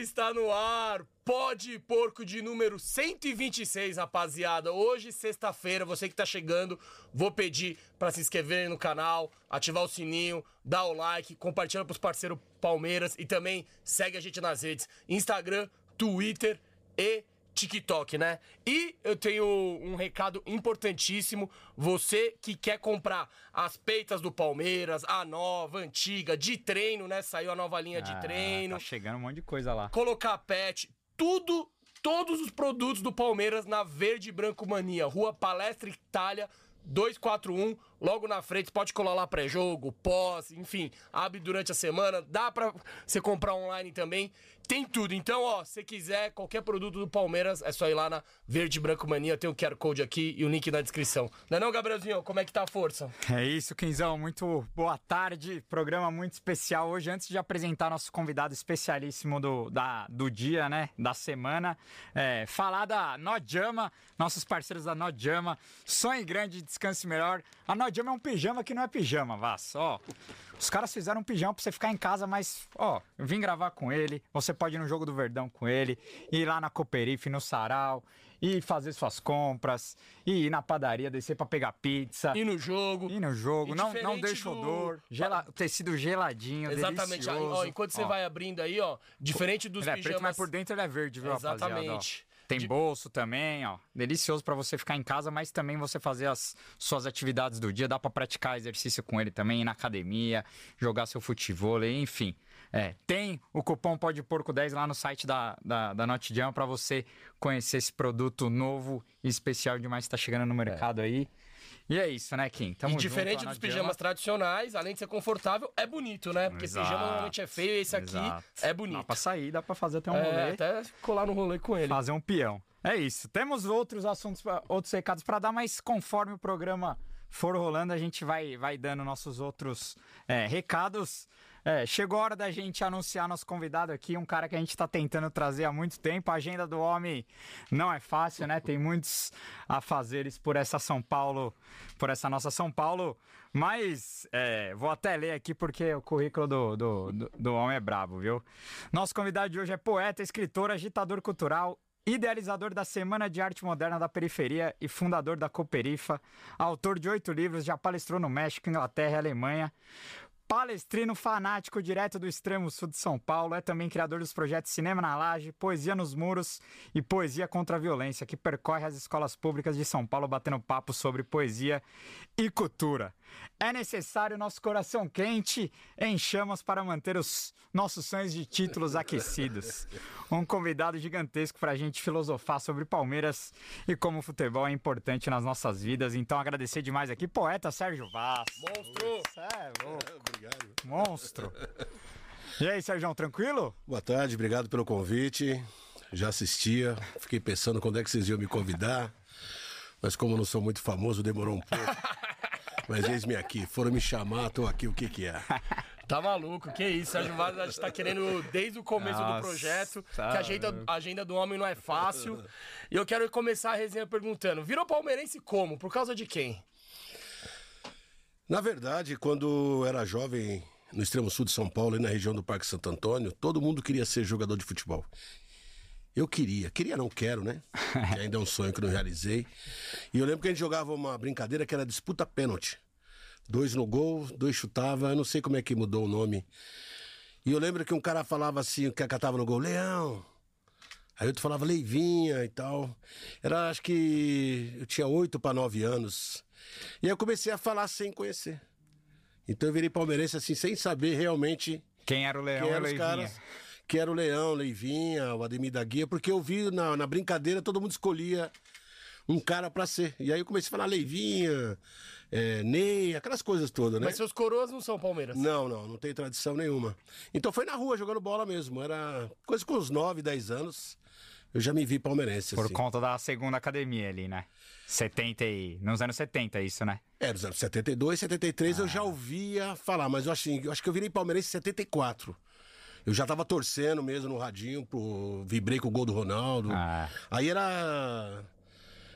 Porco está no ar. Pode Porco de número 126, rapaziada. Hoje, sexta-feira, você que tá chegando, vou pedir pra se inscrever no canal, ativar o sininho, dar o like, compartilhar pros parceiros Palmeiras e também segue a gente nas redes Instagram, Twitter e TikTok, né? E eu tenho um recado importantíssimo. Você que quer comprar as peitas do Palmeiras, a nova, antiga, de treino, né? Saiu a nova linha de treino. Tá chegando um monte de coisa lá. Colocar pet, tudo, todos os produtos do Palmeiras na Verde e Branco Mania. Rua Palestra Itália 241, logo na frente, pode colar lá pré-jogo, pós, enfim, abre durante a semana, dá pra você comprar online também, tem tudo. Então, ó, se quiser qualquer produto do Palmeiras, é só ir lá na Verde Branco Mania, tem o QR Code aqui e o link na descrição. Não é não, Gabrielzinho? Como é que tá a força? É isso, Quinzão. Muito boa tarde. Programa muito especial hoje. Antes de apresentar nosso convidado especialíssimo do, da, do dia, né? Da semana, é, falar da Nojama, nossos parceiros da Nojama. Sonhe grande, descanse melhor. A é um pijama que não é pijama, Vaz. Ó. Os caras fizeram um pijama pra você ficar em casa, mas, ó, eu vim gravar com ele. Você pode ir no Jogo do Verdão com ele, ir lá na Cooperife, no Sarau, e fazer suas compras, e ir na padaria, descer pra pegar pizza. E no jogo. E no jogo, E não, não deixa do- odor. Gela... Tecido geladinho, Exatamente. Delicioso. ó, enquanto você Ó, vai abrindo aí, ó, diferente dos Ele é preto, pijamas... mas por dentro ele é verde, viu, Exatamente. Tem De- bolso também, ó. Delicioso pra você ficar em casa, mas também você fazer as suas atividades do dia. Dá pra praticar exercício com ele também, ir na academia, jogar seu futebol, enfim. É, tem o cupom Pode Porco 10 lá no site da, da, da Not Jam pra você conhecer esse produto novo e especial demais que tá chegando no mercado aí. E é isso, né, Kim? Tamo e junto diferente na dos Jama. pijamas tradicionais, além de ser confortável, é bonito, né? Porque Exato, pijama normalmente é feio, esse aqui exato. é Dá bonito. pra sair, dá pra fazer até um É, rolê. até colar no rolê com ele. fazer um peão. É isso. Temos outros assuntos, outros recados para dar, mas conforme o programa for rolando, a gente vai, vai dando nossos outros é, recados. É, chegou a hora da gente anunciar nosso convidado aqui, um cara que a gente está tentando trazer há muito tempo. A agenda do homem não é fácil, né? Tem muitos afazeres por essa São Paulo, por essa nossa São Paulo. Mas é, vou até ler aqui porque o currículo do, do, do, do homem é brabo, viu? Nosso convidado de hoje é poeta, escritor, agitador cultural, idealizador da Semana de Arte Moderna da Periferia e fundador da Cooperifa, autor de oito livros, já palestrou no México, Inglaterra e Alemanha. Palestrino fanático direto do extremo sul de São Paulo, é também criador dos projetos Cinema na Laje, Poesia nos Muros e Poesia contra a Violência, que percorre as escolas públicas de São Paulo batendo papo sobre poesia e cultura. É necessário nosso coração quente em chamas para manter os nossos sonhos de títulos aquecidos. Um convidado gigantesco para a gente filosofar sobre Palmeiras e como o futebol é importante nas nossas vidas. Então, agradecer demais aqui, poeta Sérgio Vaz. Monstro! É louco. Monstro. E aí, Sérgio, tranquilo? Boa tarde, obrigado pelo convite. Já assistia, fiquei pensando quando é que vocês iam me convidar. Mas como eu não sou muito famoso, demorou um pouco. Mas eis-me aqui, foram me chamar, tô aqui, o que que é? Tá maluco, que isso? Sérgio Vaz a gente tá querendo desde o começo do Nossa, projeto, tá que a agenda, a agenda do homem não é fácil. E eu quero começar a resenha perguntando: virou palmeirense como? Por causa de quem? Na verdade, quando eu era jovem no extremo sul de São Paulo e na região do Parque Santo Antônio, todo mundo queria ser jogador de futebol. Eu queria. Queria, não quero, né? que ainda é um sonho que não realizei. E eu lembro que a gente jogava uma brincadeira que era disputa pênalti. Dois no gol, dois chutava. Eu não sei como é que mudou o nome. E eu lembro que um cara falava assim, que catava no gol, Leão. Aí outro falava Leivinha e tal. Era, acho que eu tinha oito para nove anos. E aí eu comecei a falar sem conhecer. Então eu virei palmeirense assim, sem saber realmente Quem era o Leão quem o eram os Leivinha? caras. Que era o Leão, Leivinha, o Ademir da Guia, porque eu vi na, na brincadeira todo mundo escolhia um cara pra ser. E aí eu comecei a falar Leivinha, é, Ney, aquelas coisas todas, né? Mas seus coroas não são Palmeiras. Não, não, não tem tradição nenhuma. Então foi na rua jogando bola mesmo. Era coisa com uns 9, 10 anos. Eu já me vi palmeirense. Por assim. conta da segunda academia ali, né? 70 e... Nos anos 70, isso, né? É, dos anos 72, 73 eu já ouvia falar, mas eu, assim, eu acho que eu virei palmeirense em 74. Eu já tava torcendo mesmo no radinho, pro... vibrei com o gol do Ronaldo. Ah. Aí era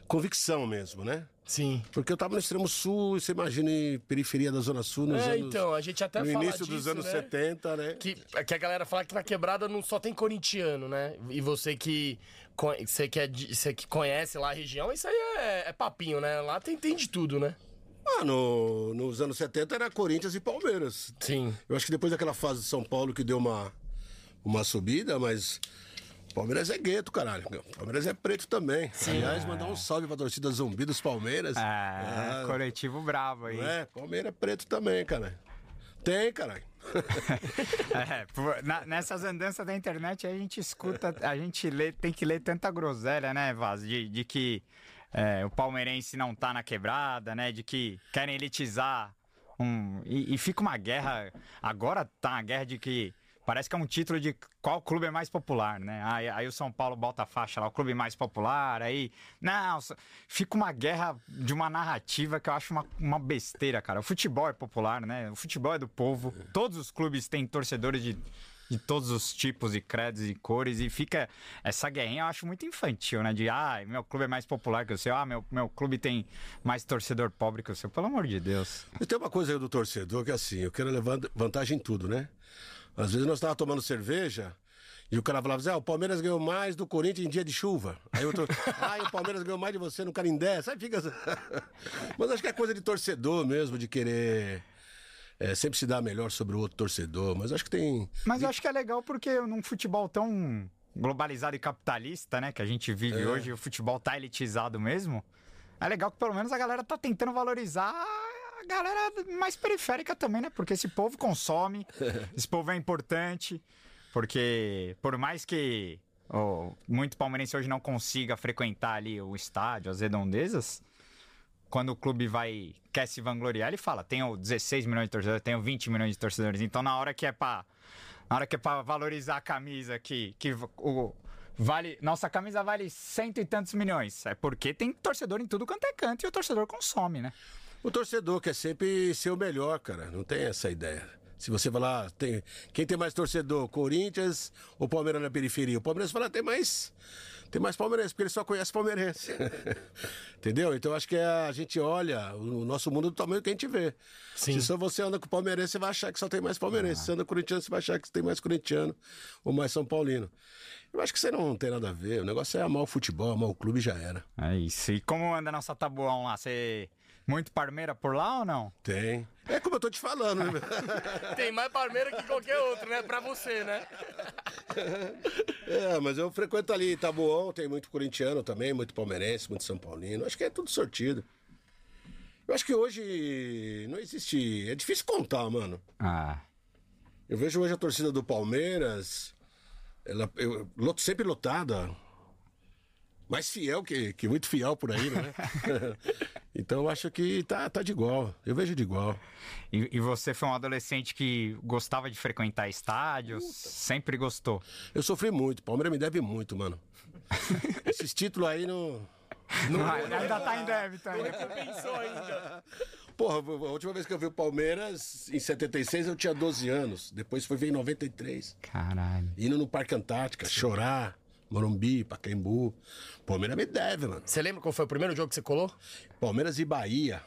convicção mesmo, né? Sim. Porque eu tava no extremo sul, você imagina em periferia da Zona Sul nos É, anos. então, a gente até no início dos disso, anos né? 70, né? Que, que a galera fala que na quebrada não só tem corintiano, né? E você que, você que, é você que conhece lá a região, isso aí é, é papinho, né? Lá tem, tem de tudo, né? Ah, no- nos anos 70 era Corinthians e Palmeiras. Sim. Eu acho que depois daquela fase de São Paulo que deu uma, uma subida, mas. Palmeiras é gueto, caralho. Palmeiras é preto também. Aliás, mandar um salve pra torcida zumbi dos Palmeiras. É, Ah, coletivo bravo aí. é? Palmeiras é preto também, cara. Tem, caralho. É, por- na- nessas andanças da internet a gente escuta, a gente lê, tem que ler tanta groselha, né, Vaz? De, de que é, o palmeirense não tá na quebrada, né? De que querem elitizar um. E, e fica uma guerra. Agora tá uma guerra de que. Parece que é um título de qual clube é mais popular, né? Aí, aí o São Paulo bota a faixa lá, o clube mais popular, aí. Não, fica uma guerra de uma narrativa que eu acho uma, uma besteira, cara. O futebol é popular, né? O futebol é do povo. Todos os clubes têm torcedores de, de todos os tipos e credos e cores. E fica. Essa guerrinha eu acho muito infantil, né? De ah, meu clube é mais popular que o seu, ah, meu, meu clube tem mais torcedor pobre que o seu. Pelo amor de Deus. E tem uma coisa aí do torcedor que é assim, eu quero levar vantagem em tudo, né? Às vezes nós estávamos tomando cerveja e o cara falava assim, ah, o Palmeiras ganhou mais do Corinthians em dia de chuva. Aí outro, ah, o Palmeiras ganhou mais de você no Carindé. Sabe, fica... Mas acho que é coisa de torcedor mesmo, de querer é, sempre se dar melhor sobre o outro torcedor. Mas acho que tem... Mas eu acho que é legal porque num futebol tão globalizado e capitalista, né, que a gente vive hoje, o futebol tá elitizado mesmo. É legal que pelo menos a galera tá tentando valorizar galera mais periférica também, né? Porque esse povo consome, esse povo é importante, porque por mais que ó, muito palmeirense hoje não consiga frequentar ali o estádio, as redondezas, quando o clube vai quer se vangloriar, ele fala: tenho 16 milhões de torcedores, tenho 20 milhões de torcedores. Então, na hora que é pra, na hora que é pra valorizar a camisa que, que o, vale. Nossa camisa vale cento e tantos milhões. É porque tem torcedor em tudo quanto é canto e o torcedor consome, né? O torcedor quer sempre ser o melhor, cara. Não tem essa ideia. Se você falar, tem, quem tem mais torcedor, Corinthians ou Palmeiras na periferia? O Palmeiras fala, tem mais, tem mais palmeirense, porque ele só conhece palmeirense. Entendeu? Então acho que é, a gente olha o nosso mundo do tamanho que a gente vê. Se só você anda com palmeirense, você vai achar que só tem mais palmeirense. Se anda com corintiano, você vai achar que tem mais corintiano ou mais São Paulino. Eu acho que isso aí não tem nada a ver. O negócio é amar o futebol, amar o clube já era. É isso. E como anda a nossa tabuão lá? Você. Muito parmeira por lá ou não? Tem. É como eu tô te falando, né? Tem mais Palmeira que qualquer outro, né? Pra você, né? É, mas eu frequento ali Itabuão, tem muito corintiano também, muito palmeirense, muito São Paulino. Acho que é tudo sortido. Eu acho que hoje não existe. É difícil contar, mano. Ah. Eu vejo hoje a torcida do Palmeiras, ela eu, lot- sempre lotada. Mais fiel que, que muito fiel por aí, né? então eu acho que tá, tá de igual. Eu vejo de igual. E, e você foi um adolescente que gostava de frequentar estádios? Sempre gostou? Eu sofri muito. Palmeiras me deve muito, mano. Esses títulos aí não. Ah, ainda tá em débito ainda. Pensou ainda. Porra, a última vez que eu vi o Palmeiras, em 76, eu tinha 12 anos. Depois foi ver em 93. Caralho. Indo no Parque Antártica, chorar, Morumbi, Pacaembu. Palmeiras me deve, mano. Você lembra qual foi o primeiro jogo que você colou? Palmeiras e Bahia,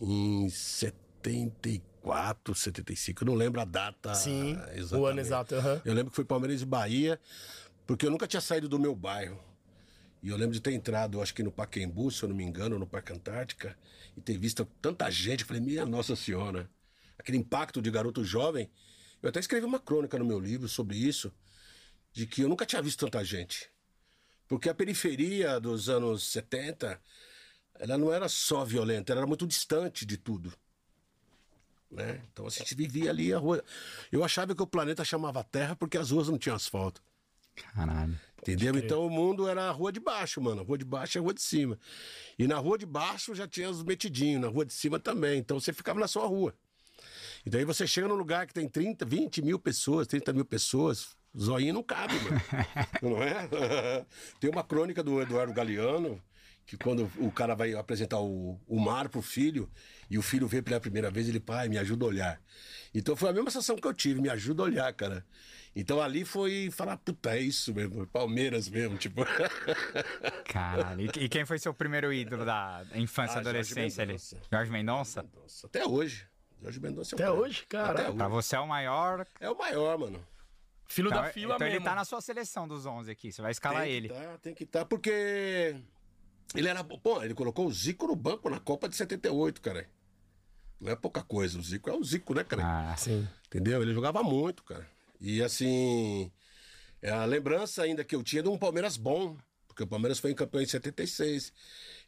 em 74, 75. Eu não lembro a data Sim, exatamente. o ano exato, aham. Eu lembro que foi Palmeiras e Bahia. Porque eu nunca tinha saído do meu bairro. E eu lembro de ter entrado, acho que no Paquembu, se eu não me engano, no Parque Antártica, e ter visto tanta gente. Eu falei, minha Nossa Senhora. Aquele impacto de garoto jovem. Eu até escrevi uma crônica no meu livro sobre isso, de que eu nunca tinha visto tanta gente. Porque a periferia dos anos 70, ela não era só violenta, ela era muito distante de tudo. Né? Então a gente vivia ali a rua. Eu achava que o planeta chamava Terra porque as ruas não tinham asfalto. Caralho. Entendeu? Então o mundo era a rua de baixo, mano. A rua de baixo é a rua de cima. E na rua de baixo já tinha os metidinhos, na rua de cima também. Então você ficava na sua rua. E daí você chega num lugar que tem 30, 20 mil pessoas, 30 mil pessoas, zoinho não cabe, mano. não é? tem uma crônica do Eduardo Galeano, que quando o cara vai apresentar o, o mar pro filho, e o filho vê pela primeira vez, ele, pai, me ajuda a olhar. Então foi a mesma sensação que eu tive, me ajuda a olhar, cara. Então ali foi falar, puta, é isso mesmo, Palmeiras mesmo, tipo. Caralho. E, e quem foi seu primeiro ídolo da infância e Ah, Jorge adolescência ali? Mendonça. Jorge Mendonça? Nossa, até hoje. Jorge Mendonça é o Até cara. hoje, cara. Até hoje. Pra você é o maior. É o maior, mano. Filho Então, da fila então mesmo. ele tá na sua seleção dos 11 aqui. Você vai escalar tem ele. Que tá, tem que estar, porque ele era. Pô, ele colocou o Zico no banco na Copa de 78, cara. Não é pouca coisa. O Zico é o Zico, né, cara? Ah, Sim. Entendeu? Ele jogava muito, cara. E assim. é a lembrança ainda que eu tinha de um Palmeiras bom. Porque o Palmeiras foi campeão em 76.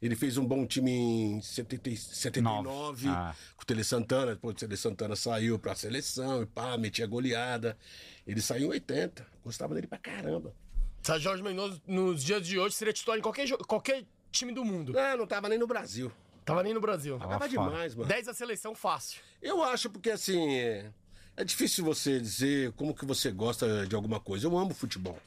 Ele fez um bom time em 70, 79, Ah. com o Tele Santana. Depois o Tele Santana saiu pra seleção e pá, metia goleada. Ele saiu em 80. Gostava dele pra caramba. Essa Jorge Mendoza, nos dias de hoje, seria titular em qualquer, qualquer time do mundo. Não, não tava nem no Brasil. Tava nem no Brasil. Tava foda. demais, mano. 10 da seleção fácil. Eu acho porque assim, é, é difícil você dizer como que você gosta de alguma coisa. Eu amo futebol.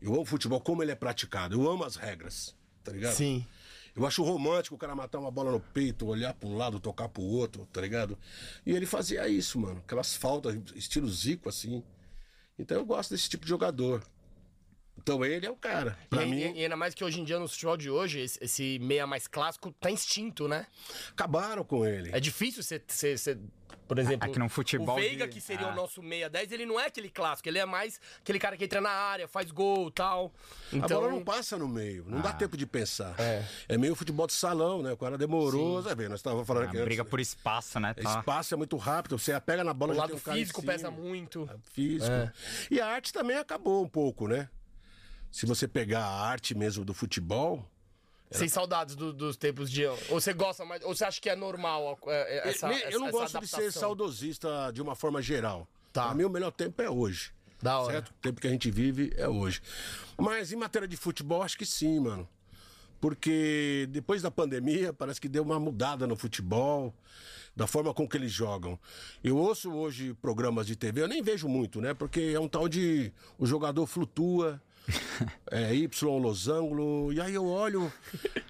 Eu amo futebol como ele é praticado. Eu amo as regras, tá ligado? Sim. Eu acho romântico o cara matar uma bola no peito, olhar pra um lado, tocar pro outro, tá ligado? E ele fazia isso, mano. Aquelas faltas, estilo Zico, assim. Então eu gosto desse tipo de jogador. Então ele é o cara. Pra e, mim, e- e ainda mais que hoje em dia, no futebol de hoje, esse, esse meia mais clássico tá extinto, né? acabaram com ele. É difícil você- por exemplo... É que no futebol O Veiga, de- que seria Ah. o nosso meia 10, ele não é aquele clássico. Ele é mais aquele cara que entra na área, faz gol e tal. A Então... bola não passa no meio, não Ah. dá tempo de pensar. É. meio futebol de salão, né? O cara demorou, você vê, nós estávamos falando a aqui briga antes, por espaço, né? Tá. Espaço é muito rápido, você pega na bola O já lado tem um cara em físico cima. pesa muito. Físico. É. E a arte também acabou um pouco, né? Se você pegar a arte mesmo do futebol, Sem saudades do- dos tempos de. Ou você gosta mais. Ou você acha que é normal é, é, essa. Me- eu não essa gosto de ser adaptação? saudosista de uma forma geral. Tá. Pra mim, o melhor tempo é hoje. Da hora. Certo? O tempo que a gente vive é hoje. Mas em matéria de futebol, acho que sim, mano. Porque depois da pandemia, parece que deu uma mudada no futebol, da forma com que eles jogam. Eu ouço hoje programas de TV, eu nem vejo muito, né? Porque é um tal de. O jogador flutua. É Y, losango, e aí eu olho,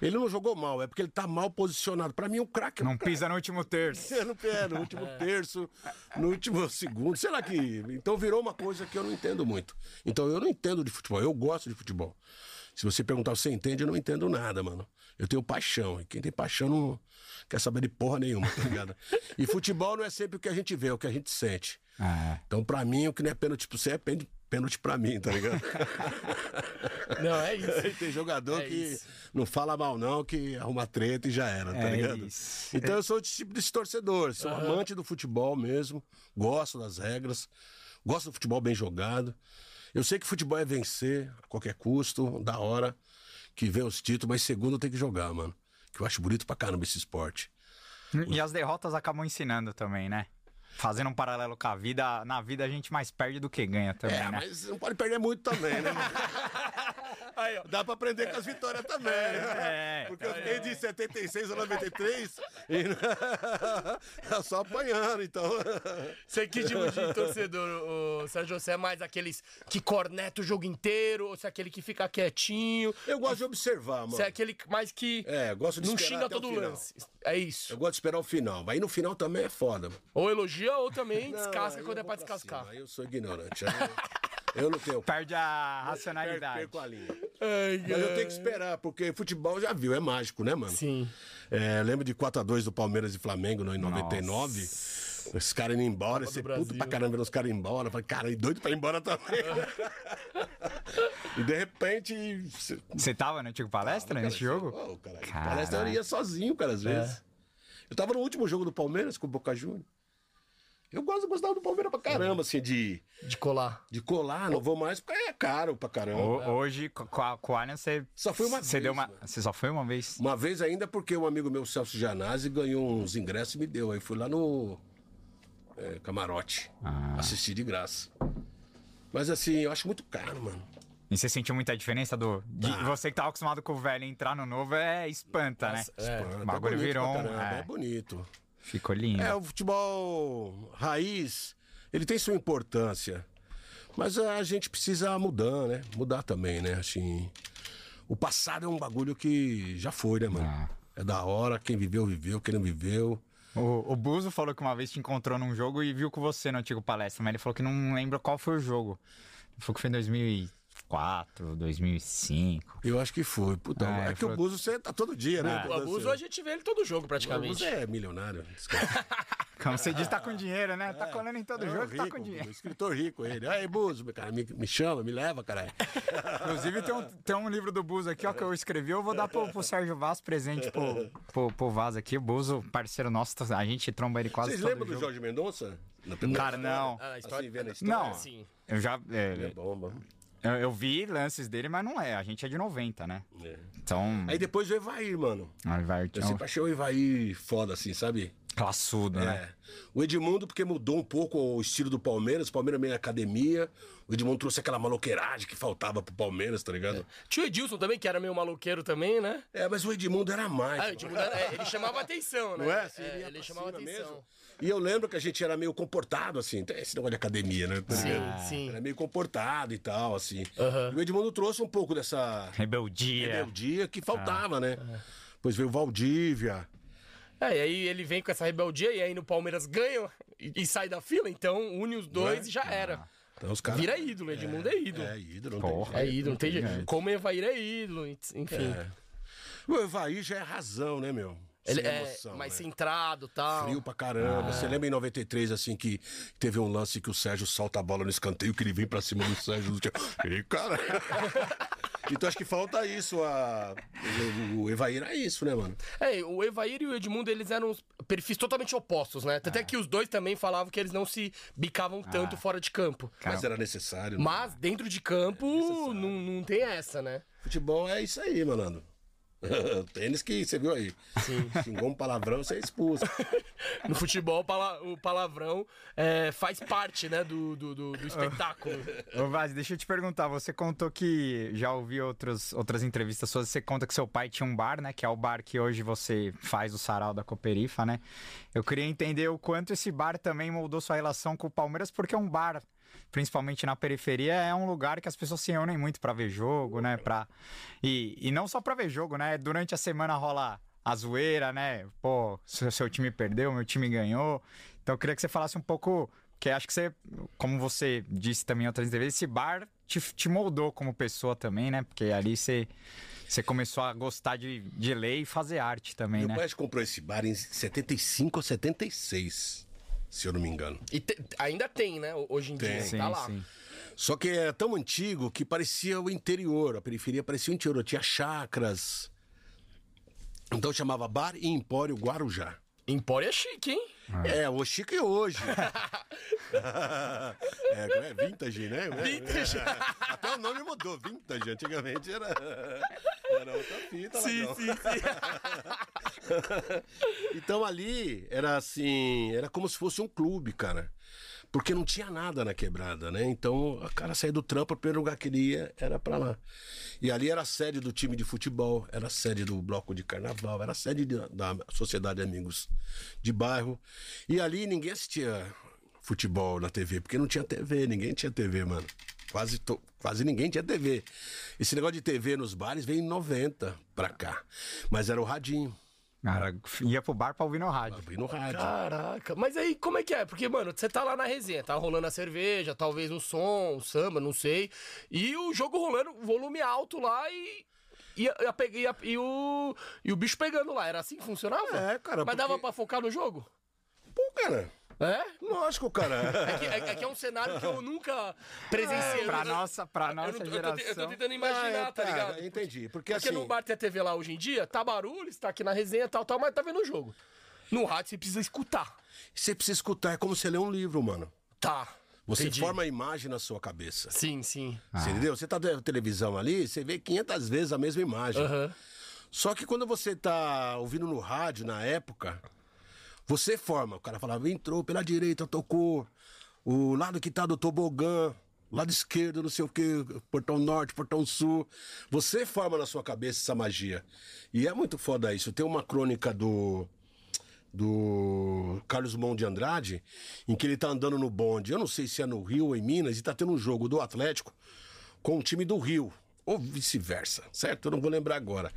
ele não jogou mal, é porque ele tá mal posicionado. Pra mim, o craque é um Não pisa no último terço. é, no, é, no último terço, no último segundo, sei lá que. Então virou uma coisa que eu não entendo muito. Então eu não entendo de futebol, eu gosto de futebol. Se você perguntar se você entende, eu não entendo nada, mano. Eu tenho paixão. E quem tem paixão não quer saber de porra nenhuma, tá ligado? E futebol não é sempre o que a gente vê, é o que a gente sente. Ah, Então, pra mim, o que não é pênalti pra você é pênalti- pênalti pra mim, tá ligado? Não, é isso. Tem jogador É que isso. não fala mal, não, que arruma treta e já era, tá É ligado? isso. Então eu sou desse tipo desse torcedor, sou amante do futebol mesmo, gosto das regras, gosto do futebol bem jogado. Eu sei que futebol é vencer a qualquer custo, da hora que vem os títulos, mas segundo tem que jogar, mano. Que eu acho bonito pra caramba esse esporte. E as derrotas acabam ensinando também, né? Fazendo um paralelo com a vida, na vida a gente mais perde do que ganha também, É, né? mas não pode perder muito também, né? Aí. Dá pra aprender com as vitórias também, né? É, Porque eu fiquei de 76 a 93 e só apanhando, então. Você que tipo de torcedor, o Sérgio? Você é mais aqueles que corneta o jogo inteiro? Ou você é aquele que fica quietinho? Eu gosto de observar, mano. Você é aquele mais que É, gosto de não xinga todo lance. É isso. Eu gosto de esperar o final. Mas aí no final também é foda, mano. Ou elogia ou também Não, descasca quando é pra descascar. cima, Aí eu sou ignorante. aí Eu, eu não tenho. Perde a racionalidade. Perco a linha. Ai, Mas eu tenho que esperar, porque futebol já viu, é mágico, né, mano? Sim. É, lembro de 4x2 do Palmeiras e Flamengo no, em 99. Esses caras indo embora, do puto Brasil. pra caramba os caras ir embora. Eu Falei, cara, e doido pra ir embora também. e de repente. Você... Tava no antigo palestra nesse jogo? Oh, cara, Caralho. palestra eu ia sozinho, cara, às vezes. Eu tava no último jogo do Palmeiras com o Boca Juniors. Eu gosto, gostava do Palmeiras pra caramba, assim, de, De colar. de colar, não vou mais, porque é caro pra caramba. Ho- Hoje, co- com a, com o Allianz, você. Só foi uma você vez, Deu uma, mano. você só foi uma vez? Uma vez ainda porque um amigo meu, Celso Janazzi, ganhou uns ingressos e me deu. Aí fui lá no é, camarote Ah. assistir de graça. Mas assim, eu acho muito caro, mano. E você sentiu muita diferença do. De, Ah. Você que tava acostumado com o velho entrar no novo é espanta, né? Espanta, o bagulho é bonito virou um- é. é bonito. Ficou lindo. É, o futebol raiz, ele tem sua importância. Mas a gente precisa mudar, né? Mudar também, né? Assim, o passado é um bagulho que já foi, né, mano? Ah. É da hora, quem viveu, viveu, quem não viveu. O, o Buzo falou que uma vez te encontrou num jogo e viu com você no antigo palestra, mas ele falou que não lembra qual foi o jogo. Ele falou que foi em 2004, 2005. Eu acho que foi. Puta, é ele que falou- o Buzo você tá todo dia, né? Ah. O abuso a gente vê ele todo jogo, O praticamente. Buzo é milionário. Como você diz, tá com dinheiro, né? Tá colando em todo É, jogo, tá rico, com dinheiro. Escritor rico ele. Aí, Buzo, cara, me, me chama, me leva, cara. Inclusive, tem um, tem um livro do Buzo aqui, ó, que eu escrevi. Eu vou dar pro, pro Sérgio Vaz presente pro, pro, pro Vaz aqui. O Buzo, parceiro nosso, a gente tromba ele quase Vocês todo lembram do jogo. Jorge Mendonça? Cara, não. Ah, a história- Assim, vendo a história? Não, Sim. eu já. é, É bomba. Eu, eu vi lances dele, mas não é. A gente é de 90, né? É. Então. Aí depois o Evair, mano. Aí vai. Eu sempre achei o Evair foda, assim, sabe? Classudo, né? É. O Edmundo, porque mudou um pouco o estilo do Palmeiras. O Palmeiras meio academia. O Edmundo trouxe aquela maloqueiragem que faltava pro Palmeiras, tá ligado? Tinha o Edilson também, que era meio maloqueiro também, né? É, mas o Edmundo era mais. Ah, o. Edmundo era- é, ele chamava atenção, né? Não é? Assim, É, ele ia ele chamava atenção. mesmo. E eu lembro que a gente era meio comportado, assim. Tem esse negócio de academia, né? Tá Sim, sim. Era meio comportado e tal, assim. Aham. E o Edmundo trouxe um pouco dessa Rebeldia. rebeldia que faltava, né? Depois veio o Valdívia. É, e aí ele vem com essa rebeldia e aí no Palmeiras ganha e, e sai da fila, então une os dois é? e já era. Então os caras. Vira ídolo, Edmundo é ídolo. É, ídolo, não Porra. tem É jeito. ídolo, não tem jeito. Como Evair é ídolo, enfim. É. O Evair já é razão, né, meu? Ele Sem é emoção, mais né? centrado e tal. Frio pra caramba. Você lembra em 93, assim, que teve um lance que o Sérgio solta a bola no escanteio, que ele vem pra cima do Sérgio. Do... Ei, cara. então acho que falta isso. A... O, Evair é isso, né, mano? É, o Evair e o Edmundo, eles eram perfis totalmente opostos, né? Tanto é que os dois também falavam que eles não se bicavam tanto fora de campo. Mas era necessário. né? Mas dentro de campo, não, não tem essa, né? Futebol é isso aí, malandro. Tênis que você viu aí. Xingou um palavrão, você é expulso. No futebol, o pala- o palavrão é, faz parte, né, do, do, do- do espetáculo. Ô, Vaz, deixa eu te perguntar. Você contou que já ouvi outros, outras entrevistas suas. Você conta que seu pai tinha um bar, né? Que é o bar que hoje você faz o sarau da Cooperifa, né? Eu queria entender o quanto esse bar também moldou sua relação com o Palmeiras, porque é um bar, principalmente na periferia, é um lugar que as pessoas se unem muito pra ver jogo, né? Pra... E, e não só pra ver jogo, né? Durante a semana rola a zoeira, né? Pô, seu, seu time perdeu, meu time ganhou. Então eu queria que você falasse um pouco, que acho que você, como você disse também outras entrevistas, esse bar te, te moldou como pessoa também, né? Porque ali você, você começou a gostar de, de ler e fazer arte também, Meu né? pai comprou esse bar em 75 ou 76, se eu não me engano. E te- ainda tem, né? Hoje em dia, Tem. Sim, tá lá. sim. Só que era tão antigo que parecia o interior, a periferia parecia o interior, tinha chacras. Então chamava Bar e Empório Guarujá. Empório é chique, hein? É, o Chico é hoje. é, é vintage, né? Vintage. Até o nome mudou, vintage. Antigamente era, era outra fita. Sim, ladrão. sim, Então ali era assim, era como se fosse um clube, cara. Porque não tinha nada na quebrada, né? Então o cara saía do trampo, o primeiro lugar que ele ia era pra lá. E ali era a sede do time de futebol, era a sede do bloco de carnaval, era a sede de- da Sociedade de Amigos de Bairro. E ali ninguém assistia futebol na TV, porque não tinha TV, ninguém tinha TV, mano. Quase, to- quase ninguém tinha TV. Esse negócio de TV nos bares veio em 90 pra cá. Mas era o radinho. Cara, ia pro bar pra ouvir no rádio. Veio no rádio. Caraca, mas aí como é que é? Porque, mano, você tá lá na resenha, tá rolando a cerveja, talvez um som, um samba, não sei. E o jogo rolando, volume alto lá e. E, a- e, a e a- e o, e o bicho pegando lá. Era assim que funcionava? É, cara, Mas dava porque- pra focar no jogo? Pô, cara, É? Lógico, cara. É que, é- é que é um cenário que eu nunca presenciei. pra Eu- nossa, pra eu nossa eu tô, eu tô geração. tentando imaginar, Ah, tá é, ligado? Entendi. Porque, Porque assim. no bar tem a TV lá hoje em dia, tá barulho, está aqui na resenha e tal, tal, mas tá vendo o jogo. No rádio você precisa escutar. Você precisa escutar, é como você lê um livro, mano. Tá. Você Entendi. forma a imagem na sua cabeça. Sim, sim. Você entendeu? Você tá vendo televisão ali, você vê 500 vezes a mesma imagem. Aham. Só que quando você tá ouvindo no rádio, na época, você forma. O cara falava, entrou pela direita, tocou. O lado que tá do tobogã, lado esquerdo, não sei o quê, portão norte, portão sul. Você forma na sua cabeça essa magia. E é muito foda isso. Tem uma crônica do do Carlos Mão de Andrade, em que ele tá andando no bonde. Eu não sei se é no Rio ou em Minas, e tá tendo um jogo do Atlético com o time do Rio. Ou vice-versa, certo? Eu não vou lembrar agora.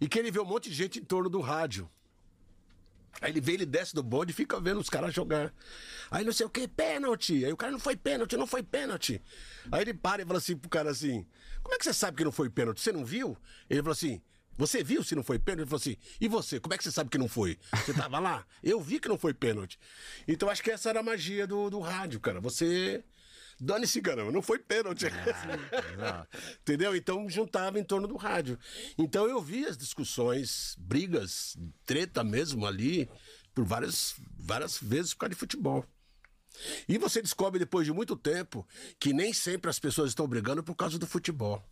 E que ele vê um monte de gente em torno do rádio. Aí ele vê, ele desce do bonde e fica vendo os caras jogar. Aí não sei o que, pênalti. Aí o cara não foi pênalti, não foi pênalti. Aí ele para e fala assim pro cara assim: Como é que você sabe que não foi pênalti? Você não viu? Ele falou assim: Você viu se não foi pênalti? Ele falou assim: E você? Como é que você sabe que não foi? Você tava lá? Eu vi que não foi pênalti. Então acho que essa era a magia do, do rádio, cara. Você. Dane-se, caramba, não foi pênalti. Entendeu? Então juntava em torno do rádio. Então eu vi as discussões, brigas, treta mesmo ali, por várias, várias vezes por causa de futebol. E você descobre depois de muito tempo que nem sempre as pessoas estão brigando por causa do futebol.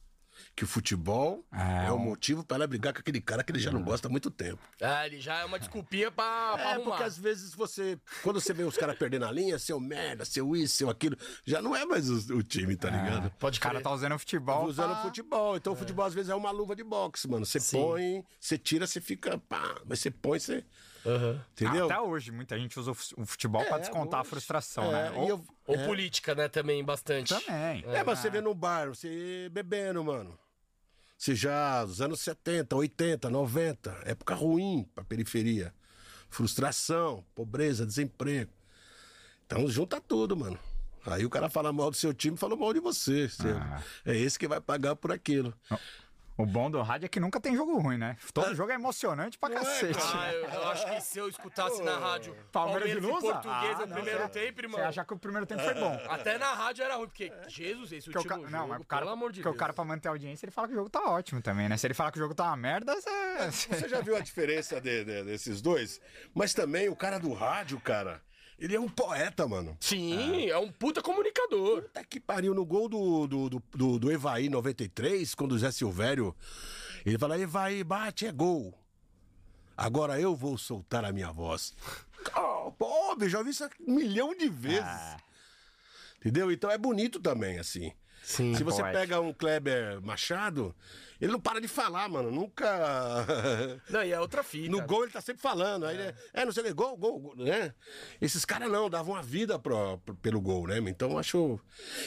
Que o futebol é, o motivo para ela brigar com aquele cara que ele já não gosta há muito tempo. Ah, ele já é uma desculpinha pra, pra É, arrumar. porque às vezes você. Quando você vê os caras perdendo a linha, seu merda, seu isso, seu aquilo, já não é mais o, o time, tá ligado? Pode O cara tá usando futebol. Usando pra- futebol. Então o futebol às vezes é uma luva de boxe, mano. Você Sim. põe, você tira, você fica. Pá, mas você põe, você. Aham. Entendeu? Até hoje, muita gente usa o fu- o futebol pra É, descontar a hoje. frustração, É, né? Ou- eu- Ou política, né, também, bastante. Também. É, mas você vê no bar, você bebendo, mano. Já, dos anos 70, 80, 90, época ruim pra periferia. Frustração, pobreza, desemprego. Então junta tudo, mano. Aí o cara fala mal do seu time, fala mal de você. Você- Ah. É esse que vai pagar por aquilo. O bom do rádio é que nunca tem jogo ruim, né? Todo jogo é emocionante pra cacete. Ah, eu, eu acho que se eu escutasse na rádio Palmeiras Palmeiras, de e Lusa? Português Ah, no não, primeiro você- tempo, irmão. Você acha que o primeiro tempo foi bom. Até na rádio era ruim, porque, Jesus, esse Porque o último ca- jogo, Não, mas o cara, pelo amor de porque Deus. o cara, pra manter a audiência, ele fala que o jogo tá ótimo também, né? Se ele falar que o jogo tá uma merda, você. Você já viu a diferença de- de- desses dois? Mas também o cara do rádio, cara, ele é um poeta, mano. Sim, é um puta comunicador. Puta que pariu, no gol do, do, do, do, do Evaí 93, quando o Zé Silvério, ele fala, Evaí, bate, é gol. Agora eu vou soltar a minha voz. Oh, pô, eu já ouvi isso um milhão de vezes. Ah. Entendeu? Então é bonito também, assim. Sim. Se você poético. pega um Kleber Machado, ele não para de falar, mano. Nunca. Não, e é outra fita. No gol ele tá sempre falando. Aí, é. é, não sei o que, gol, gol, gol, né? Esses caras não, davam a vida pro, pro- pelo gol, né? Então acho.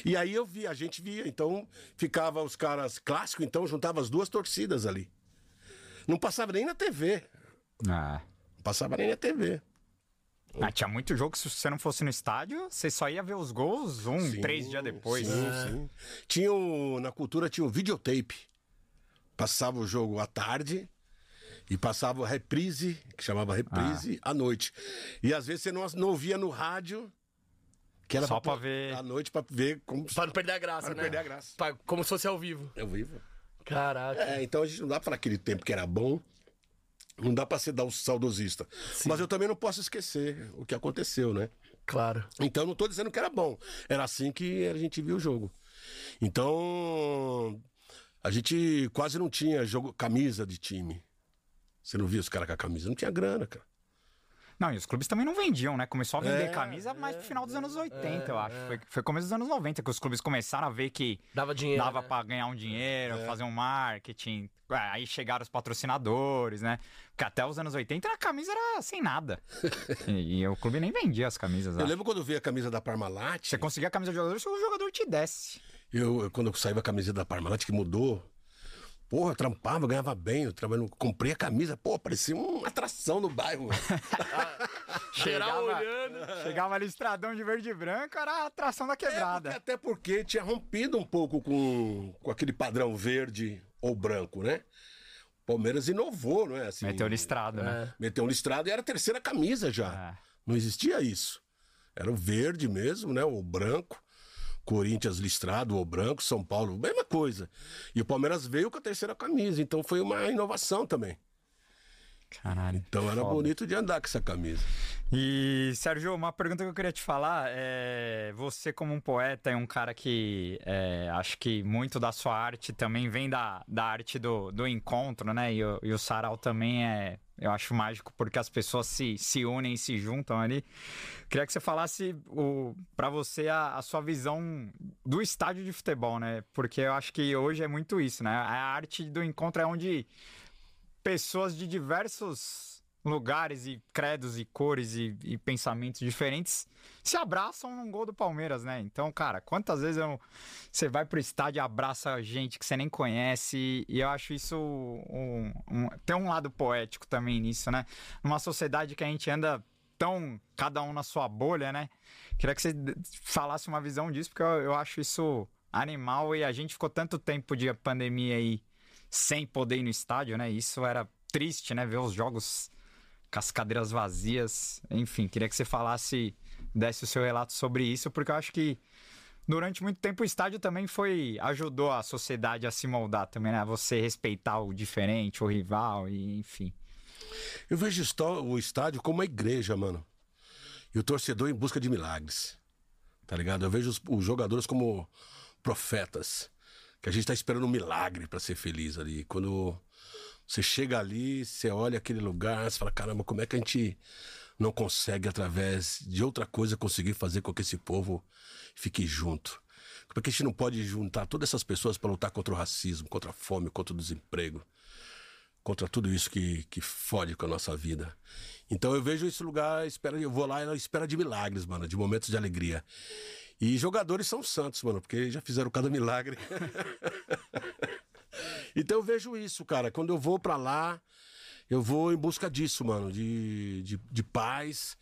E aí eu vi, a gente via. Então ficava os caras clássicos, então juntava as duas torcidas ali. Não passava nem na TV. Ah. Não passava nem na TV. Ah, tinha muito jogo que se você não fosse no estádio, você só ia ver os gols um, Sim, três dias depois. Sim, sim. Tinha o, na cultura tinha o videotape. Passava o jogo à tarde e passava a reprise, que chamava reprise, Ah. à noite. E às vezes você não, não ouvia no rádio, que era Só pra pôr ver. À noite pra ver como. Pra não perder a graça, Pra não né? perder a graça. Pra- como se fosse ao vivo. É vivo. Caraca. É, então a gente não dá pra aquele tempo que era bom. Não dá pra ser dar o saudosista. Mas eu também não posso esquecer o que aconteceu, né? Claro. Então não tô dizendo que era bom. Era assim que a gente viu o jogo. Então a gente quase não tinha jogo camisa de time. Você não via os caras com a camisa? Não tinha grana, cara. Não, e os clubes também não vendiam, né? Começou a vender É, camisa mais pro final dos anos 80, eu acho. Foi, foi começo dos anos 90 que os clubes começaram a ver que Dava dinheiro. dava né? pra ganhar um dinheiro, É. fazer um marketing. É, Aí chegaram os patrocinadores, né? Porque até os anos 80 a camisa era sem nada. e, e o clube nem vendia as camisas. Eu acho. lembro quando eu vi a camisa da Parmalat. Você conseguia a camisa do jogador se o jogador te desse. Eu, eu- quando eu saí a camisa da Parmalat, que mudou. Porra, eu trampava, ganhava bem. Eu trabalhava, comprei a camisa, pô, parecia uma atração no bairro. Chegava- olhando. Chegava ali estradão de verde e branco, era a atração da É, porque- quebrada. até porque tinha rompido um pouco com, com aquele padrão verde ou branco, né? Palmeiras inovou, não é? Assim, Meteu listrado, né? Meteu um listrado e era a terceira camisa já. É. Não existia isso. Era o verde mesmo, né? O branco. Corinthians listrado ou branco, São Paulo, mesma coisa. E o Palmeiras veio com a terceira camisa, então foi uma inovação também. Caralho. Então era foda. bonito de andar com essa camisa. E, Sérgio, uma pergunta que eu queria te falar é: você, como um poeta e um cara que é, acho que muito da sua arte também vem da, da arte do, do encontro, né? E, o- e o sarau também é, eu acho mágico porque as pessoas se, se unem e se juntam ali. Queria que você falasse para você a, a sua visão do estádio de futebol, né? Porque eu acho que hoje é muito isso, né? A arte do encontro é onde pessoas de diversos lugares e credos e cores e, e pensamentos diferentes se abraçam num gol do Palmeiras, né? Então, cara, quantas vezes eu- você vai pro estádio e abraça gente que você nem conhece e eu acho isso um, um- tem um lado poético também nisso, né? Numa sociedade que a gente anda tão cada um na sua bolha, né? Queria que você falasse uma visão disso porque eu, eu acho isso animal e a gente ficou tanto tempo de pandemia aí sem poder ir no estádio, né? Isso era triste, né? Ver os jogos com as cadeiras vazias. Enfim, queria que você falasse, desse o seu relato sobre isso, porque eu acho que durante muito tempo o estádio também foi. ajudou a sociedade a se moldar também, né? Você respeitar o diferente, o rival, e enfim. Eu vejo o estádio como uma igreja, mano. E o torcedor em busca de milagres. Tá ligado? Eu vejo os, os jogadores como profetas. Que a gente tá esperando um milagre pra ser feliz ali. Quando você chega ali, você olha aquele lugar, você fala: caramba, como é que a gente não consegue, através de outra coisa, conseguir fazer com que esse povo fique junto? Como é a gente não pode juntar todas essas pessoas para lutar contra o racismo, contra a fome, contra o desemprego? contra tudo isso que, que fode com a nossa vida. Então eu vejo esse lugar, espera, eu vou lá e espera de milagres, mano, de momentos de alegria. E jogadores são santos, mano, porque já fizeram cada milagre. então eu vejo isso, cara. Quando eu vou pra lá, eu vou em busca disso, mano, de, de, de paz,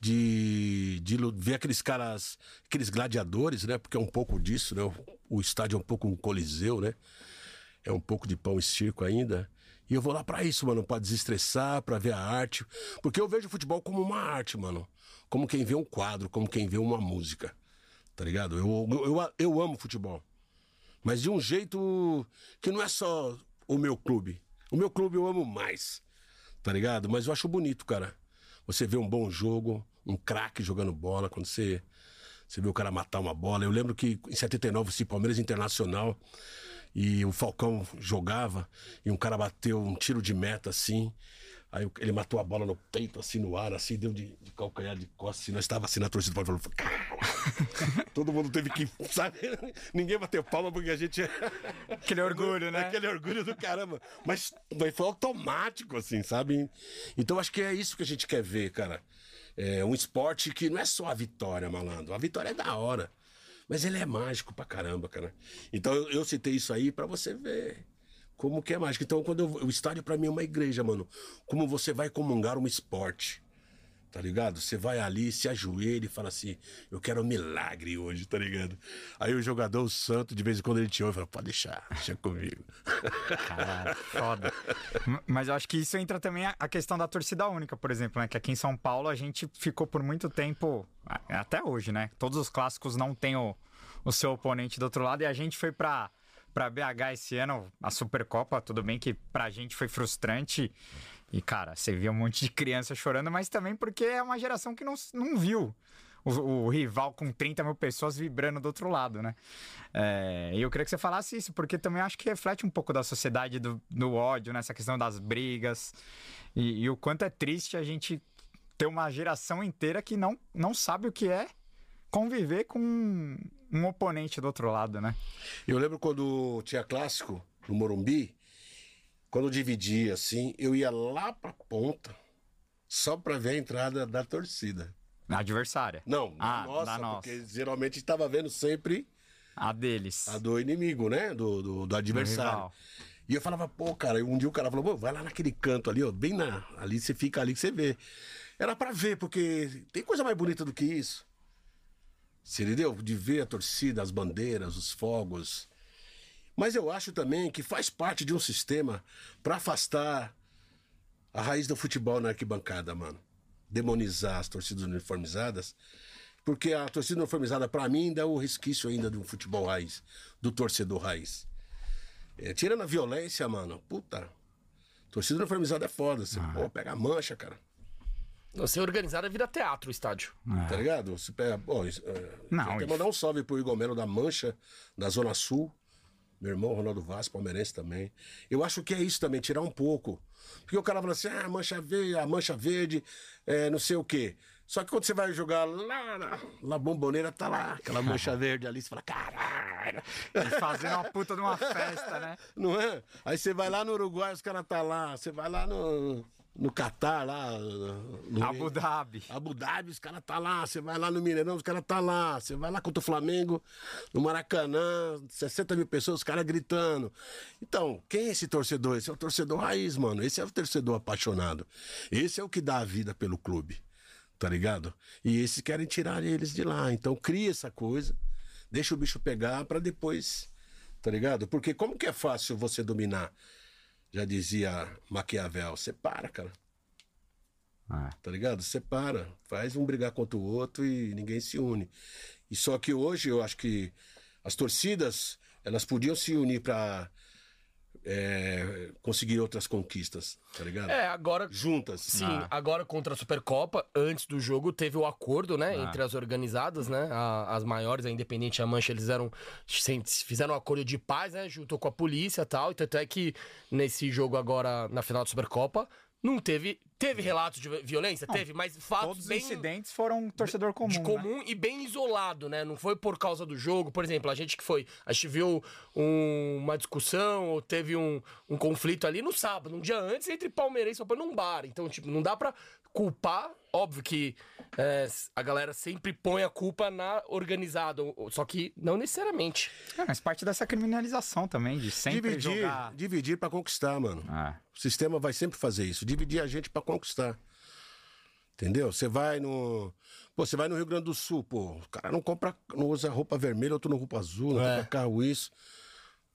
de, de ver aqueles caras, aqueles gladiadores, né? Porque é um pouco disso, né? O, o estádio é um pouco um coliseu, né? é um pouco de pão e circo ainda. E eu vou lá pra isso, mano, pra desestressar, pra ver a arte. Porque eu vejo o futebol como uma arte, mano. Como quem vê um quadro, como quem vê uma música. Tá ligado? Eu, eu, eu, eu amo futebol. Mas de um jeito que não é só o meu clube. O meu clube eu amo mais. Tá ligado? Mas eu acho bonito, cara. Você vê um bom jogo, um craque jogando bola, quando você, você vê o cara matar uma bola. Eu lembro que em 79, esse Palmeiras Internacional, e o Falcão jogava, e um cara bateu um tiro de meta assim. Aí ele matou a bola no peito, assim, no ar, assim, deu de, de calcanhar de costas, assim. Nós estava assim na torcida, falou, cara. Todo mundo teve que, sabe? Ninguém bateu palma porque a gente. Aquele orgulho, né? Aquele orgulho do caramba. Mas, mas foi automático, assim, sabe? Então acho que é isso que a gente quer ver, cara. É um esporte que não é só a vitória, malandro. A vitória é da hora. Mas ele é mágico pra caramba, cara. Então eu, eu citei isso aí pra você ver como que é mágico. Então quando eu, o estádio pra mim é uma igreja, mano. Como você vai comungar um esporte. Tá ligado? Você vai ali, se ajoelha e fala assim: Eu quero um milagre hoje, tá ligado? Aí o jogador, o santo, de vez em quando ele te ouve fala: Pode deixar, deixa comigo. Caralho, foda. Mas eu acho que isso entra também a- questão da torcida única, por exemplo, né? Que aqui em São Paulo a gente ficou por muito tempo, até hoje, né? Todos os clássicos não tem o, o seu oponente do outro lado e a gente foi pra, pra BH esse ano, a Supercopa, tudo bem que pra gente foi frustrante. E, cara, você via um monte de criança chorando, mas também porque é uma geração que não, não viu o, o rival com 30 mil pessoas vibrando do outro lado, né? É, e eu queria que você falasse isso, porque também acho que reflete um pouco da sociedade do, do ódio, nessa questão das brigas. E, e o quanto é triste a gente ter uma geração inteira que não, não sabe o que é conviver com um, um oponente do outro lado, né? Eu lembro quando tinha clássico no Morumbi, quando dividia assim, eu ia lá pra ponta só pra ver a entrada da torcida. A adversária. Não, Ah, da nossa, da nossa. porque geralmente estava vendo sempre A deles. a do inimigo, né? Do, do, do adversário. E eu falava, pô, cara, um dia o cara falou, pô, vai lá naquele canto ali, ó, bem na. Ali você fica ali que você vê. Era pra ver, porque tem coisa mais bonita do que isso. Você entendeu? De ver a torcida, as bandeiras, os fogos. Mas eu acho também que faz parte de um sistema pra afastar a raiz do futebol na arquibancada, mano. Demonizar as torcidas uniformizadas Porque a torcida uniformizada, pra mim, ainda é o resquício ainda do futebol raiz, do torcedor raiz. É, tirando a violência, mano, puta. Torcida uniformizada é foda. Você, pô, pega a mancha, cara. Você organizada vira teatro o estádio. Tá ligado? Você pega. É, Não, isso- mandar um salve pro Igor Melo da Mancha, da Zona Sul. Meu irmão, Ronaldo Vaz, palmeirense também. Eu acho que é isso também, tirar um pouco. Porque o cara fala assim, ah, mancha verde, a mancha verde, é, não sei o quê. Só que quando você vai jogar lá na, na bomboneira, tá lá, aquela mancha verde ali, você fala, caralho. Fazendo uma puta de uma festa, né? Não é? Aí você vai lá no Uruguai, os caras tá lá. Você vai lá no, no Catar, lá. No, Abu Dhabi. Abu Dhabi, os caras tá lá. Você vai lá no Mineirão, os caras tá lá. Você vai lá contra o Flamengo, no Maracanã, 60 mil pessoas, os caras gritando. Então, quem é esse torcedor? Esse é o torcedor raiz, mano. Esse é o torcedor apaixonado. Esse é o que dá a vida pelo clube. Tá ligado? E esses querem tirar eles de lá. Então, cria essa coisa, deixa o bicho pegar pra depois. Tá ligado? Porque como que é fácil você dominar? Já dizia Maquiavel, separa, cara. Ah. Tá ligado? Separa. Faz um brigar contra o outro e ninguém se une. E só que hoje eu acho que as torcidas, elas podiam se unir pra é, conseguir outras conquistas, tá ligado? É, agora. Juntas. Sim, Ah. agora contra a Supercopa, antes do jogo, teve o acordo, né, Ah. entre as organizadas, né, a- as maiores, a Independente e a Mancha, eles eram, fizeram um acordo de paz, né, juntou com a polícia e tal, e tanto é que nesse jogo agora, na final da Supercopa, não teve, teve relatos de violência, teve, mas fatos Todos os bem incidentes foram torcedor comum. de né? comum e bem isolado, né? Não foi por causa do jogo. Por exemplo, a gente que foi. A gente viu um- uma discussão ou teve um, um conflito ali no sábado, um dia antes, entre palmeirense e num bar. Então, tipo, não dá pra culpar. Óbvio que é, a galera sempre põe a culpa na organizada, só que não necessariamente. É, mas parte dessa criminalização também, de sempre Dividir, jogar. dividir para conquistar, mano. Ah. O sistema vai sempre fazer isso, dividir a gente pra conquistar. Entendeu? Você vai no. Pô, você vai no Rio Grande do Sul, pô. O cara não compra, não usa roupa vermelha, outro não roupa azul, não É. compra carro isso.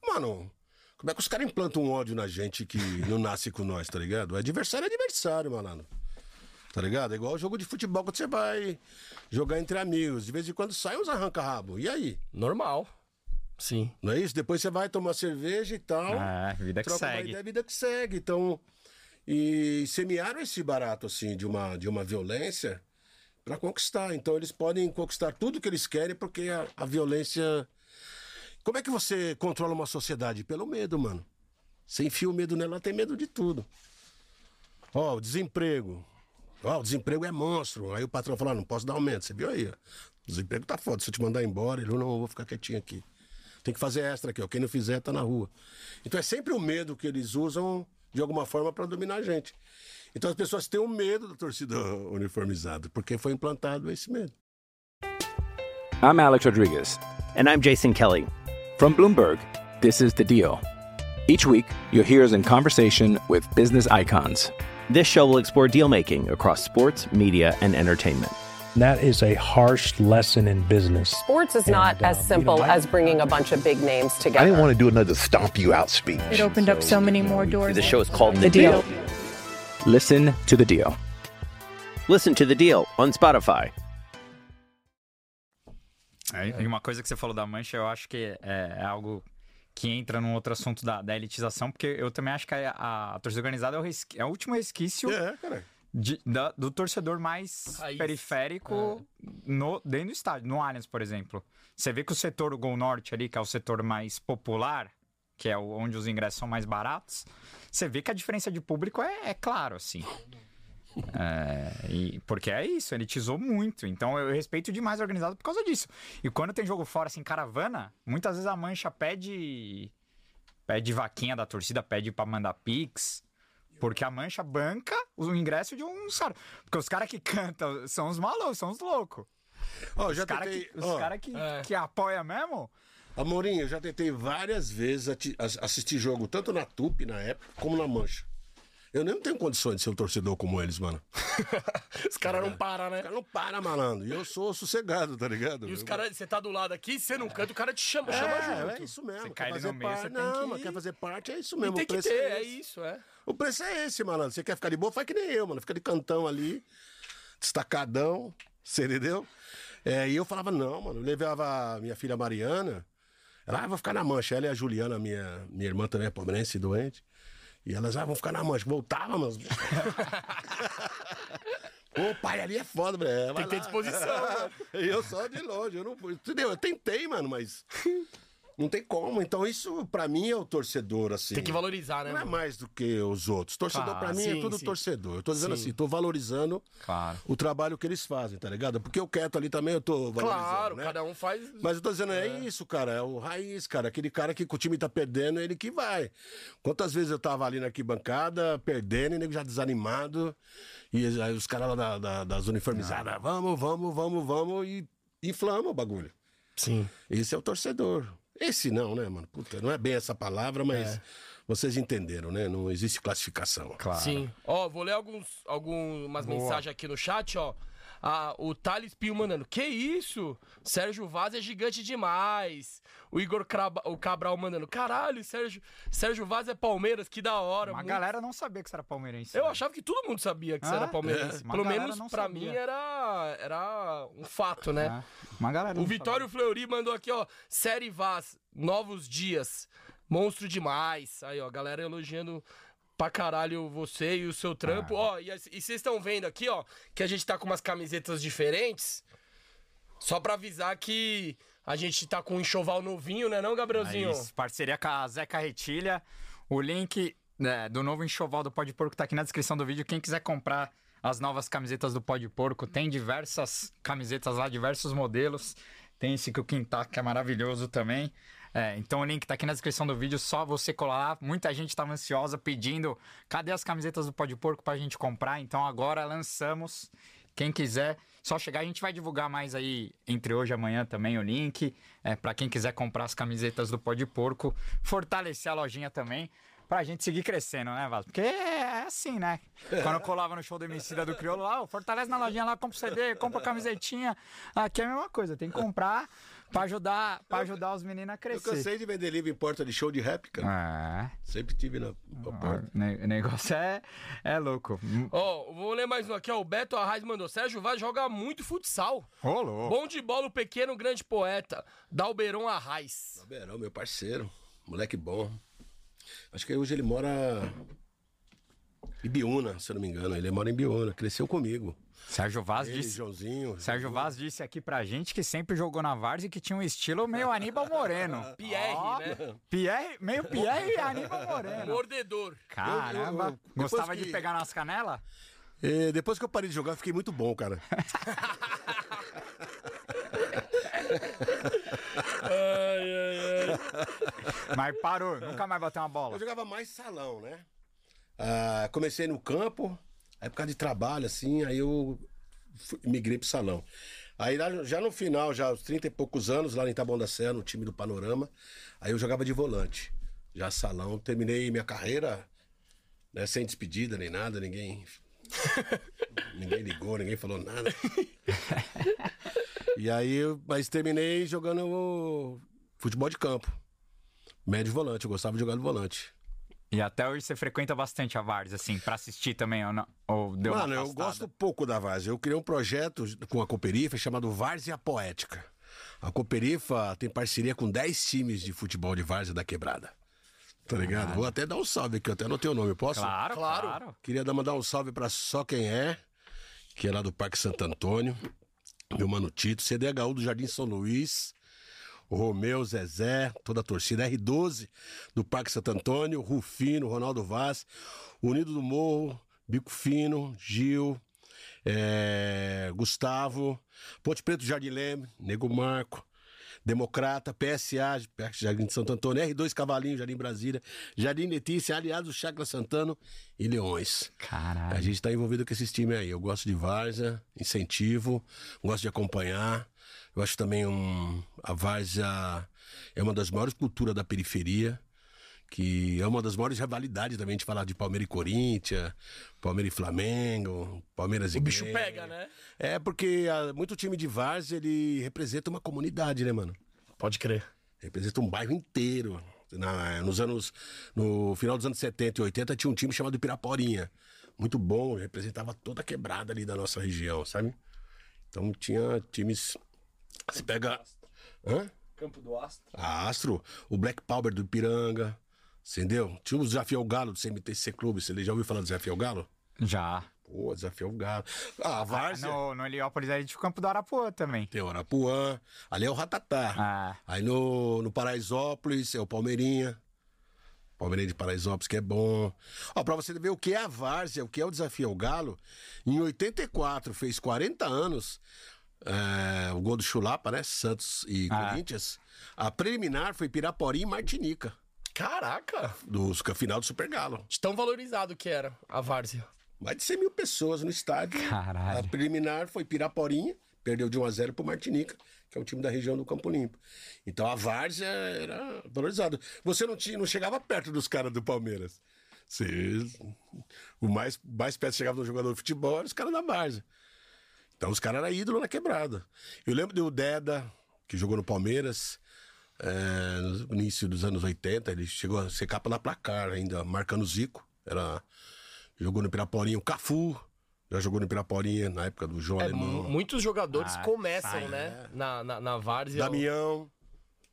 Mano, como é que os caras implantam um ódio na gente que não nasce com nós, tá ligado? O adversário é adversário, malandro. Tá ligado? É igual o jogo de futebol quando você vai jogar entre amigos. De vez em quando sai uns arranca-rabo. E aí? Normal. Sim. Não é isso? Depois você vai tomar cerveja e tal. É, vida que troca uma segue. ideia, vida que segue. Então, e semearam esse barato, assim, de uma, de uma violência para conquistar. Então, eles podem conquistar tudo que eles querem porque a, a violência. Como é que você controla uma sociedade? Pelo medo, mano. Você enfia o medo nela, ela tem medo de tudo. Ó, o desemprego. Ó, o desemprego é monstro. Aí o patrão fala, "Ah, não posso dar aumento. Você viu aí, ó. O desemprego tá foda. Se eu te mandar embora, ele não, eu vou ficar quietinho aqui. Tem que fazer extra aqui, ó. Quem não fizer, tá na rua. Então é sempre o medo que eles usam, de alguma forma, para dominar a gente. Então as pessoas têm o medo da torcida uniformizada, porque foi implantado esse medo. I'm Alex Rodriguez. And I'm Jason Kelly. From Bloomberg, this is The Deal. Each week, you'll hear us in conversation with business icons. This show will explore deal making across sports, media, and entertainment. That is a harsh lesson in business. Sports is not And, as um, you simple know, I- as bringing a bunch of big names together. I didn't want to do another stomp you out speech. It opened up so many more doors. The show is called The The Deal. Deal. Listen to The Deal. Listen to The Deal on Spotify. É, uma coisa que você falou da mancha, eu acho que é, é algo que entra num outro assunto da, da elitização, porque eu também acho que a, a torcida organizada é o, resqui- é o último resquício É, de- da- do torcedor mais Raiz. periférico no, dentro do estádio, no Allianz, por exemplo. Você vê que o setor do Gol Norte ali, que é o setor mais popular, que é onde os ingressos são mais baratos, você vê que a diferença de público é, é claro, assim. É, e- porque é isso, elitizou muito. Então eu respeito demais a organizada por causa disso. E quando tem jogo fora, assim, caravana, muitas vezes a mancha pede. Pede vaquinha da torcida, pede pra mandar pix. Porque a mancha banca o ingresso de uns caras. Porque os caras que cantam são os malucos, são os loucos. Ó, Os caras tentei. que, os ó, cara que, É. que apoia mesmo. Amorim, eu já tentei várias vezes assistir jogo, tanto na Tupi na época, como na Mancha. Eu nem tenho condições de ser um torcedor como eles, mano. Os caras não param, né? O cara não para, malandro. E eu sou sossegado, tá ligado? E os caras, você tá do lado aqui, você não canta, o cara te chama, chama junto. É, é isso mesmo. Você quer cai fazer no meio, parte. tem Não, que mas quer fazer parte, é isso E mesmo. tem o que preço ter, é é isso, é. O preço é esse, malandro. Você quer ficar de boa, faz que nem eu, mano. Fica de cantão ali, destacadão, você entendeu? É, e eu falava, não, mano. Eu levava a minha filha Mariana. Ela, ah, vou ficar na mancha. Ela e a Juliana, minha, minha irmã também é palmeirense, doente. E elas, ah, vão ficar na mancha. Voltava, mas. Pô, pai, ali é foda, velho. Tem que ter disposição. E eu só de longe, eu não fui. Entendeu? Eu tentei, mano, mas. Não tem como. Então, isso, pra mim, é o torcedor, assim. Tem que valorizar, né? Não é mais do que os outros. Torcedor, Claro, pra mim, sim, é tudo sim. torcedor. Eu tô dizendo Sim. assim, tô valorizando Claro. o trabalho que eles fazem, tá ligado? Porque eu quieto ali também, eu tô valorizando, Claro, né? cada um faz. Mas eu tô dizendo, é. isso, cara. É o raiz, cara. Aquele cara que o time tá perdendo, é ele que vai. Quantas vezes eu tava ali na arquibancada, perdendo, e nego já desanimado. E aí os caras lá da- da- das uniformizadas, vamos, vamos, vamos, vamos, e inflama o bagulho. Sim. Esse é o torcedor. Esse não, né, mano? Puta, não é bem essa palavra, mas vocês entenderam, né? Não existe classificação. Claro. Sim. Ó, vou ler alguns, algumas mensagens aqui no chat, ó. Ah, o Thales Pio mandando, que isso? Sérgio Vaz é gigante demais. O Igor Craba- o Cabral mandando, caralho, Sérgio, Sérgio Vaz é Palmeiras, que da hora. Uma muito- galera não sabia que você era palmeirense. Eu né? achava que todo mundo sabia que você Ah, era palmeirense. é. Pelo menos pra sabia. mim era, era um fato, né? Ah, Uma galera O Vitório Fleury mandou aqui, ó. Série Vaz, novos dias. Monstro demais. Aí, ó, galera elogiando pra caralho você e o seu trampo. Ó, e as- e vocês estão vendo aqui, ó, que a gente tá com umas camisetas diferentes. Só pra avisar que a gente tá com um enxoval novinho, né, não, Gabrielzinho? É isso, parceria com a Zé Carretilha. O link né, do novo enxoval do Pó de Porco tá aqui na descrição do vídeo. Quem quiser comprar as novas camisetas do Pó de Porco, tem diversas camisetas lá, diversos modelos. Tem esse que o Quintal, que é maravilhoso também. É, então o link tá aqui na descrição do vídeo, só você colar lá. Muita gente tava ansiosa pedindo cadê as camisetas do Pó de Porco pra gente comprar. Então agora lançamos. Quem quiser, só chegar. A gente vai divulgar mais aí entre hoje e amanhã também o link. É, para quem quiser comprar as camisetas do Pó de Porco. Fortalecer a lojinha também. Pra gente seguir crescendo, né, Vasco? Porque é assim, né? Quando eu colava no show do Emicida do Criolo lá, fortalece na lojinha lá, compra o CD, compra a camisetinha. Aqui é a mesma coisa, tem que comprar pra ajudar, pra ajudar os meninos a Eu crescer. cansei de vender livro em porta de show de rap, cara. É, Sempre tive na, na porta. o ne- negócio é, é louco. Ó, vou ler mais um aqui, ó. O Beto Arraes mandou. Sérgio Vaz joga muito futsal. Rolou. Bom de bola, o pequeno grande poeta. Dalberon Arraes. Berão, meu parceiro. Moleque bom. Acho que hoje ele mora em Biúna, se eu não me engano. Ele mora em Biúna, cresceu comigo. Sérgio Vaz Ele, disse. Joãozinho. Sérgio Vaz disse aqui pra gente que sempre jogou na Várzea e que tinha um estilo meio Aníbal Moreno. Pierre, Ó, né? Pierre, meio Pierre e Aníbal Moreno. Mordedor. Caramba. Eu- eu- eu- Gostava que- de pegar nas canelas? É, depois que eu parei de jogar, eu fiquei muito bom, cara. Mas parou, nunca mais bateu uma Eu bola. jogava mais salão, né? Ah, comecei no campo, aí por causa de trabalho, assim, aí eu fui- migrei pro salão. Aí lá- já no final, já aos 30 e poucos anos, lá em Taboão da Serra, no time do Panorama, aí eu jogava de volante. Já salão, terminei minha carreira, né, sem despedida nem nada, ninguém. ninguém ligou, ninguém falou nada. e aí, mas terminei jogando futebol de campo. Médio volante, eu gostava de jogar no volante. E até hoje você frequenta bastante a Várzea, assim, pra assistir também ou não? Ou deu Mano, uma eu gosto pouco da Várzea. Eu criei um projeto com a Cooperifa chamado Várzea Poética. A Cooperifa tem parceria com 10 times de futebol de Várzea da Quebrada. Tá ligado? Vou até dar um salve aqui, eu até anotei o nome, posso? Claro, claro. Queria dar, mandar um salve pra Só Quem É, que é lá do Parque Santo Antônio. Meu mano Tito, CDHU do Jardim São Luís. Romeu, Zezé, toda a torcida. R12 do Parque Santo Antônio. Rufino, Ronaldo Vaz. Unido do Morro, Bico Fino, Gil. é, Gustavo. Ponte Preto, Jardim Leme. Nego Marco. Democrata, PSA, Jardim de Santo Antônio, R2 Cavalinho, Jardim Brasília, Jardim Letícia, aliado Chácara Santano e Leões. Caralho. A gente tá envolvido com esses times aí. Eu gosto de Várzea, incentivo, gosto de acompanhar. Eu acho também um, a Várzea é uma das maiores culturas da periferia, que é uma das maiores rivalidades também de falar de Palmeiras e Corinthians, Palmeiras e Flamengo, Palmeiras e O bicho Grêmio. pega, né? É, porque ah, muito time de Várzea, ele representa uma comunidade, né, mano? Pode crer. Representa um bairro inteiro. Na- nos anos. No final dos anos 70 e 80 tinha um time chamado Piraporinha. Muito bom, representava toda a quebrada ali da nossa região, sabe? Então tinha times Você pega. Hã? Campo do Astro. A Astro, o Black Power do Ipiranga. Entendeu? Tinha o Desafio ao Galo do CMTC Clube. Você já ouviu falar do Desafio ao Galo? Já. Pô, Desafio ao Galo. Ah, a Ah, Várzea. no, no Heliópolis aí tinha o Campo do Arapuã também. Tem o Arapuã. Ali é o Ratatá. Ah. Aí no, no Paraisópolis é o Palmeirinha. Palmeirinha de Paraisópolis, que é bom. Ó, pra você ver o que é a Várzea, o que é o Desafio ao Galo. Em 84, fez 40 anos. É, o gol do Chulapa, né? Santos e Ah. Corinthians. A preliminar foi Piraporim e Martinica. Caraca! Do final do Super Galo. De tão valorizado que era a Várzea. Mais de 100 mil pessoas no estádio. Caralho. A preliminar foi Piraporinha, perdeu de 1 a 0 pro Martinica, que é um time da região do Campo Limpo. Então a Várzea era valorizada. Você não, tinha, não chegava perto dos caras do Palmeiras. Você, o mais, mais perto que chegava do jogador de futebol era os caras da Várzea. Então os caras eram ídolo na quebrada. Eu lembro do Deda, que jogou no Palmeiras. é, no início dos anos 80, ele chegou a ser capa na placar ainda, marcando o Zico. Era, jogou no Piraporinha. O Cafu já jogou no Piraporinha na época do João É, Alemão. mu- muitos jogadores Ah, começam, sai, né? Na, na, na Várzea. Damião.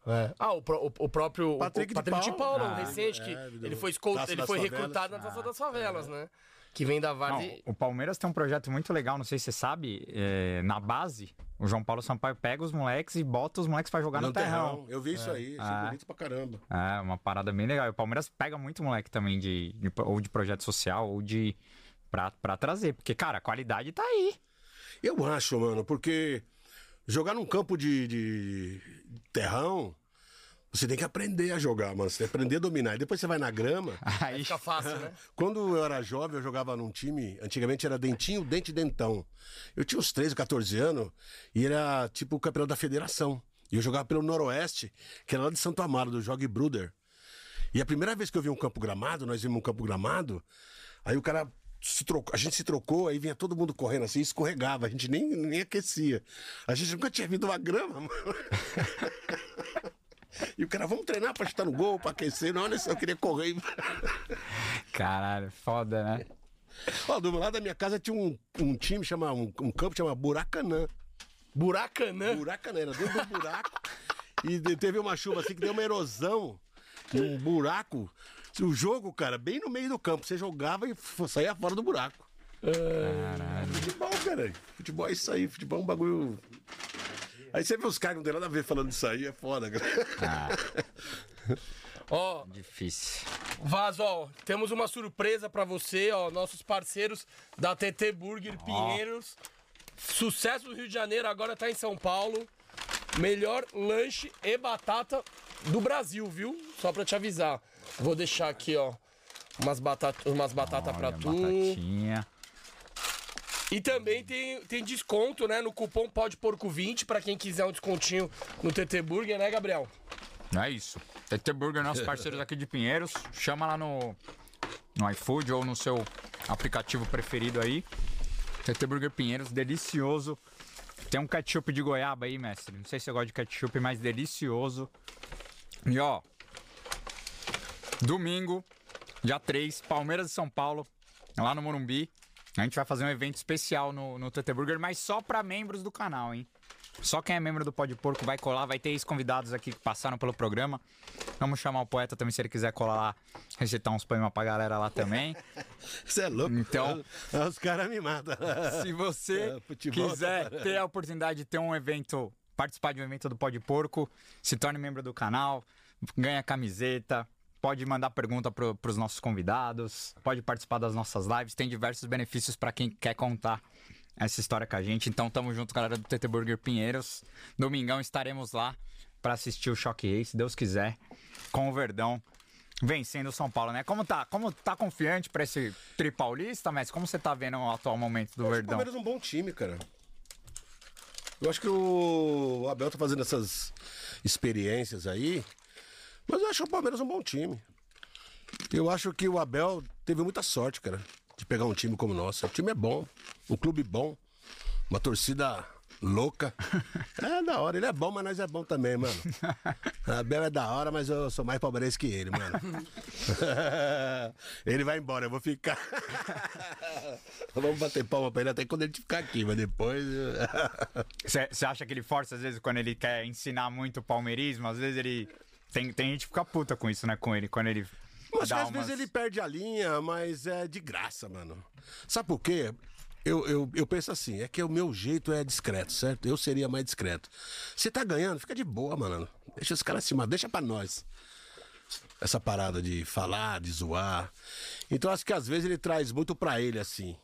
É. Ah, o, o, o próprio Patrick o de Patrick de Paula. Paula, um Ah, recente, que é, ele foi, escol- ele foi Favelas. recrutado na Taça Ah, das Favelas, né? Que vem da Várzea. o Palmeiras tem um projeto muito legal, não sei se você sabe, é, na base, o João Paulo Sampaio pega os moleques e bota os moleques pra jogar no, No terrão. Eu vi isso aí, achei Ah. bonito pra caramba. É, uma parada bem legal. E o Palmeiras pega muito moleque também de, de- ou de projeto social ou de pra, pra trazer, porque cara, a qualidade tá aí. Eu acho, mano, porque jogar num campo de, de terrão, você tem que aprender a jogar, mano. Você tem que aprender a dominar. E depois você vai na grama. Aí Fica fácil, né? Quando eu era jovem, eu jogava num time, antigamente era dentinho, dente e dentão. Eu tinha uns 13, 14 anos e era tipo o campeão da federação. E eu jogava pelo Noroeste, que era lá de Santo Amaro, do Jogue Bruder. E a primeira vez que eu vi um campo gramado, nós vimos um campo gramado, aí o cara se trocou, a gente se trocou, aí vinha todo mundo correndo assim, escorregava, a gente nem, nem aquecia. A gente nunca tinha visto uma grama, mano. E o cara, vamos treinar pra chutar no gol, pra aquecer. Não, olha só, eu queria correr. Caralho, foda, né? Ó, do lado da minha casa tinha um, um time, chama, um, um campo chama Buracanã. Buracanã. Buracanã, era dentro do buraco. e teve uma chuva assim que deu uma erosão. Um buraco. O jogo, cara, bem no meio do campo. Você jogava e saía fora do buraco. Caralho. Futebol, cara. Futebol é isso aí. Futebol é um bagulho. Aí você vê os caras que não tem nada a ver falando disso aí, é foda, cara. Ó, Difícil. Vaz, ó, temos uma surpresa pra você, ó, nossos parceiros da TT Burger Pinheiros. Sucesso do Rio de Janeiro, agora tá em São Paulo. Melhor lanche e batata do Brasil, viu? Só pra te avisar. Vou deixar aqui, ó, umas batatas umas batata pra Olha, tu. Batatinha. E também tem, tem desconto, né, no cupom Pode Porco 20 pra quem quiser um descontinho no TT Burger, né, Gabriel? É isso. TT Burger, nossos parceiros aqui de Pinheiros. Chama lá no, no iFood ou no seu aplicativo preferido aí. TT Burger Pinheiros, delicioso. Tem um ketchup de goiaba aí, mestre. Não sei se você gosta de ketchup, mas delicioso. E ó, domingo, dia 3, Palmeiras de São Paulo, lá no Morumbi. A gente vai fazer um evento especial no, no TT Burger, mas só pra membros do canal, hein? Só quem é membro do Pode Porco vai colar, vai ter ex-convidados aqui que passaram pelo programa. Vamos chamar o poeta também, se ele quiser colar lá, recitar uns poemas pra galera lá também. Você é louco? Então- Ah, Os caras me matam. Se você É, futebol quiser tá- ter a oportunidade de ter um evento, participar de um evento do Pode Porco, se torne membro do canal, ganha camiseta, pode mandar pergunta para os nossos convidados, pode participar das nossas lives, tem diversos benefícios para quem quer contar essa história com a gente. Então tamo junto, galera do TT Burger Pinheiros. Domingão estaremos lá para assistir o Choque Rei, se Deus quiser, com o Verdão. Vencendo o São Paulo, né? Como tá? Como tá confiante pra esse tri paulista, mas como você tá vendo o atual momento do O Verdão? Palmeiras é um bom time, cara. Eu acho que o Abel tá fazendo essas experiências aí, mas eu acho o Palmeiras um bom time. Eu acho que o Abel teve muita sorte, cara, de pegar um time como o nosso. O time é bom, um clube bom, uma torcida louca. É da hora, ele é bom, mas nós é bom também, mano. Abel é da hora, mas eu sou mais palmeirense que ele, mano. ele vai embora, eu vou ficar. Vamos bater palma pra ele até quando ele ficar aqui, mas depois. Você acha que ele força, às vezes, quando ele quer ensinar muito o palmeirismo? Às vezes ele. Tem, tem gente que fica puta com isso, né? Com ele, quando ele. Mas às umas- vezes ele perde a linha, mas é de graça, mano. Sabe por quê? Eu, eu, eu penso assim, é que o meu jeito é discreto, certo? Eu seria mais discreto. Você tá ganhando, fica de boa, mano. Deixa os caras acima, deixa pra nós. Essa parada de falar, de zoar. Então acho que às vezes ele traz muito pra ele, assim.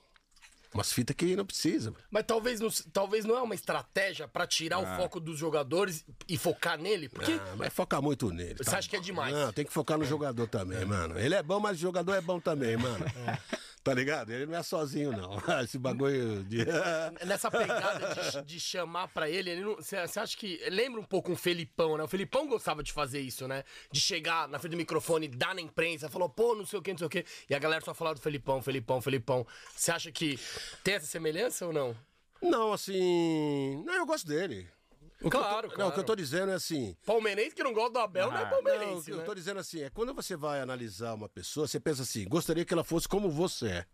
Umas fitas que não precisa. Mas talvez não, talvez não é uma estratégia pra tirar Ah. o foco dos jogadores e focar nele, porque Ah, mas foca muito nele. Você acha que é demais? Não, tem que focar no jogador também, mano. Ele é bom, mas o jogador é bom também, mano. Tá ligado? Ele não é sozinho, não. Esse bagulho de. nessa pegada de, de chamar pra ele, ele não- você acha que lembra um pouco um Felipão, né? O Felipão gostava de fazer isso, né? De chegar na frente do microfone, dar na imprensa, falou, pô, não sei o que, não sei o que, e a galera só falava do Felipão, Felipão, Felipão. Você acha que tem essa semelhança ou não? Não, assim. Não, eu gosto dele. O que eu tô- Claro, Não, claro. o que eu tô dizendo é assim. Palmeirense que não gosta do Abel não é Não, o palmeirense, que eu né? tô dizendo assim, é quando você vai analisar uma pessoa, você pensa assim, gostaria que ela fosse como você é.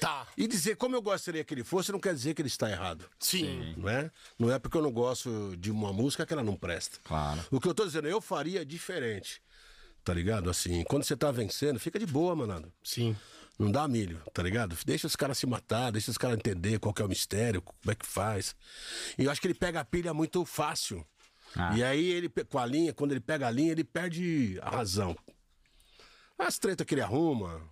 Tá. E dizer como eu gostaria que ele fosse não quer dizer que ele está errado. Sim. Não é? Não é porque eu não gosto de uma música que ela não presta. Claro. O que eu tô dizendo, eu faria diferente. Tá ligado? Assim, quando você tá vencendo, fica de boa, manado. Sim. Não dá milho, tá ligado? Deixa os caras se matar, deixa os caras entender qual que é o mistério, como é que faz. E eu acho que ele pega a pilha muito fácil. Ah. E aí ele, com a linha, quando ele pega a linha, ele perde a razão. As tretas que ele arruma.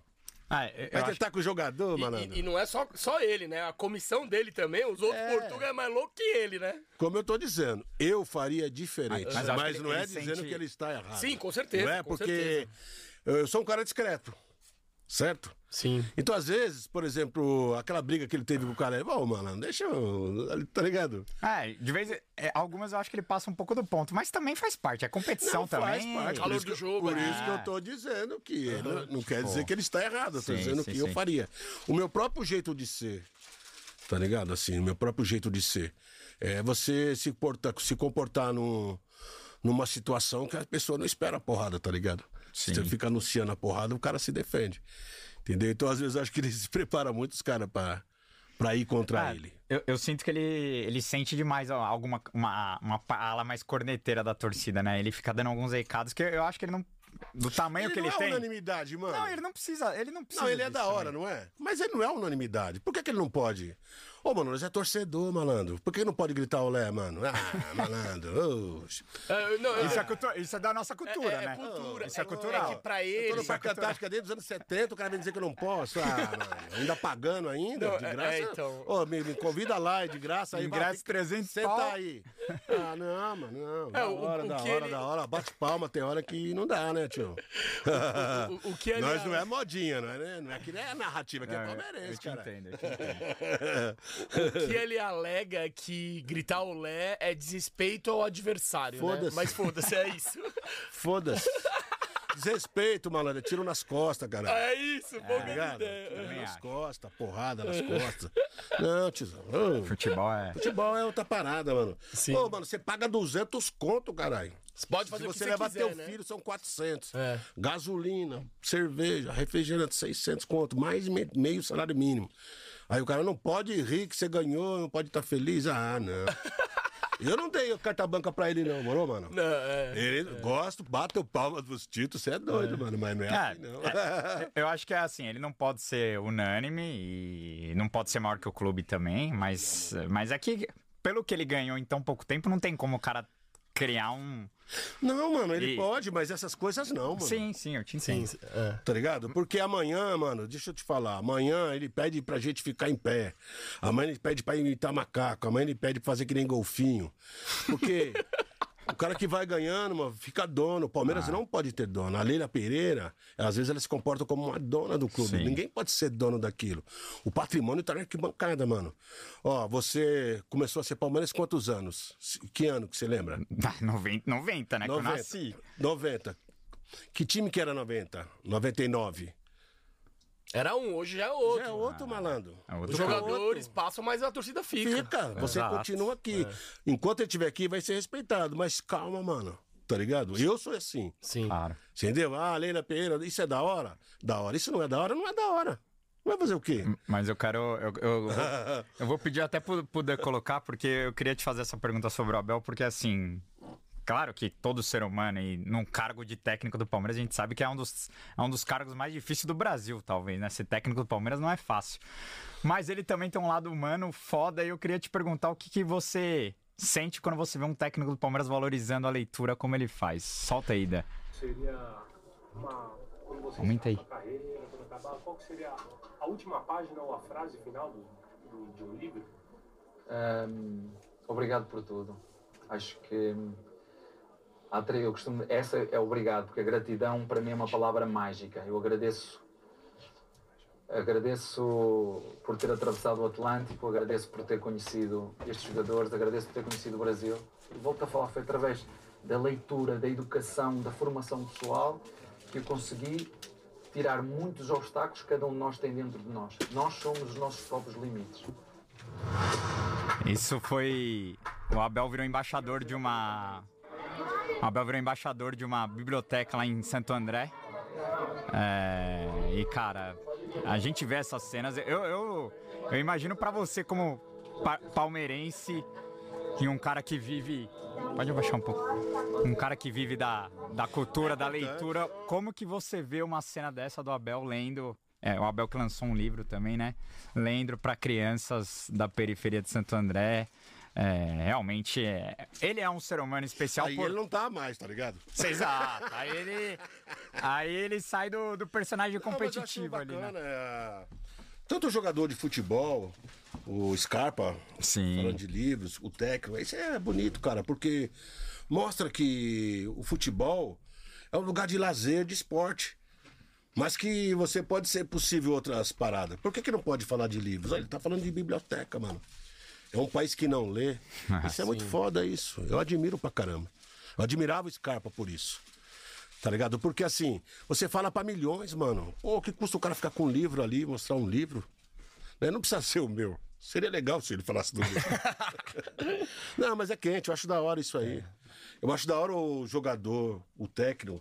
Ah, eu- eu Vai acho- tentar com o jogador, malandro. e- e não é só, só ele, né? A comissão dele também, os outros portugueses é mais louco que ele, né? Como eu tô dizendo, eu faria diferente. Mas Mas, acho não é ele dizendo sente- que ele está errado. Sim, com certeza, Não é com porque certeza. eu sou um cara discreto. Certo? Sim. Então, às vezes, por exemplo, aquela briga que ele teve com o cara, ô, mano, deixa eu. Tá ligado? É, de vez é, algumas eu acho que ele passa um pouco do ponto, mas também faz parte, é competição Não, também. faz parte. Calor do jogo, Por né? isso que eu tô dizendo que ele não- quer Pô. dizer que ele está errado. Eu tô Sim, dizendo sim, que eu sim. faria. O meu próprio jeito de ser, tá ligado? Assim, o meu próprio jeito de ser. É você se, portar, se comportar num, numa situação que a pessoa não espera a porrada, tá ligado? Se Sim. você fica anunciando a porrada, o cara se defende. Entendeu? Então, às vezes, eu acho que ele se prepara muito os caras pra, pra ir contra Ah, ele. Eu, eu sinto que ele, ele sente demais alguma uma, uma ala mais corneteira da torcida, né? Ele fica dando alguns recados que eu acho que ele não. Do tamanho que não ele é tem. unanimidade, mano. Não, ele não precisa. Ele não precisa. Não, ele é da hora, também. não é? Mas ele não é unanimidade. Por que, que ele não pode? Ô, mano, nós é torcedor, malandro. Por que não pode gritar olé, mano? Ah, malandro. oxe. É, não, Isso é, é, cultura, isso é da nossa cultura, é, é né? cultura. Isso é cultural. É que pra Eu ele. tô no Parque Antártica desde os anos 70, o cara vem dizer que eu não posso. Ah, mano, ainda pagando ainda, Não, de é- graça. é, então. Ô, me, me convida lá, é de graça. Aí, Ingresso vai, fica- 300 Senta pau. aí. Ah, não, mano, não. É, da o- hora, o da que hora, ele- da hora. Bate palma, tem hora que não dá, né, tio? o- o que ele- Nós não é modinha, não é, né? Não é que nem é narrativa, que é eu- palmeirense, eu te cara. entendo, eu te entendo. O que ele alega é que gritar olé é desrespeito ao adversário, né? Foda-se. Mas foda-se, é isso. Foda-se. Desrespeito, malandro. é Tiro nas costas, cara. É isso, pouca ligado? ideia. Tiro nas costas, porrada nas costas. Não, tiozão. Futebol é. Futebol é outra parada, mano. Sim. Ô, mano, você paga 200 conto, caralho. Você pode fazer Se o que você você levar quiser, teu né? filho, são 400. É. Gasolina, cerveja, refrigerante, 600 conto. Mais me- meio salário mínimo. Aí o cara não pode rir que você ganhou, não pode estar feliz. Ah, não. Eu não dei carta banca pra ele, não, moro, mano? Não, é. Ele gosta, bate o palma dos títulos, você é doido, mano, mas não é assim, não. é, eu acho que é assim, ele não pode ser unânime e não pode ser maior que o clube também, mas, mas é que, pelo que ele ganhou em tão pouco tempo, não tem como o cara criar um. Não, mano, ele E- pode, mas essas coisas não, mano. Sim, sim, eu te entendo. Tá ligado? Porque amanhã, mano, deixa eu te falar, amanhã ele pede pra gente ficar em pé. Amanhã ele pede pra imitar macaco. Amanhã ele pede pra fazer que nem golfinho. Porque o cara que vai ganhando, mano, fica dono. O Palmeiras não pode ter dono. A Leila Pereira, às vezes ela se comporta como uma dona do clube. Sim. Ninguém pode ser dono daquilo. O patrimônio tá na arquibancada, mano. Ó, você começou a ser Palmeiras quantos anos? Que ano que você lembra? Ah, 90, 90 né? Que eu nasci. 90. Que time que era 90? 99. Era um, hoje já é outro. Já é outro, malandro. É outro Os jogadores passam, mas a torcida fica. Fica, você Exato. continua aqui. Enquanto ele estiver aqui, vai ser respeitado. Mas calma, mano. Tá ligado? Eu sou assim. Sim. Claro. Entendeu? Ah, Leila Pereira, isso é da hora? Da hora. Isso não é da hora? Não é da hora. Vai fazer o quê? Mas eu quero. Eu, eu, vou, eu vou pedir até poder colocar, porque eu queria te fazer essa pergunta sobre o Abel, porque assim. Claro que todo ser humano, e num cargo de técnico do Palmeiras, a gente sabe que é um dos, é um dos cargos mais difíceis do Brasil, talvez, né? Ser técnico do Palmeiras não é fácil. Mas ele também tem um lado humano foda, e eu queria te perguntar o que, que você sente quando você vê um técnico do Palmeiras valorizando a leitura como ele faz. Solta aí, Ida. Seria uma. Quando você Aumenta aí. carreira, quando acabar, qual que seria a última página ou a frase final do, do- de um livro? Hum, obrigado por tudo. Acho que hum, eu costumo, essa é obrigado, porque a gratidão para mim é uma palavra mágica. Eu agradeço agradeço por ter atravessado o Atlântico, agradeço por ter conhecido estes jogadores, agradeço por ter conhecido o Brasil. E volto a falar, foi através da leitura, da educação, da formação pessoal que eu consegui tirar muitos obstáculos que cada um de nós tem dentro de nós. Nós somos os nossos próprios limites. Isso foi. O Abel virou embaixador de uma. O Abel virou embaixador de uma biblioteca lá em Santo André. É, E, cara, a gente vê essas cenas. Eu, eu, eu imagino pra você, como pa- palmeirense, e um cara que vive. Pode abaixar um pouco. Um cara que vive da, da cultura, da leitura. Como que você vê uma cena dessa do Abel lendo? É, o Abel que lançou um livro também, né? Lendo para crianças da periferia de Santo André. É, realmente, é, ele é um ser humano especial Aí por... ele não tá mais, tá ligado? Exato. Aí ele, aí ele sai do, do personagem Não, acho competitivo ali, né? bacana, é, Tanto o jogador de futebol, o Scarpa, Sim. falando de livros, o técnico, isso é bonito, cara, porque mostra que o futebol é um lugar de lazer, de esporte. Mas que você pode ser possível outras paradas. Por que, que não pode falar de livros? Ele tá falando de biblioteca, mano. É um país que não lê. Isso é muito foda, isso. Eu admiro pra caramba. Eu admirava o Scarpa por isso. Tá ligado? Porque assim, você fala pra milhões, mano. Pô, o que custa o cara ficar com um livro ali, mostrar um livro? Né? Não precisa ser o meu. Seria legal se ele falasse do meu. não, mas é quente, eu acho da hora isso aí. Eu acho da hora o jogador, o técnico,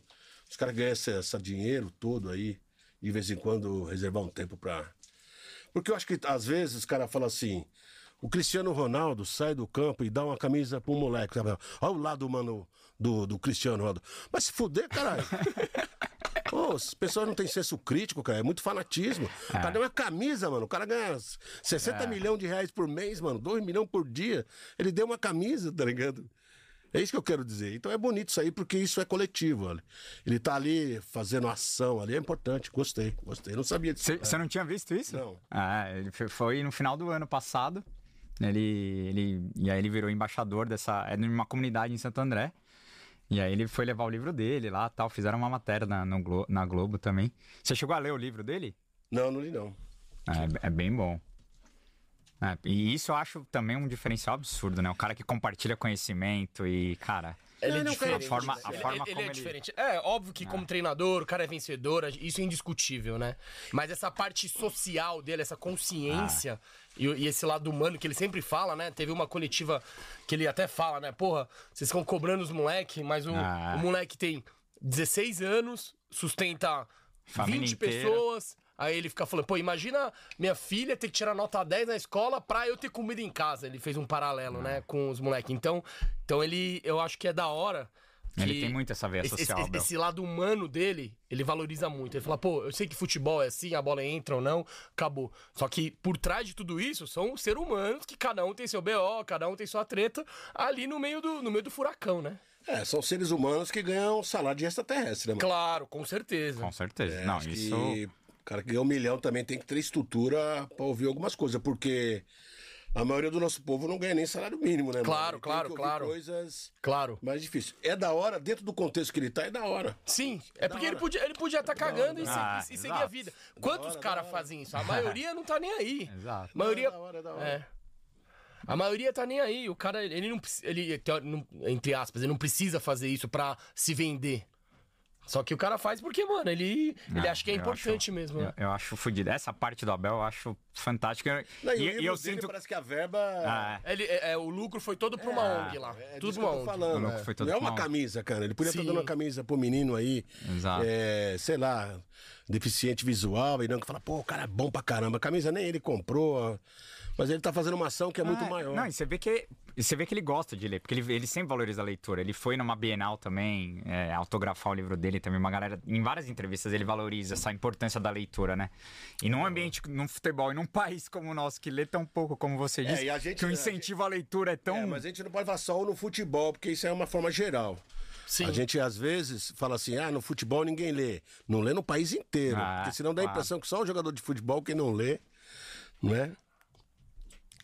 os caras ganham esse, esse dinheiro todo aí, de vez em quando reservar um tempo pra. Porque eu acho que às vezes os caras falam assim. O Cristiano Ronaldo sai do campo e dá uma camisa pro moleque. sabe? Olha o lado, mano, do, do Cristiano Ronaldo. Mas se fuder, caralho. Pô, as pessoas não têm senso crítico, cara. É muito fanatismo. O cara deu uma camisa, mano. O cara ganha 60 milhões de reais por mês, mano. 2 milhões por dia. Ele deu uma camisa, tá ligado? É isso que eu quero dizer. Então é bonito isso aí, porque isso é coletivo, olha. Ele tá ali fazendo ação ali, é importante. Gostei, gostei. Não sabia disso. Você não tinha visto isso? Não. Ah, foi no final do ano passado. Ele, ele, e aí ele virou embaixador dessa. É numa comunidade em Santo André. E aí ele foi levar o livro dele lá tal. Fizeram uma matéria na, no Glo- na Globo também. Você chegou a ler o livro dele? Não, não li não. É, é bem bom. É, e isso eu acho também um diferencial absurdo, né? O cara que compartilha conhecimento e, cara. Ele é Ele é diferente. A forma- a Ele- forma ele, como é ele- diferente. É, óbvio que como treinador, o cara é vencedor, isso é indiscutível, né? Mas essa parte social dele, essa consciência e, e esse lado humano que ele sempre fala, né? Teve uma coletiva que ele até fala, né? Porra, vocês estão cobrando os moleque, mas o, Ah. o moleque tem 16 anos, sustenta Família 20 inteira. pessoas. Aí ele fica falando, pô, imagina minha filha ter que tirar nota 10 na escola pra eu ter comida em casa. Ele fez um paralelo, né, com os moleques. Então, então ele, eu acho que é da hora. Ele tem muito essa veia social, esse, esse lado humano dele, ele valoriza muito. Ele fala, pô, eu sei que futebol é assim, a bola entra ou não, acabou. Só que por trás de tudo isso são seres humanos que cada um tem seu BO, cada um tem sua treta ali no meio do, no meio do furacão, né? É, são seres humanos que ganham salário de extraterrestre, né, mano? Claro, com certeza. Com certeza. É, não, isso. O cara que ganha um milhão também tem que ter estrutura pra ouvir algumas coisas, porque a maioria do nosso povo não ganha nem salário mínimo, né? mano? Claro, claro, que ouvir claro. coisas Claro. mais difíceis. É da hora, dentro do contexto que ele tá, é da hora. Sim, é porque ele podia ele podia estar cagando e, se- Ah, e seguir a vida. Quantos caras fazem isso? A maioria não tá nem aí. Exato. A maioria. É da hora, é da hora. É. A maioria tá nem aí. O cara, ele não. Ele, não- entre aspas, ele não precisa fazer isso pra se vender. Só que o cara faz porque, mano, ele, ele Não, acha que é importante acho- mesmo. Eu, né? eu acho fodido. Essa parte do Abel eu acho fantástica. Não, e, E, o e eu sinto. parece que a verba. Ah, Ele, é, é, o lucro foi todo pra uma ONG lá. É Tudo disso que uma eu tô ONG. falando. Lucro foi todo não é uma camisa, cara. Ele podia estar Sim. dando uma camisa pro menino aí. Exato. É, sei lá, deficiente visual. E não que fala, pô, o cara é bom pra caramba. A camisa nem ele comprou. ó. Mas ele tá fazendo uma ação que é muito Ah, maior. Não, e você vê que e você vê que ele gosta de ler, porque ele, ele sempre valoriza a leitura. Ele foi numa Bienal também, é, autografar o livro dele também. Uma galera, em várias entrevistas, ele valoriza essa importância da leitura, né? E num ambiente, num futebol, e num país como o nosso, que lê tão pouco, como você É, disse, e a gente- que o incentivo à leitura é tão. É, mas a gente não pode falar só no futebol, porque isso é uma forma geral. Sim. A gente, às vezes, fala assim, ah, no futebol ninguém lê. Não lê no país inteiro. Ah, porque senão dá a claro. impressão que só o jogador de futebol que não lê, não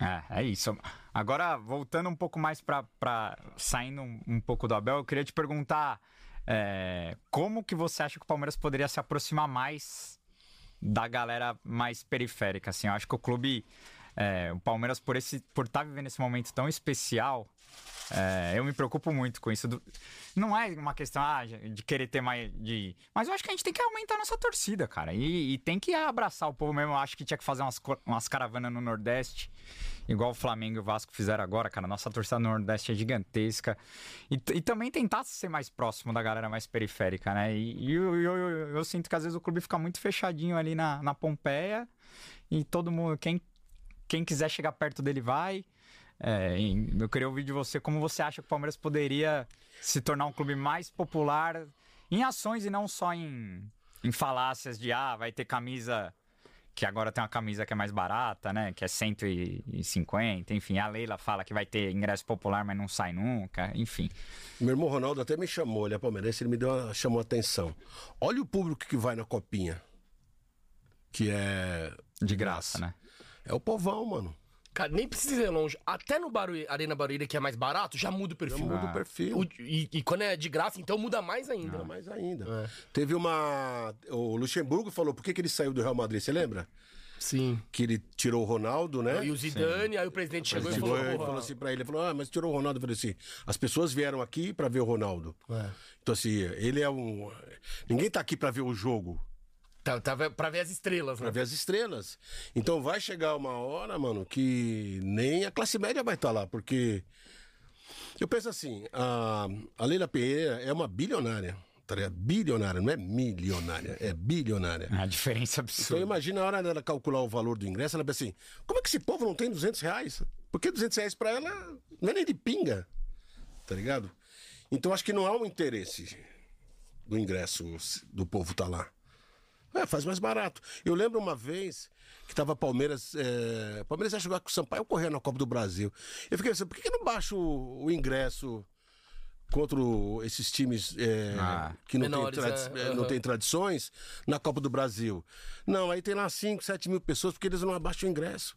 é? É, isso. Agora, voltando um pouco mais pra saindo um, um pouco do Abel, eu queria te perguntar é, como que você acha que o Palmeiras poderia se aproximar mais da galera mais periférica, assim, eu acho que o clube, é, o Palmeiras por esse, por estar vivendo esse momento tão especial, é, eu me preocupo muito com isso. do- não é uma questão ah, de querer ter mais. De... Mas eu acho que a gente tem que aumentar a nossa torcida, cara. E, e tem que abraçar o povo mesmo. Eu acho que tinha que fazer umas, umas caravanas no Nordeste, igual o Flamengo e o Vasco fizeram agora, cara. Nossa torcida no Nordeste é gigantesca. E, e também tentar ser mais próximo da galera mais periférica, né? E, e eu, eu, eu- eu sinto que às vezes o clube fica muito fechadinho ali na, na Pompeia e todo mundo. Quem, quem quiser chegar perto dele vai. É, eu queria ouvir de você como você acha que o Palmeiras poderia se tornar um clube mais popular em ações e não só em, em falácias de ah, vai ter camisa que agora tem uma camisa que é mais barata, né? Que é 150, enfim. A Leila fala que vai ter ingresso popular, mas não sai nunca, enfim. Meu irmão Ronaldo até me chamou, ele é palmeirense, ele me deu uma- chamou a atenção. Olha o público que vai na copinha. Que é. De graça, né? É o povão, mano. Cara, nem precisa ir longe. Até no Barueri, Arena Barueri, que é mais barato, já muda o perfil. muda o perfil. O- e, e quando é de graça, então muda mais ainda. Ainda mais ainda. Teve uma. O Luxemburgo falou por que, que ele saiu do Real Madrid, você lembra? Sim. Que ele tirou o Ronaldo, né? E o Zidane, aí o presidente chegou Chegou e e falou, falou, "Porra, assim pra ele, ele falou, ah, mas tirou o Ronaldo. Eu falei assim, as pessoas vieram aqui pra ver o Ronaldo. Então assim, ele é um... Ninguém tá aqui pra ver o jogo, tá, tá pra ver as estrelas, pra né? ver as estrelas. Então vai chegar uma hora, mano, que nem a classe média vai estar lá, porque... Eu penso assim, a, a Leila Pereira é uma bilionária, tá ligado? Bilionária, não é milionária, é bilionária. A diferença Então absurda. imagina a hora dela calcular o valor do ingresso, ela pensa assim, como é que esse povo não tem 200 reais? Porque 200 reais pra ela não é nem de pinga, tá ligado? Então acho que não há um interesse do ingresso do povo tá lá. É, faz mais barato. Eu lembro uma vez que tava Palmeiras. É... Palmeiras ia jogar com o Sampaio correndo na Copa do Brasil. Eu fiquei assim, por que, que não baixa o, o ingresso contra o- esses times é, Ah. que não, Menores, tem tradi- é, é, não tem tradições na Copa do Brasil? Não, aí tem lá 5, 7 mil pessoas porque eles não abaixam o ingresso.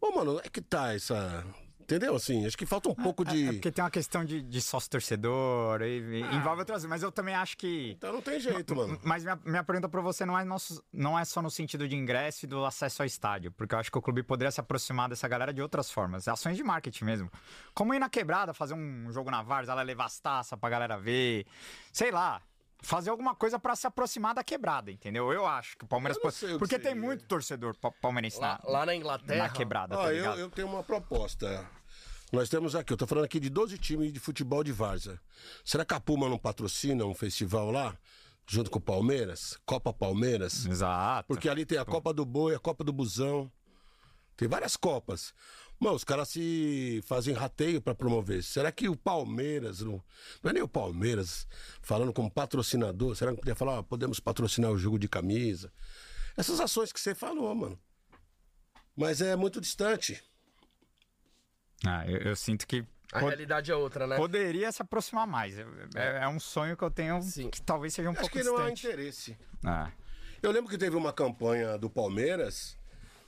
Ô, mano, é que tá essa. Entendeu? Assim, acho que falta um pouco de. É porque tem uma questão de, de sócio torcedor, e, e envolve outras coisas. Mas eu também acho que. Então não tem jeito, mano. Mas minha, minha pergunta pra você não é, nosso, não é só no sentido de ingresso e do acesso ao estádio, porque eu acho que o clube poderia se aproximar dessa galera de outras formas, ações de marketing mesmo. Como ir na quebrada, fazer um jogo na Vars, ela levar as taças pra galera ver, sei lá. Fazer alguma coisa pra se aproximar da quebrada, entendeu? Eu acho que o Palmeiras pode. Porque tem muito torcedor pa- palmeirense Lá, na, lá na Inglaterra. na quebrada, Ó, tá eu, eu tenho uma proposta. Nós temos aqui, eu tô falando aqui de 12 times de futebol de Várzea. Será que a Puma não patrocina um festival lá? Junto com o Palmeiras? Copa Palmeiras? Exato. Porque ali tem a Copa do Boi, a Copa do Busão. Tem várias Copas. Mano, os caras se fazem rateio pra promover. Será que o Palmeiras, não, não é nem o Palmeiras, falando como patrocinador, será que podia falar, ó, podemos patrocinar o jogo de camisa? Essas ações que você falou, mano. Mas é muito distante. Ah, eu, eu sinto que A pod- realidade é outra, né? poderia se aproximar mais. É, é- é um sonho que eu tenho Sim. que talvez seja um Acho pouco que não há interesse. Ah. Eu lembro que teve uma campanha do Palmeiras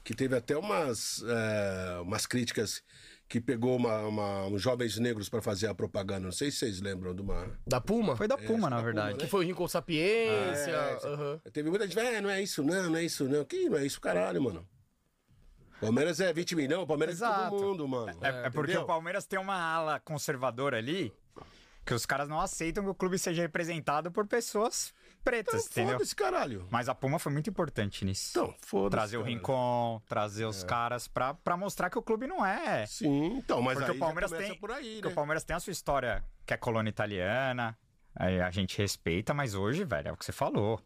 que teve até umas, é, umas críticas que pegou uma, uma- uns jovens negros pra fazer a propaganda. Não sei se vocês lembram de uma. Da Puma? Foi da Puma, acho na da verdade. Puma, Que foi o Rincon Sapiência. É, aham. Teve muita gente, é, não é isso não, não é isso não. Que não é isso, caralho, mano. Palmeiras é 20 milhões, Palmeiras é Exato. todo mundo, mano. É, é porque Entendeu? o Palmeiras tem uma ala conservadora ali Porque os caras não aceitam que o clube seja representado por pessoas pretas, Então, entendeu? foda-se, caralho. Mas a Puma foi muito importante nisso. Então, foda-se. trazer o. Rincon, trazer os caras pra, pra mostrar que o clube não é. Sim, então, mas Porque aí o Palmeiras tem. por aí, porque né? o Palmeiras tem a sua história, que é colônia italiana. Aí a gente respeita, mas hoje, velho, é o que você falou.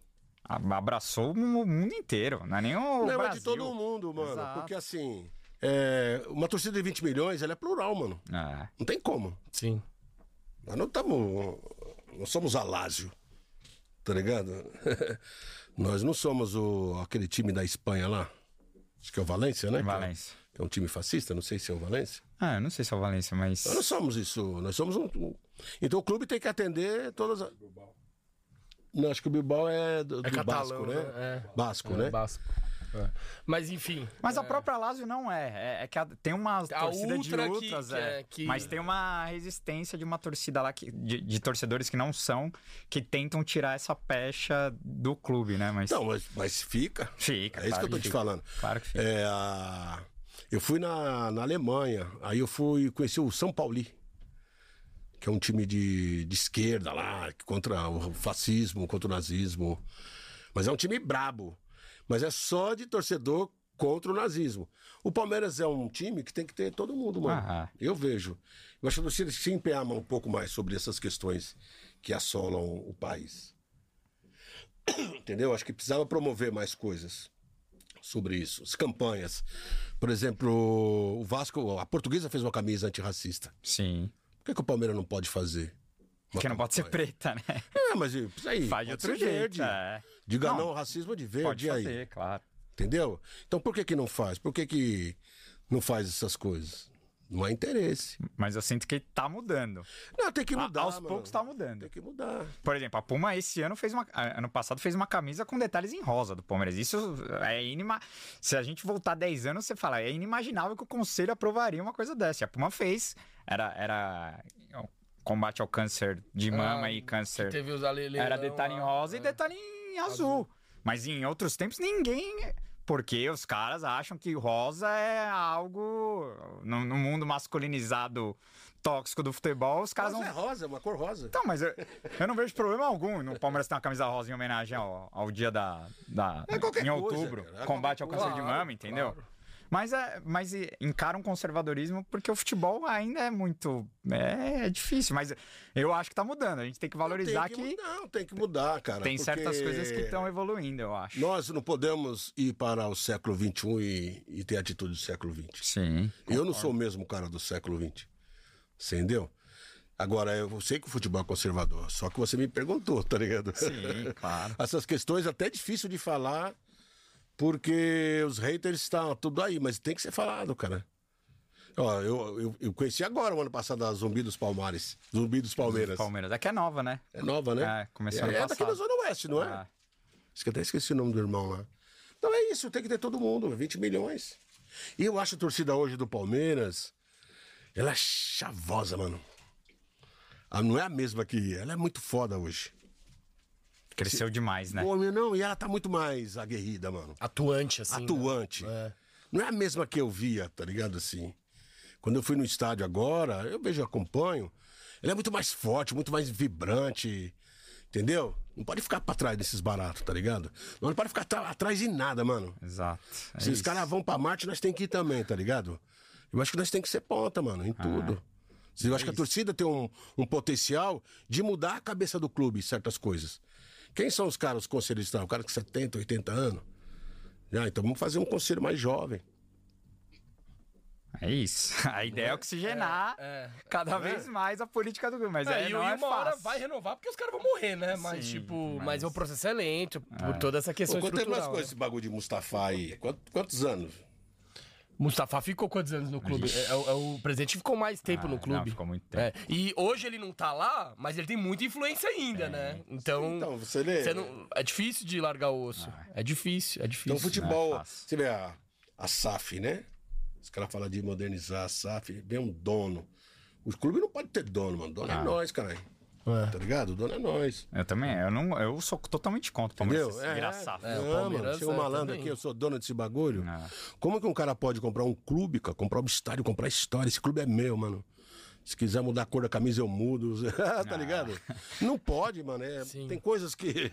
Abraçou o mu- mundo inteiro, não é nem o Não, é Brasil. de todo mundo, mano. Exato. Porque assim, é, uma torcida de 20 milhões, ela é plural, mano. É. Não tem como. Sim. Nós não estamos. Nós somos Alásio. Tá ligado? Nós não somos o, aquele time da Espanha lá. Acho que é o Valência, né? Valência. Que é um time fascista, não sei se é o Valência. Ah, eu não sei se é o Valência, mas. Nós não somos isso. Nós somos um. um- Então o clube tem que atender todas as. Não, acho que o Bilbao é do, É do catalão, Basco, né? né? É. Basco, É, né? Basco. É. Mas enfim. Mas a própria Lazio não é. É, é que a- tem uma torcida Ultra de ultras, que é. é- que- Mas tem uma resistência de uma torcida lá, que, de, de torcedores que não são, que tentam tirar essa pecha do clube, né? Mas Não, mas, mas fica. fica. É isso claro que eu tô te fica. falando. Claro que fica. É, a- Eu fui na, na Alemanha, aí eu fui conhecer o São Pauli, que é um time de, de esquerda lá, contra o fascismo, contra o nazismo. Mas é um time brabo. Mas é só de torcedor contra o nazismo. O Palmeiras é um time que tem que ter todo mundo, mano. Ah. Eu vejo. Eu acho que você se empenhar um pouco mais sobre essas questões que assolam o país. Entendeu? Acho que precisava promover mais coisas sobre isso. As campanhas. Por exemplo, o Vasco, a portuguesa fez uma camisa antirracista. Sim. Por que, que o Palmeiras não pode fazer? Porque não pode ser preta, né? É, mas isso aí. Faz de outro jeito. verde. é. Diga não, Não, racismo de verde. Pode e aí? fazer, claro. Entendeu? Então por que, que não faz? Por que, que não faz essas coisas? Não há interesse. Mas eu sinto que tá mudando. Não, tem que A- mudar. aos mano. poucos tá mudando. Tem que mudar. Por exemplo, a Puma esse ano fez uma. ah, Ano passado fez uma camisa com detalhes em rosa do Palmeiras. Isso é inima... Se a gente voltar 10 anos, você fala, é inimaginável que o conselho aprovaria uma coisa dessa. E a Puma fez. Era. era... Combate ao câncer de mama e câncer. Ah, Teve os ale- Era detalhe em rosa e é. detalhe em azul. Mas em outros tempos ninguém. Porque os caras acham que rosa é algo. No, no mundo masculinizado tóxico do futebol, os caras Rosa não. é rosa, é uma cor rosa. Então, mas eu, eu não vejo problema algum no Palmeiras ter uma camisa rosa Mas, é, mas encara um conservadorismo porque o futebol ainda é muito. É, é difícil, mas eu acho que tá mudando. A gente tem que valorizar tem que, que, Não, tem que mudar, cara. tem certas coisas que estão evoluindo, eu acho. Nós não podemos ir para o século XXI e, e ter atitude do século XX. Sim. Eu não sou o mesmo cara do século XX. Entendeu? Agora, eu sei que o futebol é conservador, só que você me perguntou, tá ligado? Sim, claro. Essas questões até é difícil de falar, porque os haters estão tudo aí, mas tem que ser falado, cara. Ó, eu, eu, eu conheci agora, o ano passado, a Zumbi dos Palmares. Zumbi dos Palmeiras. Palmeiras. É que é nova, né? É nova, né? É, começou é, ano é daqui da. Zona Oeste, não é? Ah. Acho que até esqueci o nome do irmão lá. Então é isso, tem que ter todo mundo, 20 milhões. E eu acho a torcida hoje do Palmeiras, ela é chavosa, mano. Ela não é a mesma que. Ela é muito foda hoje. Cresceu demais, né? Pô, meu, não, e ela tá muito mais aguerrida, mano. Atuante, assim. né? Atuante. É. Não é a mesma que eu via, tá ligado assim? Quando eu fui no estádio agora, eu vejo, acompanho. Ele é muito mais forte, muito mais vibrante. Entendeu? Não pode ficar pra trás desses baratos, tá ligado? Não pode ficar atrás de nada, mano. Exato. É Se os isso. caras vão pra Marte, nós tem que ir também, tá ligado? Eu acho que nós tem que ser ponta, mano, em tudo. Eu acho que a torcida tem um, um potencial de mudar a cabeça do clube em certas coisas. Quem são os caras, os conselheiros? O cara com 70, 80 anos. Ah, então vamos fazer um conselho mais jovem. É isso. A ideia é oxigenar É, cada vez mais a política do clube. Mas É, é, e não e é uma hora fácil. vai renovar porque os caras vão morrer, né? Mas, Sim, tipo, mas... mas- o processo é lento por toda essa questão Pô, quanto tempo nós estrutural. com né? esse bagulho de Mustafa aí? Quantos, quantos anos? Mustafa ficou quantos anos no clube? É, é o, é o presidente ficou mais tempo Ah, no clube. não, ficou muito É, E hoje ele não tá lá, mas ele tem muita influência ainda, né? Então, Então, você lê. você não- é difícil de largar o osso. É difícil, é difícil. Então, futebol, Não é fácil. você vê a, a SAF, né? Os caras falam de modernizar a SAF, vem um dono. Os clubes não podem ter dono, mano. Dono é Ah. nós, caralho. É. Tá ligado? O dono é nós. Eu também, eu não, eu sou totalmente contra o Palmeiras Entendeu? virar SAF. É, o não, Palmeiras mano. Chega um é, malandro também. aqui, eu sou dono desse bagulho. Ah. Como que um cara pode comprar um clube, cara? Comprar um estádio, comprar história? Esse clube é meu, mano. Se quiser mudar a cor da camisa, eu mudo. tá ligado? Não pode, mano. é- tem coisas que.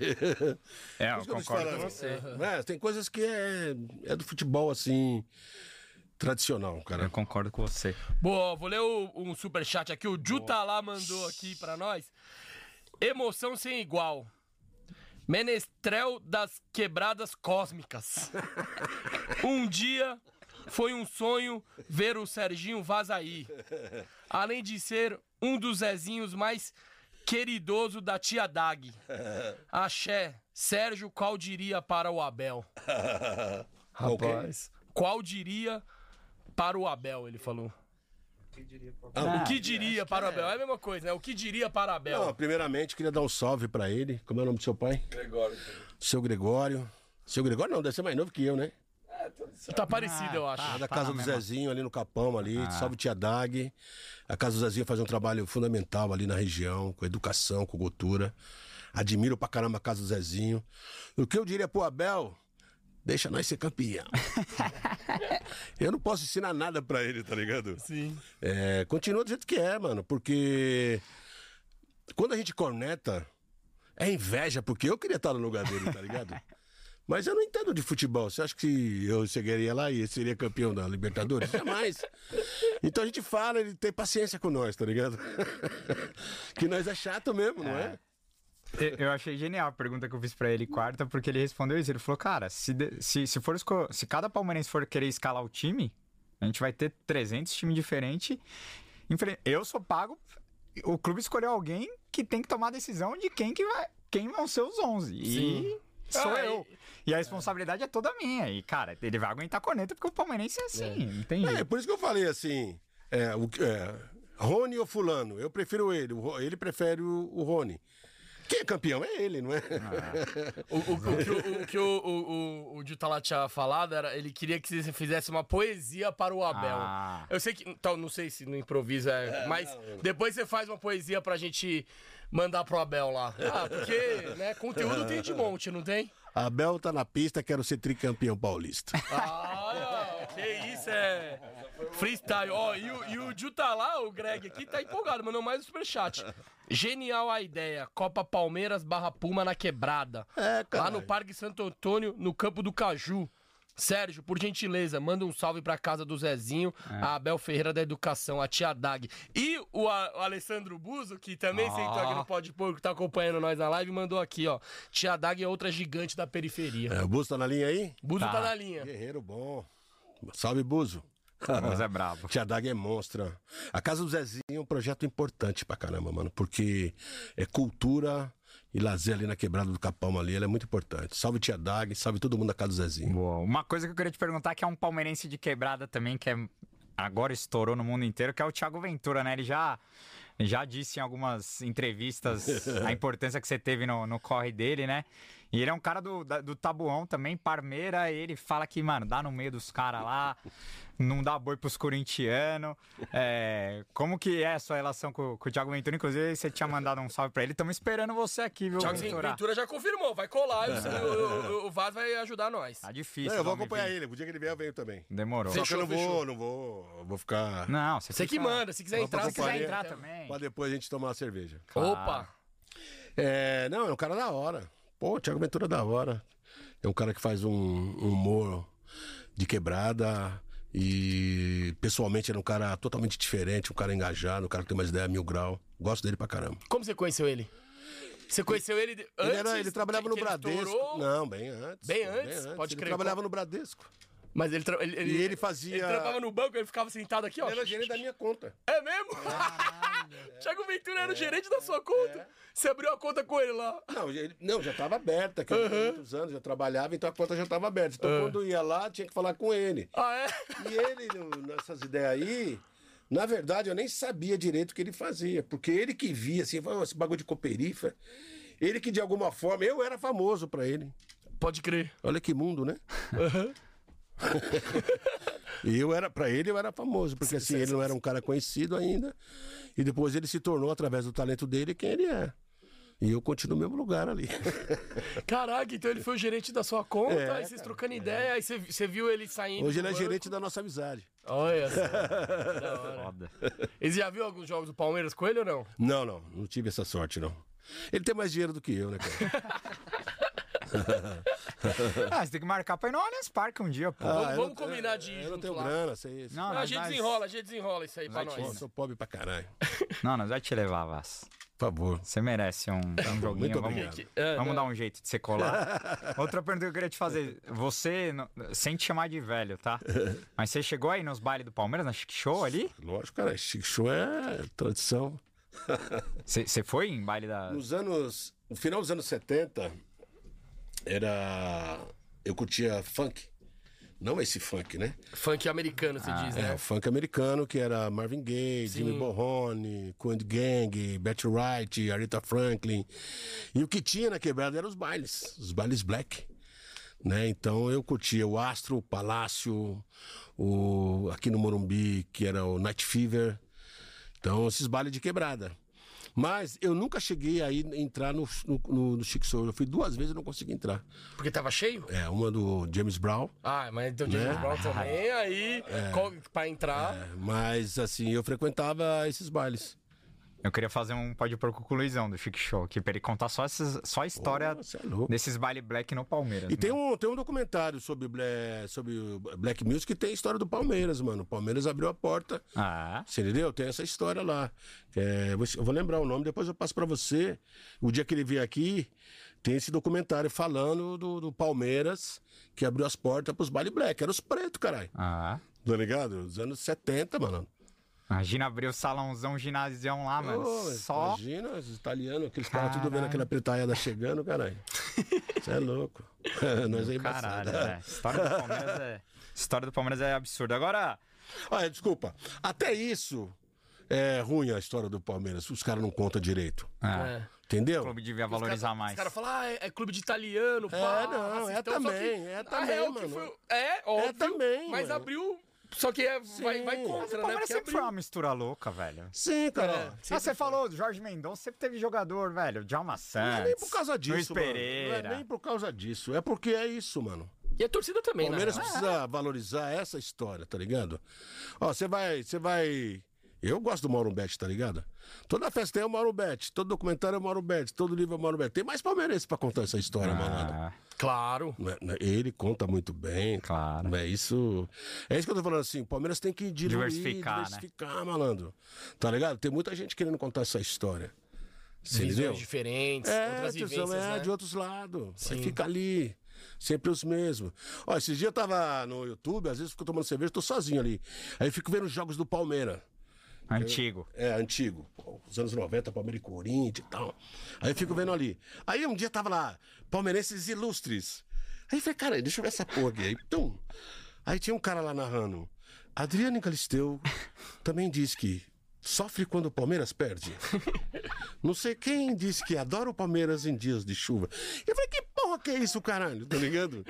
É, eu concordo com você. É, tem coisas que é, é do futebol, assim, tradicional, cara. Eu concordo com você. Boa, vou ler o- um superchat aqui. O Jutalá mandou aqui pra nós. Emoção sem igual. Menestrel das quebradas cósmicas. um dia foi um sonho ver o Serginho Vazaí. Além de ser um dos Zezinhos mais queridoso da tia Dag. Axé, Sérgio, qual diria para o Abel? Rapaz. Qual diria para o Abel, ele falou. Ah, o que diria para o Abel? É a mesma coisa, né? O que diria para o Abel? Não, primeiramente, queria dar um salve pra ele. Como é o nome do seu pai? Gregório. Seu Gregório. Seu Gregório não, deve ser mais novo que eu, né? Tá parecido, eu acho. É da casa do Zezinho, ali no Capão, ali. Salve Tia Dag. A casa do Zezinho faz um trabalho fundamental ali na região, com educação, com cultura. Admiro pra caramba a casa do Zezinho. O que eu diria pro Abel? Deixa nós ser campeão. eu não posso ensinar nada pra ele, tá ligado? Sim. É, continua do jeito que é, mano, porque quando a gente corneta, é inveja, porque eu queria estar no lugar dele, tá ligado? Mas eu não entendo de futebol. Você acha que eu chegaria lá e seria campeão da Libertadores? Jamais. Então a gente fala, ele tem paciência com nós, tá ligado? que nós é chato mesmo, não é? Eu- achei genial a pergunta que eu fiz pra ele quarta, porque ele respondeu isso. Ele falou, cara, se, se, se, for esco- se cada palmeirense for querer escalar o time, a gente vai ter 300 times diferentes. Eu sou pago, o clube escolheu alguém que tem que tomar a decisão de quem, que vai, quem vão ser os 11. E Sim. sou Ah, eu. E a responsabilidade é toda minha. E, cara, ele vai aguentar a corneta porque o palmeirense é assim, não tem É, jeito. por isso que eu falei assim: é, o, é, Rony ou Fulano? Eu prefiro ele. Ele prefere o, o Rony. Quem é campeão? É ele, não é? O, o- o que, o, o que o, o, o, o falado era ele queria que você fizesse uma poesia para o Abel. Ah. Eu sei que. Então, não sei se no improviso é. mas depois você faz uma poesia pra gente mandar pro Abel lá. Ah, porque, né, conteúdo tem de monte, não tem? Abel tá na pista, quero ser tricampeão paulista. Ah, que isso, é. Freestyle. Ó, e o, e o Ju tá lá, o Greg aqui, tá empolgado, mandou mais um superchat. Genial a ideia. Copa Palmeiras barra Puma na quebrada. É, cara. Lá no Parque Santo Antônio, no campo do Caju. Sérgio, por gentileza, manda um salve pra casa do Zezinho, a Abel Ferreira da Educação, a tia Dag. E o, A- o Alessandro Buzo, que também sentou aqui no Pode Porco, tá acompanhando nós na live, mandou aqui, ó. Tia Dag é outra gigante da periferia. É, o Buzo tá na linha aí? Buzo tá. Tá. na linha. Guerreiro bom. Salve, Buzo. Mas é brabo. Tia Dag é monstra. A Casa do Zezinho é um projeto importante pra caramba, mano, porque é cultura e lazer ali na quebrada do Capão ali, ela é muito importante. Salve Tia Dag, salve todo mundo da Casa do Zezinho. Boa. Uma coisa que eu queria te perguntar, que é um palmeirense de quebrada também, que é agora estourou no mundo inteiro, que é o Thiago Ventura, né? Ele já, já disse em algumas entrevistas a importância que você teve no, no corre dele, né? E ele é um cara do, do Tabuão também, Parmeira, ele fala que, mano, dá no meio dos caras lá, não dá boi pros corintianos. É, como que é a sua relação com, com o Thiago Ventura? Inclusive, você tinha mandado um salve pra ele. Estamos esperando você aqui, viu, Thiago Ventura? Ventura já confirmou, vai colar, e o, o, o Vaz vai ajudar nós. Tá difícil. Não, eu vou acompanhar vir. ele, o dia que ele vier eu venho também. Demorou. Só que eu não Fechou, vou, não vou, eu vou ficar... Não, você, Você que manda, se quiser entrar, se quiser entrar também. Pra depois a gente tomar uma cerveja. Opa! É, não, é um cara da hora. Pô, o Thiago Ventura é da hora. É um cara que faz um, um humor de quebrada. E pessoalmente ele é um cara totalmente diferente, um cara engajado, um cara que tem umas ideias mil grau. Gosto dele pra caramba. Como você conheceu ele? Você conheceu ele de- antes? Ele, era, ele trabalhava no ele Bradesco. estourou? Não, bem antes. Bem antes? Pode ele crer. trabalhava no Bradesco. Mas ele, tra- ele, ele, E ele fazia- Ele trabalhava no banco, ele ficava sentado aqui, ó. Ele era gerente da minha conta. É mesmo? Thiago Ventura era o gerente da sua conta. Você abriu a conta com ele lá. Não, ele- não já estava aberta, que eu tinha muitos anos, já trabalhava, então a conta já estava aberta. Então quando ia lá, tinha que falar com ele. Ah, é? E ele, nessas ideias aí, na verdade, eu nem sabia direito o que ele fazia. Porque ele que via, assim, esse bagulho de cooperifa. Ele que, de alguma forma, eu era famoso pra ele. Pode crer. Olha que mundo, né? E eu era, pra ele, eu era famoso, porque assim, ele não era um cara conhecido ainda. E depois ele se tornou, através do talento dele, quem ele é. E eu continuo no mesmo lugar ali. Caraca, então ele foi o gerente da sua conta, É, aí vocês trocando ideia, aí você, você viu ele saindo. Hoje ele é banco. gerente da nossa amizade. Olha só. da hora. Foda. Eles já viu alguns jogos do Palmeiras com ele ou não? Não, não, não tive essa sorte, não. Ele tem mais dinheiro do que eu, né, cara? Ah, você tem que marcar pra ir no Allianz Parque um dia, pô. Vamos- eu vamos não- combinar de ir Eu não tenho lá. grana, sei isso. Não, Ah, a gente nós- desenrola, a gente desenrola isso aí pra nós. sou pobre pra caralho. Não, nós vai te levar, Vaz. Por favor. Você merece um, um joguinho. Muito vamos obrigado. É, vamos não. dar um jeito de você colar. Outra pergunta que eu queria te fazer. Você, não- sem te chamar de velho, tá? Mas você chegou aí nos bailes do Palmeiras, na Chic Show ali? Lógico, cara, Chic Show é tradição. Você você foi em baile da. Nos anos. No final dos anos 70, era. Eu curtia funk. Não esse funk, né? Funk americano, você diz, É, né? o funk americano, que era Marvin Gaye, Jimmy Bohone, Coen Gang, Betty Wright, Aretha Franklin. E o que tinha na quebrada eram os bailes, os bailes black. Né? Então eu curtia o Astro, o Palácio, o, aqui no Morumbi, que era o Night Fever. Então, esses bailes de quebrada. Mas eu nunca cheguei a ir, entrar no, no, no, no Chic Soul. Eu fui duas vezes e não consegui entrar. Porque tava cheio? É, uma do James Brown. Ah, mas então James Né? Brown também, aí, qual- pra entrar... É, mas, assim, eu frequentava esses bailes. Eu queria fazer um pode porco com o Luizão do Chic Show aqui, pra ele contar só, esses, só a história é desses baile black no Palmeiras. E tem mano. um, tem um documentário sobre, sobre Black Music que tem a história do Palmeiras, mano. O Palmeiras abriu a porta. Ah, Você entendeu? Tem essa história lá. É, eu vou- lembrar o nome, depois eu passo pra você. O dia que ele vier aqui, tem esse documentário falando do, do Palmeiras que abriu as portas pros baile black. Era os pretos, caralho. ah. Tá ligado? Dos anos 70, mano. Imagina abrir o salãozão, ginásio lá, mano. Ô, só. Imagina, os italianos, aqueles caras tudo vendo aquela pretaiada chegando, caralho. Você é louco. Nós é embaçado. Caralho, é. História do Palmeiras é. História do Palmeiras é absurda. Agora, Olha, desculpa. Até isso é ruim a história do Palmeiras. Os caras não contam direito. é, Entendeu? o clube devia Os caras- valorizar mais. Os caras falam, ah, é, é clube de italiano, pá. É, não, é racistão, só que também, é a também, real que mano. foi- é, óbvio, também, mas mano. abriu... Só que é, vai, vai Mas contra, o né? Palmeiras Porque sempre foi abriu. uma mistura louca, velho. Sim, cara. É. Ah, você falou Jorge Mendonça, sempre teve jogador, velho. Djalma Santos. Não é nem por causa disso, Luiz mano. Pereira. Não é nem por causa disso. É porque é isso, mano. E a torcida O também, né? Palmeiras precisa valorizar essa história, tá ligado? Ó, você vai, você vai. Eu gosto do Mauro Bet, tá ligado? Toda festa tem o Mauro Bet, todo documentário é o Mauro Bet, todo livro é o Mauro Bet. Tem mais palmeirense pra contar essa história, malandro. Ah, Claro. Não é- não é- Ele conta muito bem. Claro. É isso. É isso que eu tô falando assim. O Palmeiras tem que diluir, Diversificar, né? diversificar, malandro. Tá ligado? Tem muita gente querendo contar essa história. Você Visões entendeu? diferentes, É, outras vivências, é né? de outros lados. Aí Sim. fica ali. Sempre os mesmos. Ó, esses dias eu tava no YouTube, às vezes fico tomando cerveja, tô sozinho ali. Aí eu fico vendo os jogos do Palmeiras. Antigo. É, antigo. Pô, Os anos 90, Palmeiras e Corinthians e tal. Aí eu fico vendo ali. Aí um dia tava lá, palmeirenses ilustres. Aí eu falei, cara, deixa eu ver essa porra aqui. Aí, tum. Aí tinha um cara lá narrando. Adriano Galisteu também diz que sofre quando o Palmeiras perde. Não sei quem disse que adora o Palmeiras em dias de chuva. Eu falei, que porra que é isso, caralho? Tá ligado?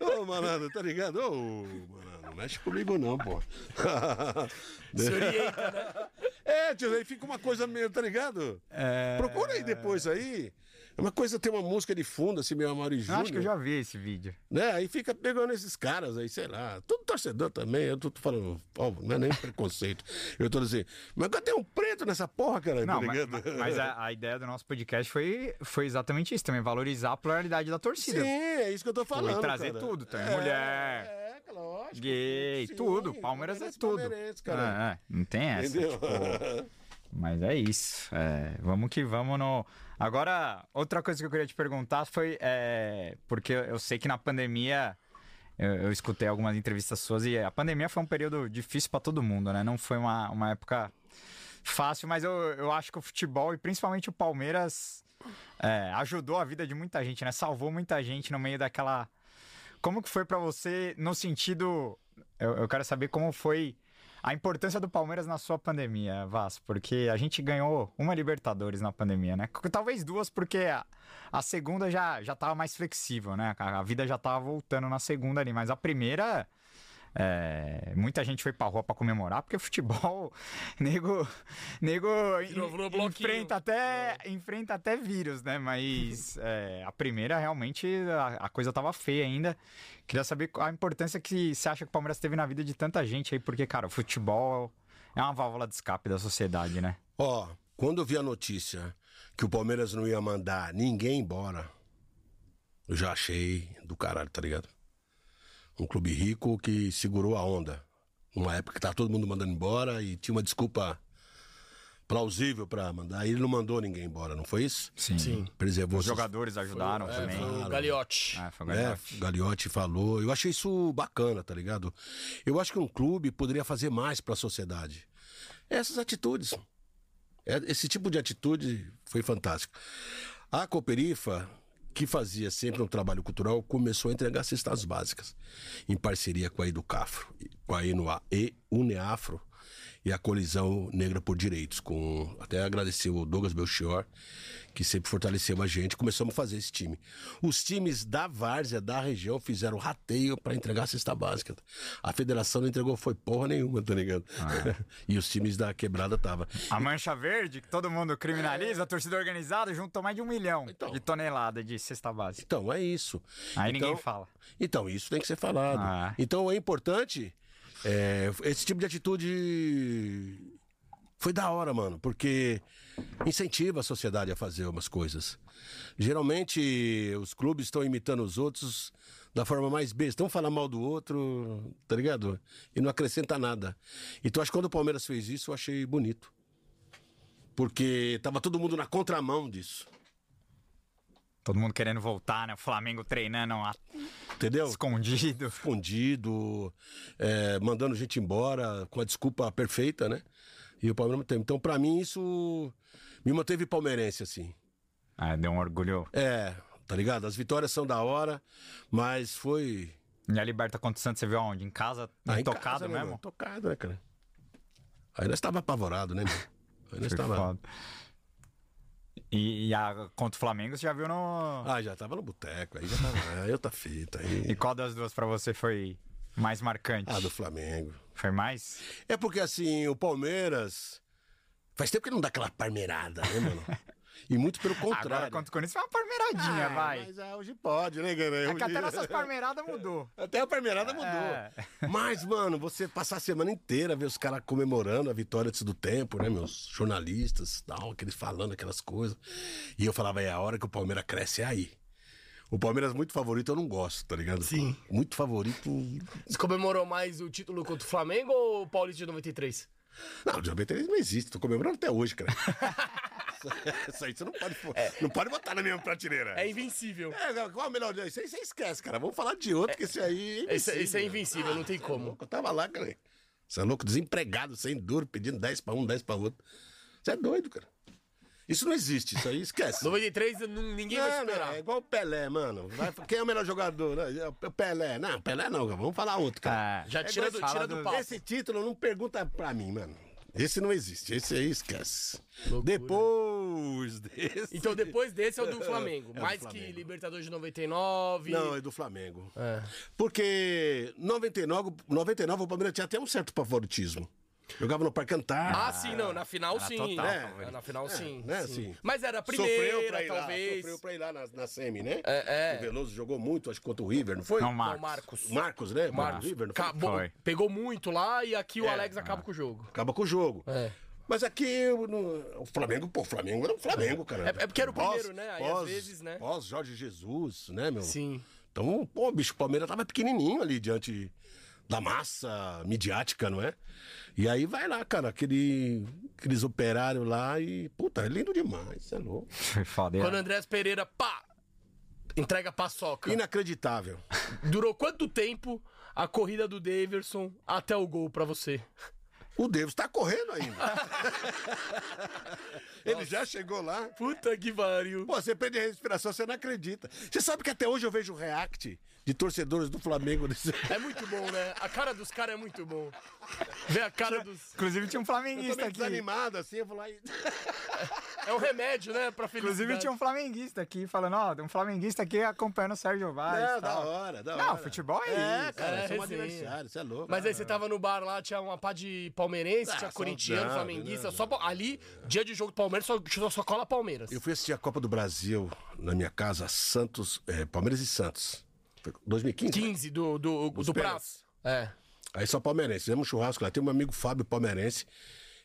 Ô, malandro, tá ligado? Ô, malandro, não mexe comigo não, pô. Se orienta, né? É, tio, aí fica uma coisa meio, tá ligado? É... Procura aí depois aí. É uma coisa, tem uma música de fundo, assim, meio Amaro Eu Júnior. acho que eu já vi esse vídeo. Né? Aí fica pegando esses caras aí, sei lá. Todo torcedor também, eu tô falando, ó, não é nem preconceito. Eu tô dizendo, mas agora tem um preto nessa porra, cara, Não, tá mas, mas a, a ideia do nosso podcast foi, foi exatamente isso também, valorizar a pluralidade da torcida. Sim, é isso que eu tô falando. e trazer cara. tudo, tem É, mulher, É, lógico. gay, Sim, tudo. Palmeiras é tudo. cara. É, é, não tem essa. Entendeu? tipo, mas é isso. é, vamos que vamos no. Agora, outra coisa que eu queria te perguntar foi. é, porque eu sei que na pandemia. Eu, eu escutei algumas entrevistas suas e a pandemia foi um período difícil pra todo mundo, né? Não foi uma, uma época fácil, mas eu, eu acho que o futebol e principalmente o Palmeiras é, ajudou a vida de muita gente, né? Salvou muita gente no meio daquela. Como que foi pra você no sentido. Eu, eu quero saber como foi a importância do Palmeiras na sua pandemia, Vaz, porque a gente ganhou uma Libertadores na pandemia, né? Talvez duas, porque a, a segunda já, já tava mais flexível, né? A, a vida já tava voltando na segunda ali, mas a primeira É, muita gente foi pra rua pra comemorar, porque futebol, nego, nego enfrenta até, enfrenta até vírus, né? Mas é, a primeira realmente a, a coisa tava feia ainda. Queria saber a importância que você acha que o Palmeiras teve na vida de tanta gente aí, porque, cara, o futebol é uma válvula de escape da sociedade, né? Ó, quando eu vi a notícia que o Palmeiras não ia mandar ninguém embora, eu já achei do caralho, tá ligado? Um clube rico que segurou a onda. Uma época que tava todo mundo mandando embora e tinha uma desculpa plausível pra mandar. E ele não mandou ninguém embora, não foi isso? Sim. Sim. Preservou Os jogadores ajudaram É, também. foi o Gagliotti. É, foi o né? Gagliotti. Gagliotti falou. Eu achei isso bacana, tá ligado? Eu acho que um clube poderia fazer mais pra sociedade. Essas atitudes. É, Esse tipo de atitude foi fantástico. A Cooperifa, que fazia sempre um trabalho cultural, começou a entregar cestas básicas, em parceria com a Educafro, com a Enua- e Uneafro e a Colisão Negra por Direitos. Com, até agradecer o Douglas Belchior, que sempre fortaleceu a gente. Começamos a fazer esse time. Os times da Várzea, da região, fizeram rateio para entregar a cesta básica. A federação não entregou foi porra nenhuma, tá ligado? e os times da quebrada tava. A Mancha Verde, que todo mundo criminaliza, a torcida organizada juntou mais de um milhão Então. de toneladas de cesta básica. Então, é isso. Aí então, ninguém fala. Então, isso tem que ser falado. Ah. Então, é importante. É, esse tipo de atitude foi da hora, mano, porque incentiva a sociedade a fazer umas coisas. Geralmente, os clubes estão imitando os outros da forma mais besta. Estão falando mal do outro, tá ligado? E não acrescenta nada. Então, acho que quando o Palmeiras fez isso, eu achei bonito. Porque tava todo mundo na contramão disso. Todo mundo querendo voltar, né? O Flamengo treinando a- Entendeu? escondido. escondido, é, mandando gente embora com a desculpa perfeita, né? E o Palmeiras manteve. Então, pra mim, isso me manteve palmeirense, assim. Ah, deu um orgulho. É, tá ligado? As vitórias são da hora, mas foi. E a Liberta contra o Santos, você viu aonde? Em casa? Ah, em tocado casa, mesmo? mano? Tocado, né, cara? Aí nós tava apavorado, né, meu? Aí nós Foi tava. foda. E, e a, contra o Flamengo, você já viu no. Ah, já tava no boteco, aí já tava. Aí outra fita. Aí... E qual das duas pra você foi mais marcante? Ah, do Flamengo. Foi mais? É porque assim, o Palmeiras. Faz tempo que não dá aquela parmeirada, né, mano? E muito pelo contrário. Agora contra o Corinthians foi uma parmeiradinha, Ah, vai. Mas ah, hoje pode, né, cara? É que até nossas parmeiradas mudou. Até a parmeirada mudou. É. Mas, mano, você passar a semana inteira ver os caras comemorando a vitória antes do tempo, né? Meus jornalistas, tal, aqueles falando aquelas coisas. E eu falava, é a hora que o Palmeiras cresce é aí. O Palmeiras muito favorito eu não gosto, tá ligado? Sim. Muito favorito. Você comemorou mais o título contra o Flamengo ou o Paulista de 93? Não, o 93 não existe, tô comemorando até hoje, cara. Isso aí você não pode, não pode botar na mesma prateleira. É invencível. É, qual é o melhor? Isso aí você esquece, cara. Vamos falar de outro, que esse aí é Esse, esse é invencível. invencível, não tem é como. louco, Eu tava lá, cara. Você é louco, desempregado, sem duro, pedindo 10 pra um, 10 pra outro. Você é doido, cara. Isso não existe, isso aí esquece. 93 não- ninguém vai Não, não, esperar. é igual o Pelé, mano. Vai- quem é o melhor jogador? É O Pelé. Não, Pelé não, cara. vamos falar outro, cara. Ah, Já É tira do, tira do do-. Esse título não pergunta pra mim, mano. Esse não existe, esse aí esquece. Loucura. Depois desse. Então depois desse é o do Flamengo. É o do Mais que Flamengo. Libertadores de 99. Não, é do Flamengo. É. Porque 99, 99 o Palmeiras tinha até um certo favoritismo. Jogava no Parque Antártico. Ah, sim, não. Na final, sim. total É, favorito. na final, sim. né, sim. sim. Mas era a Sofreu primeira, pra ir lá, talvez. sofreu pra ir lá na, na semi, né? É, é. O Veloso jogou muito, acho que contra o River, não foi? Não, Não, Marcos. Marcos. Marcos, né? Marcos. River, não foi? Acabou- Foi. Pegou muito lá e aqui o É. Alex acaba com o jogo. Acaba com o jogo. É. Mas aqui o- no- o Flamengo, pô, o Flamengo era o Flamengo, cara. É- é porque era o primeiro, né? Aí, às vezes, né? Pós Jorge Jesus, né, meu? Sim. Então, pô, bicho, o Palmeiras tava pequenininho ali diante da massa midiática, não é? E aí vai lá, cara, aquele, aqueles operários lá e, puta, é lindo demais, você é louco. Foi foda. Quando o Andrés Pereira, pá, entrega a paçoca. Inacreditável. Durou quanto tempo a corrida do Daverson até o gol pra você? O Davis tá correndo ainda. Ele já chegou lá. Puta que pariu. Pô, você perde a respiração, você não acredita. Você sabe que até hoje eu vejo react de torcedores do Flamengo desse. É muito bom, né? A cara dos caras é muito bom. Vê a cara dos. Inclusive tinha um flamenguista aqui. desanimado assim, eu vou lá e. É um remédio, né, pra felicidade. Inclusive tinha um flamenguista aqui falando, ó, tem um flamenguista aqui acompanhando o Sérgio Vaz. Não, e da hora, da Não, hora. futebol é, É, isso. cara, É, é, um adversário, você é louco. Mas aí você tava no bar lá, tinha uma pá de palmeirense, Ah, tinha corintiano, não, flamenguista. não, Só, ali, dia de jogo do Palmeiras, só, só, só cola Palmeiras. Eu fui assistir a Copa do Brasil na minha casa, Santos, é, Palmeiras e Santos. Foi 2015? né? 15 do, do, Os do pênaltis. Prazo. É. Aí só palmeirense. Fizemos um churrasco lá. Tem um amigo Fábio Palmeirense.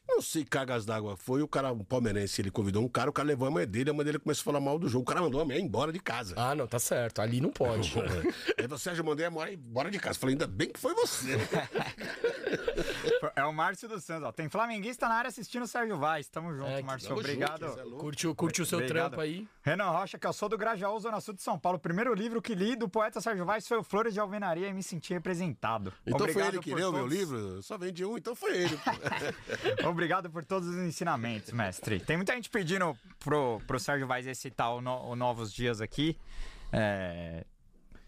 Não sei que cargas d'água foi. O cara, um palmeirense, ele convidou um cara, o cara levou a mãe dele, a mãe dele começou a falar mal do jogo. O cara mandou a mãe embora de casa. Ah, não, tá certo. Ali não pode. Aí você, Sérgio, mandei a mãe embora de casa. Falei, ainda bem que foi você. É o Márcio dos Santos, ó. Tem flamenguista na área assistindo o Sérgio Vaz. Tamo junto, É, Márcio. tamo Obrigado. junto, você é curtiu, curtiu o seu Obrigado. trampo aí. Renan Rocha, que eu sou do Grajaú, Zona Sul de São Paulo. O primeiro livro que li do poeta Sérgio Vaz foi o Flores de Alvenaria e me senti representado. Então foi Obrigado ele que leu meu todos- livro? Eu só vendi um, então foi ele. Obrigado por todos os ensinamentos, mestre. Tem muita gente pedindo pro, pro Sérgio Vaz recitar o, no- o Novos Dias aqui. É,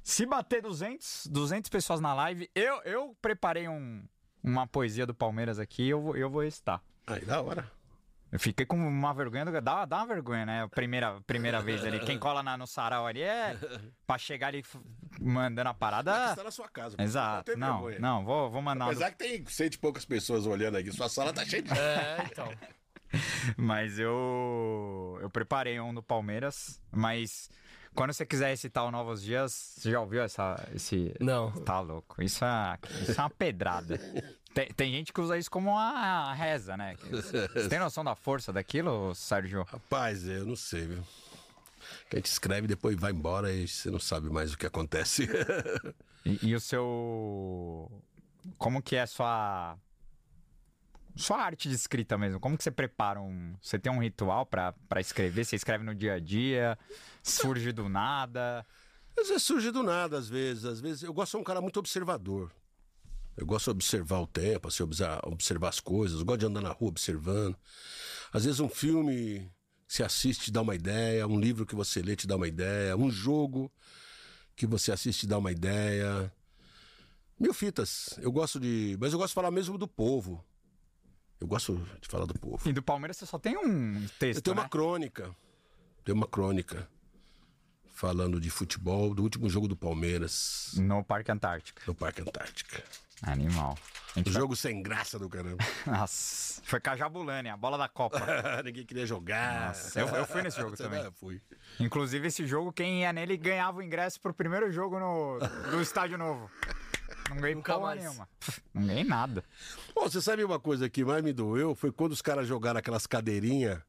Se bater 200, 200 pessoas na live, eu, eu preparei um- uma poesia do Palmeiras aqui eu, eu vou recitar. Aí, da hora. Eu fiquei com uma vergonha, do- dá, dá uma vergonha, né? Primeira, primeira vez ali. Quem cola na- no sarau ali é pra chegar ali f- mandando a Mas parada. está na sua casa. Exato. Não, vergonha. não, vou, vou mandar. um do- Apesar que tem cento e poucas pessoas olhando aqui. Sua sala tá cheia de... É, então. Mas eu eu preparei um do Palmeiras, mas quando você quiser recitar o Novos Dias, você já ouviu essa esse Não. Tá louco. Isso é, isso é uma pedrada. Tem, tem gente que usa isso como uma reza, né? Você tem noção da força daquilo, Sérgio? Rapaz, eu não sei, viu? Que a gente escreve, depois vai embora e você não sabe mais o que acontece. E, e o seu. Como que é a sua. Sua arte de escrita mesmo? Como que você prepara um. Você tem um ritual pra, pra escrever? Você escreve no dia a dia? Surge do nada? Às vezes surge do nada, às vezes. Às vezes eu gosto de ser um cara muito observador. Eu gosto de observar o tempo, assim, observar, observar as coisas. Eu gosto de andar na rua observando. Às vezes um filme que você assiste te dá uma ideia, um livro que você lê te dá uma ideia, um jogo que você assiste te dá uma ideia. Mil fitas. Eu gosto de. Mas eu gosto de falar mesmo do povo. Eu gosto de falar do povo. E do Palmeiras você só tem um texto. Eu tenho né? uma crônica. Tenho uma crônica. Falando de futebol, do último jogo do Palmeiras No Parque Antártica. no Parque Antártica. Animal. Vai- jogo sem graça do caramba. Nossa, foi Cajabulani, a bola da Copa. Ninguém queria jogar. Nossa, eu- eu fui nesse jogo também. Fui. Inclusive, esse jogo, quem ia nele ganhava o ingresso pro primeiro jogo no, do Estádio Novo. Não ganhei Nunca porra mais. nenhuma. Não ganhei nada. Pô, você sabe uma coisa que mais me doeu? Foi quando os caras jogaram aquelas cadeirinhas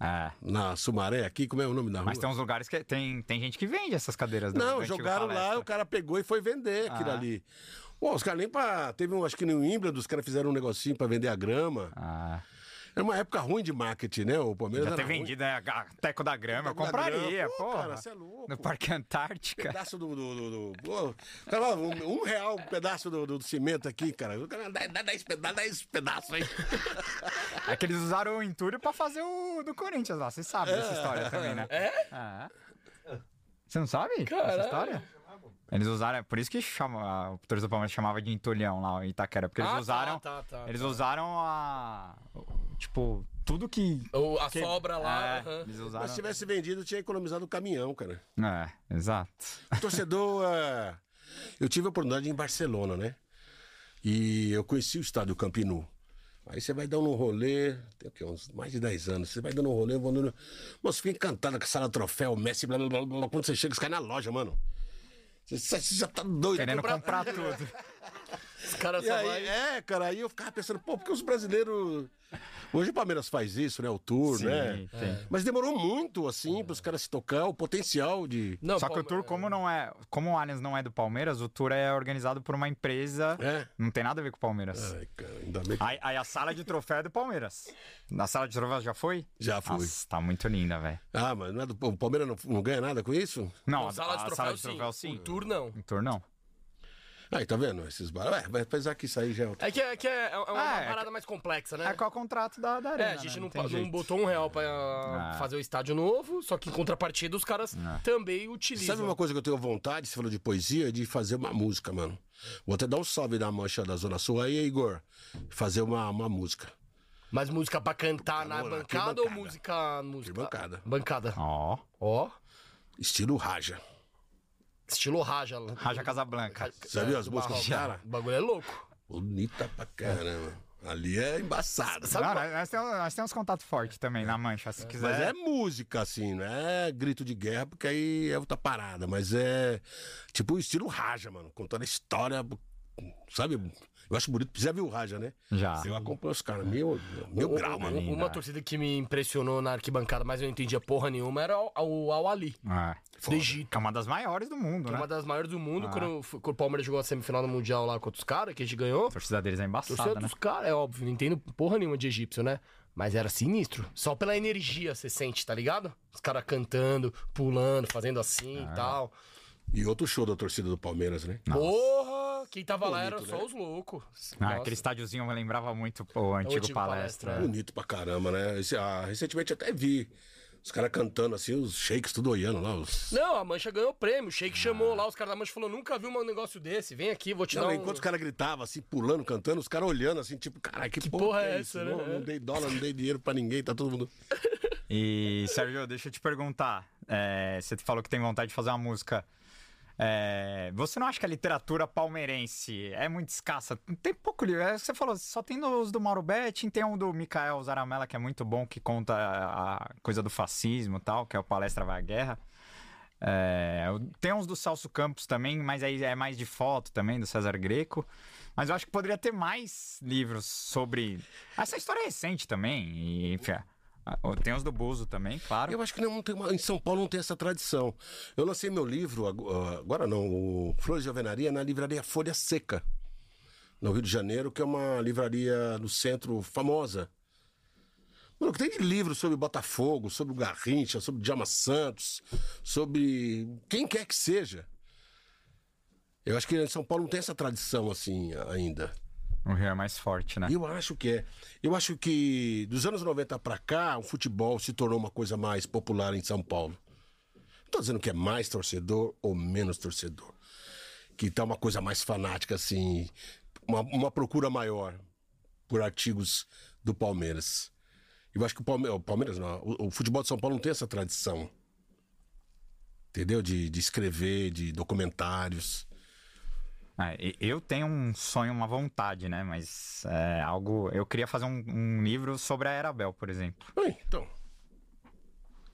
É. na Sumaré aqui. Como é o nome da rua? Mas tem uns lugares que tem, tem gente que vende essas cadeiras. do Não, jogaram lá, o cara pegou e foi vender aquilo Ah. ali. Pô, os caras nem pra. Teve um, acho que no Wimbledon, os caras fizeram um negocinho pra vender a grama. Ah, Era uma época ruim de marketing, né? O Palmeiras já ter ruim. vendido né, a Teco da Grama, eu compraria, Grama. Pô, porra. cara, cê é louco. No Parque Antártica. pedaço do. do, do, do- pô, cara, um, um real um pedaço do, do, do cimento aqui, cara. Dá, dá, dez, peda- dá dez pedaços aí. É que eles usaram o entulho pra fazer o do Corinthians lá. Você sabe dessa história também, né? É? É. Você não sabe essa Caralho. história? Eles usaram, é por isso que chama, o torcedor do Palmeiras chamava de entulhão lá em Itaquera, porque eles Ah, tá, usaram, tá, tá, eles tá. usaram a, tipo, tudo que... O- a que- sobra lá. É, eles usaram... Mas se tivesse vendido, tinha economizado o caminhão, cara. É, exato. O torcedor. eh, Eu tive a oportunidade em Barcelona, né? E eu conheci o estádio Camp Nou. Aí você vai dando um rolê, tem o quê? Uns mais de 10 anos. Você vai dando um rolê, vou dando. Moço, fica encantado com a sala troféu, Messi, blá blá blá blá. Quando você chega, você cai na loja, mano. Você, já tá doido. Querendo comprar- comprar tudo. Os caras aí, vai... é, cara, aí eu ficava pensando, pô, porque os brasileiros. Hoje o Palmeiras faz isso, né? O tour, Sim, né? tem. Mas demorou muito, assim, pros caras se tocar, o potencial de. Não, Só que o tour, como não é, como o Allianz não é do Palmeiras, o tour é organizado por uma empresa, É. não tem nada a ver com o Palmeiras. Ai, cara, ainda bem que. Aí, aí a sala de troféu é do Palmeiras. Na sala de troféu já foi? Já fui. Nossa, tá muito linda, velho. Ah, mas não é do- o Palmeiras não, não ganha nada com isso? Não, Não, a, sala de a troféu, sala de sim. troféu sim. O tour não. O tour não. Aí, tá vendo? Esses bar... Ué, vai apesar que isso aí já é outra- É que é, que é, é uma Ah, é parada mais complexa, né? É qual é o contrato da, da É, arena, a gente né? não, não jeito. botou um real pra Ah. fazer o estádio novo, só que em contrapartida os caras também utilizam. Sabe uma coisa que eu tenho vontade, você falou de poesia, de fazer uma música, mano. Vou até dar um salve na mancha da Zona Sul aí, Igor. Fazer uma, uma música. Mas música pra cantar na Não, na bancada ou música. música... Arquibancada. Bancada. Ó, Ó. Estilo Raja. Estilo Raja. Raja Casablanca. Já viu as músicas cara? O bagulho é louco. Bonita pra caramba. Ali é embaçado. Sabe qual- nós, temos, contato forte também na mancha, se quiser. Mas é música, assim, não é grito de guerra, porque aí é outra parada. Mas é tipo o estilo Raja, mano. Contando a história, sabe? Eu acho bonito. Você já viu o Raja, né? Já. Eu acompanho os caras. Meu, meu grau, mano. Um- Uma torcida que me impressionou na arquibancada, mas eu não entendia porra nenhuma, era o, o Al Ali, É. do Egito. Que é uma das maiores do mundo, Que é né? uma das maiores do mundo. Ah. Quando, quando o Palmeiras jogou a semifinal do Mundial lá contra os caras, que a gente ganhou. A torcida deles é embaçada, Torcida né? dos caras, é óbvio, não entendo porra nenhuma de egípcio, né? Mas era sinistro. Só pela energia você sente, tá ligado? Os caras cantando, pulando, fazendo assim Ah. e tal. E outro show da torcida do Palmeiras, né? Porra! Quem tava lá era Bonito, só né? os loucos. Ah, aquele estádiozinho me lembrava muito pô, o antigo, antigo palestra. palestra, Bonito pra caramba, né? Esse- ah, recentemente até vi os caras cantando assim, os shakes tudo olhando lá. Os... Não, a Mancha ganhou o prêmio. O Sheik chamou lá, os caras da Mancha falou: nunca vi um negócio desse. Vem aqui, vou te Não, dar um. enquanto os caras gritavam assim, pulando, cantando, os caras olhando assim, tipo, caralho, que, porra, porra que é isso? essa, Não, né? não dei dólar, não dei dinheiro pra ninguém, tá todo mundo. E, Sérgio, deixa eu te perguntar. é, você falou que tem vontade de fazer uma música. É, você não acha que a literatura palmeirense é muito escassa? Tem pouco livro. é, Você falou, só tem os do Mauro Betting, tem um do Mikael Zaramella, que é muito bom, que conta a coisa do fascismo tal, que é o Palestra Vai à Guerra. É, tem uns do Celso Campos também, mas aí é mais de foto também, do César Greco. Mas eu acho que poderia ter mais livros sobre. Essa história é recente também. E, enfim, tem os do Buzo também, claro. Eu acho que não tem uma- em São Paulo não tem essa tradição. Eu lancei meu livro, ah, agora não, o Flores de Alvenaria, na livraria Folha Seca, no Rio de Janeiro, que é uma livraria no centro famosa. Mano, tem de livro sobre Botafogo, sobre o Garrincha, sobre o Djalma Santos, sobre quem quer que seja. Eu acho que em São Paulo não tem essa tradição assim ainda. O Rio é mais forte, né? Eu acho que é. Eu acho que dos anos 90 pra cá, o futebol se tornou uma coisa mais popular em São Paulo. Não tô dizendo que é mais torcedor ou menos torcedor. Que tá uma coisa mais fanática, assim. Uma, uma procura maior por artigos do Palmeiras. Eu acho que o Palmeiras, o Palmeiras não, o, o futebol de São Paulo não tem essa tradição. Entendeu? De, de escrever, de documentários. É, eu tenho um sonho, uma vontade, né? Mas é algo. Eu queria fazer um, um livro sobre a Erabel, por exemplo. Então.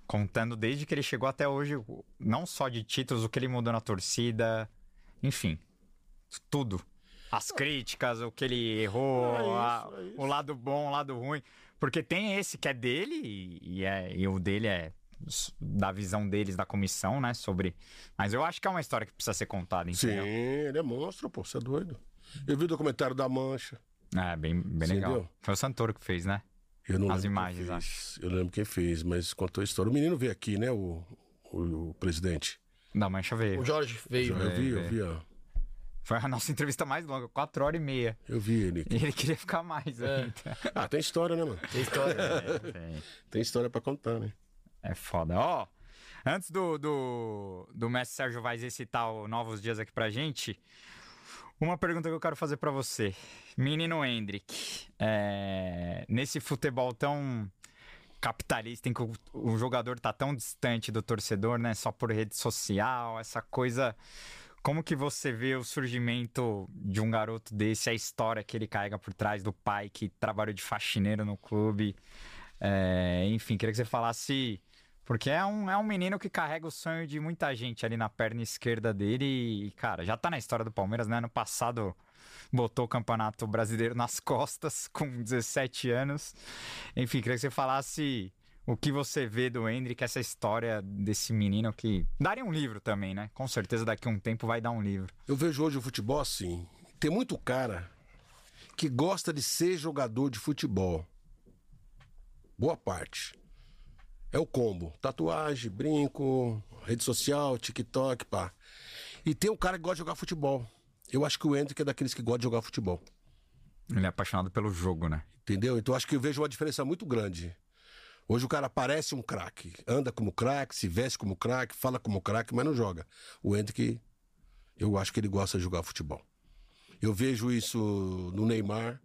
Contando desde que ele chegou até hoje, não só de títulos, o que ele mudou na torcida, enfim. Tudo. As críticas, o que ele errou, É isso, a- é o lado bom, o lado ruim. Porque tem esse que é dele, e, e é, e o dele é da visão deles, da comissão, né? Sobre. Mas eu acho que é uma história que precisa ser contada, Sim, entendeu? ele é monstro, pô, você é doido. Eu vi o documentário da Mancha. É, bem, bem Você legal. entendeu? Foi o Santoro que fez, né? Eu não As lembro quem imagens, fez. acho. Eu lembro quem fez, mas contou a história. O menino veio aqui, né? O, o, o presidente. Da Mancha veio. O Jorge veio. eu vi, eu vi, ó. Foi a nossa entrevista mais longa, quatro horas e meia. Eu vi ele. E ele queria ficar mais ainda. Ah, tem história, né, mano? Tem história. É, tem. Tem história pra contar, né? É foda. Ó, antes do, do, do mestre Sérgio Vaz citar o Novos Dias aqui pra gente, uma pergunta que eu quero fazer pra você. Menino Hendrick, é, nesse futebol tão capitalista em que o, o jogador tá tão distante do torcedor, né? Só por rede social, essa coisa... Como que você vê o surgimento de um garoto desse, a história que ele carrega por trás do pai que trabalhou de faxineiro no clube? É, enfim, queria que você falasse. Porque é um, é um menino que carrega o sonho de muita gente ali na perna esquerda dele. E, cara, já tá na história do Palmeiras, né? Ano passado botou o Campeonato Brasileiro nas costas com 17 anos. Enfim, queria que você falasse o que você vê do Hendrick, essa história desse menino que. Daria um livro também, né? Com certeza daqui a um tempo vai dar um livro. Eu vejo hoje o futebol assim. Tem muito cara que gosta de ser jogador de futebol. Boa parte. É o combo. Tatuagem, brinco, rede social, TikTok, pá. E tem um cara que gosta de jogar futebol. Eu acho que o Hendrick é daqueles que gosta de jogar futebol. Ele é apaixonado pelo jogo, né? Entendeu? Então acho que eu vejo uma diferença muito grande. Hoje o cara parece um craque, anda como craque, se veste como craque, fala como craque, mas não joga. O Hendrick, eu acho que ele gosta de jogar futebol. Eu vejo isso no Neymar,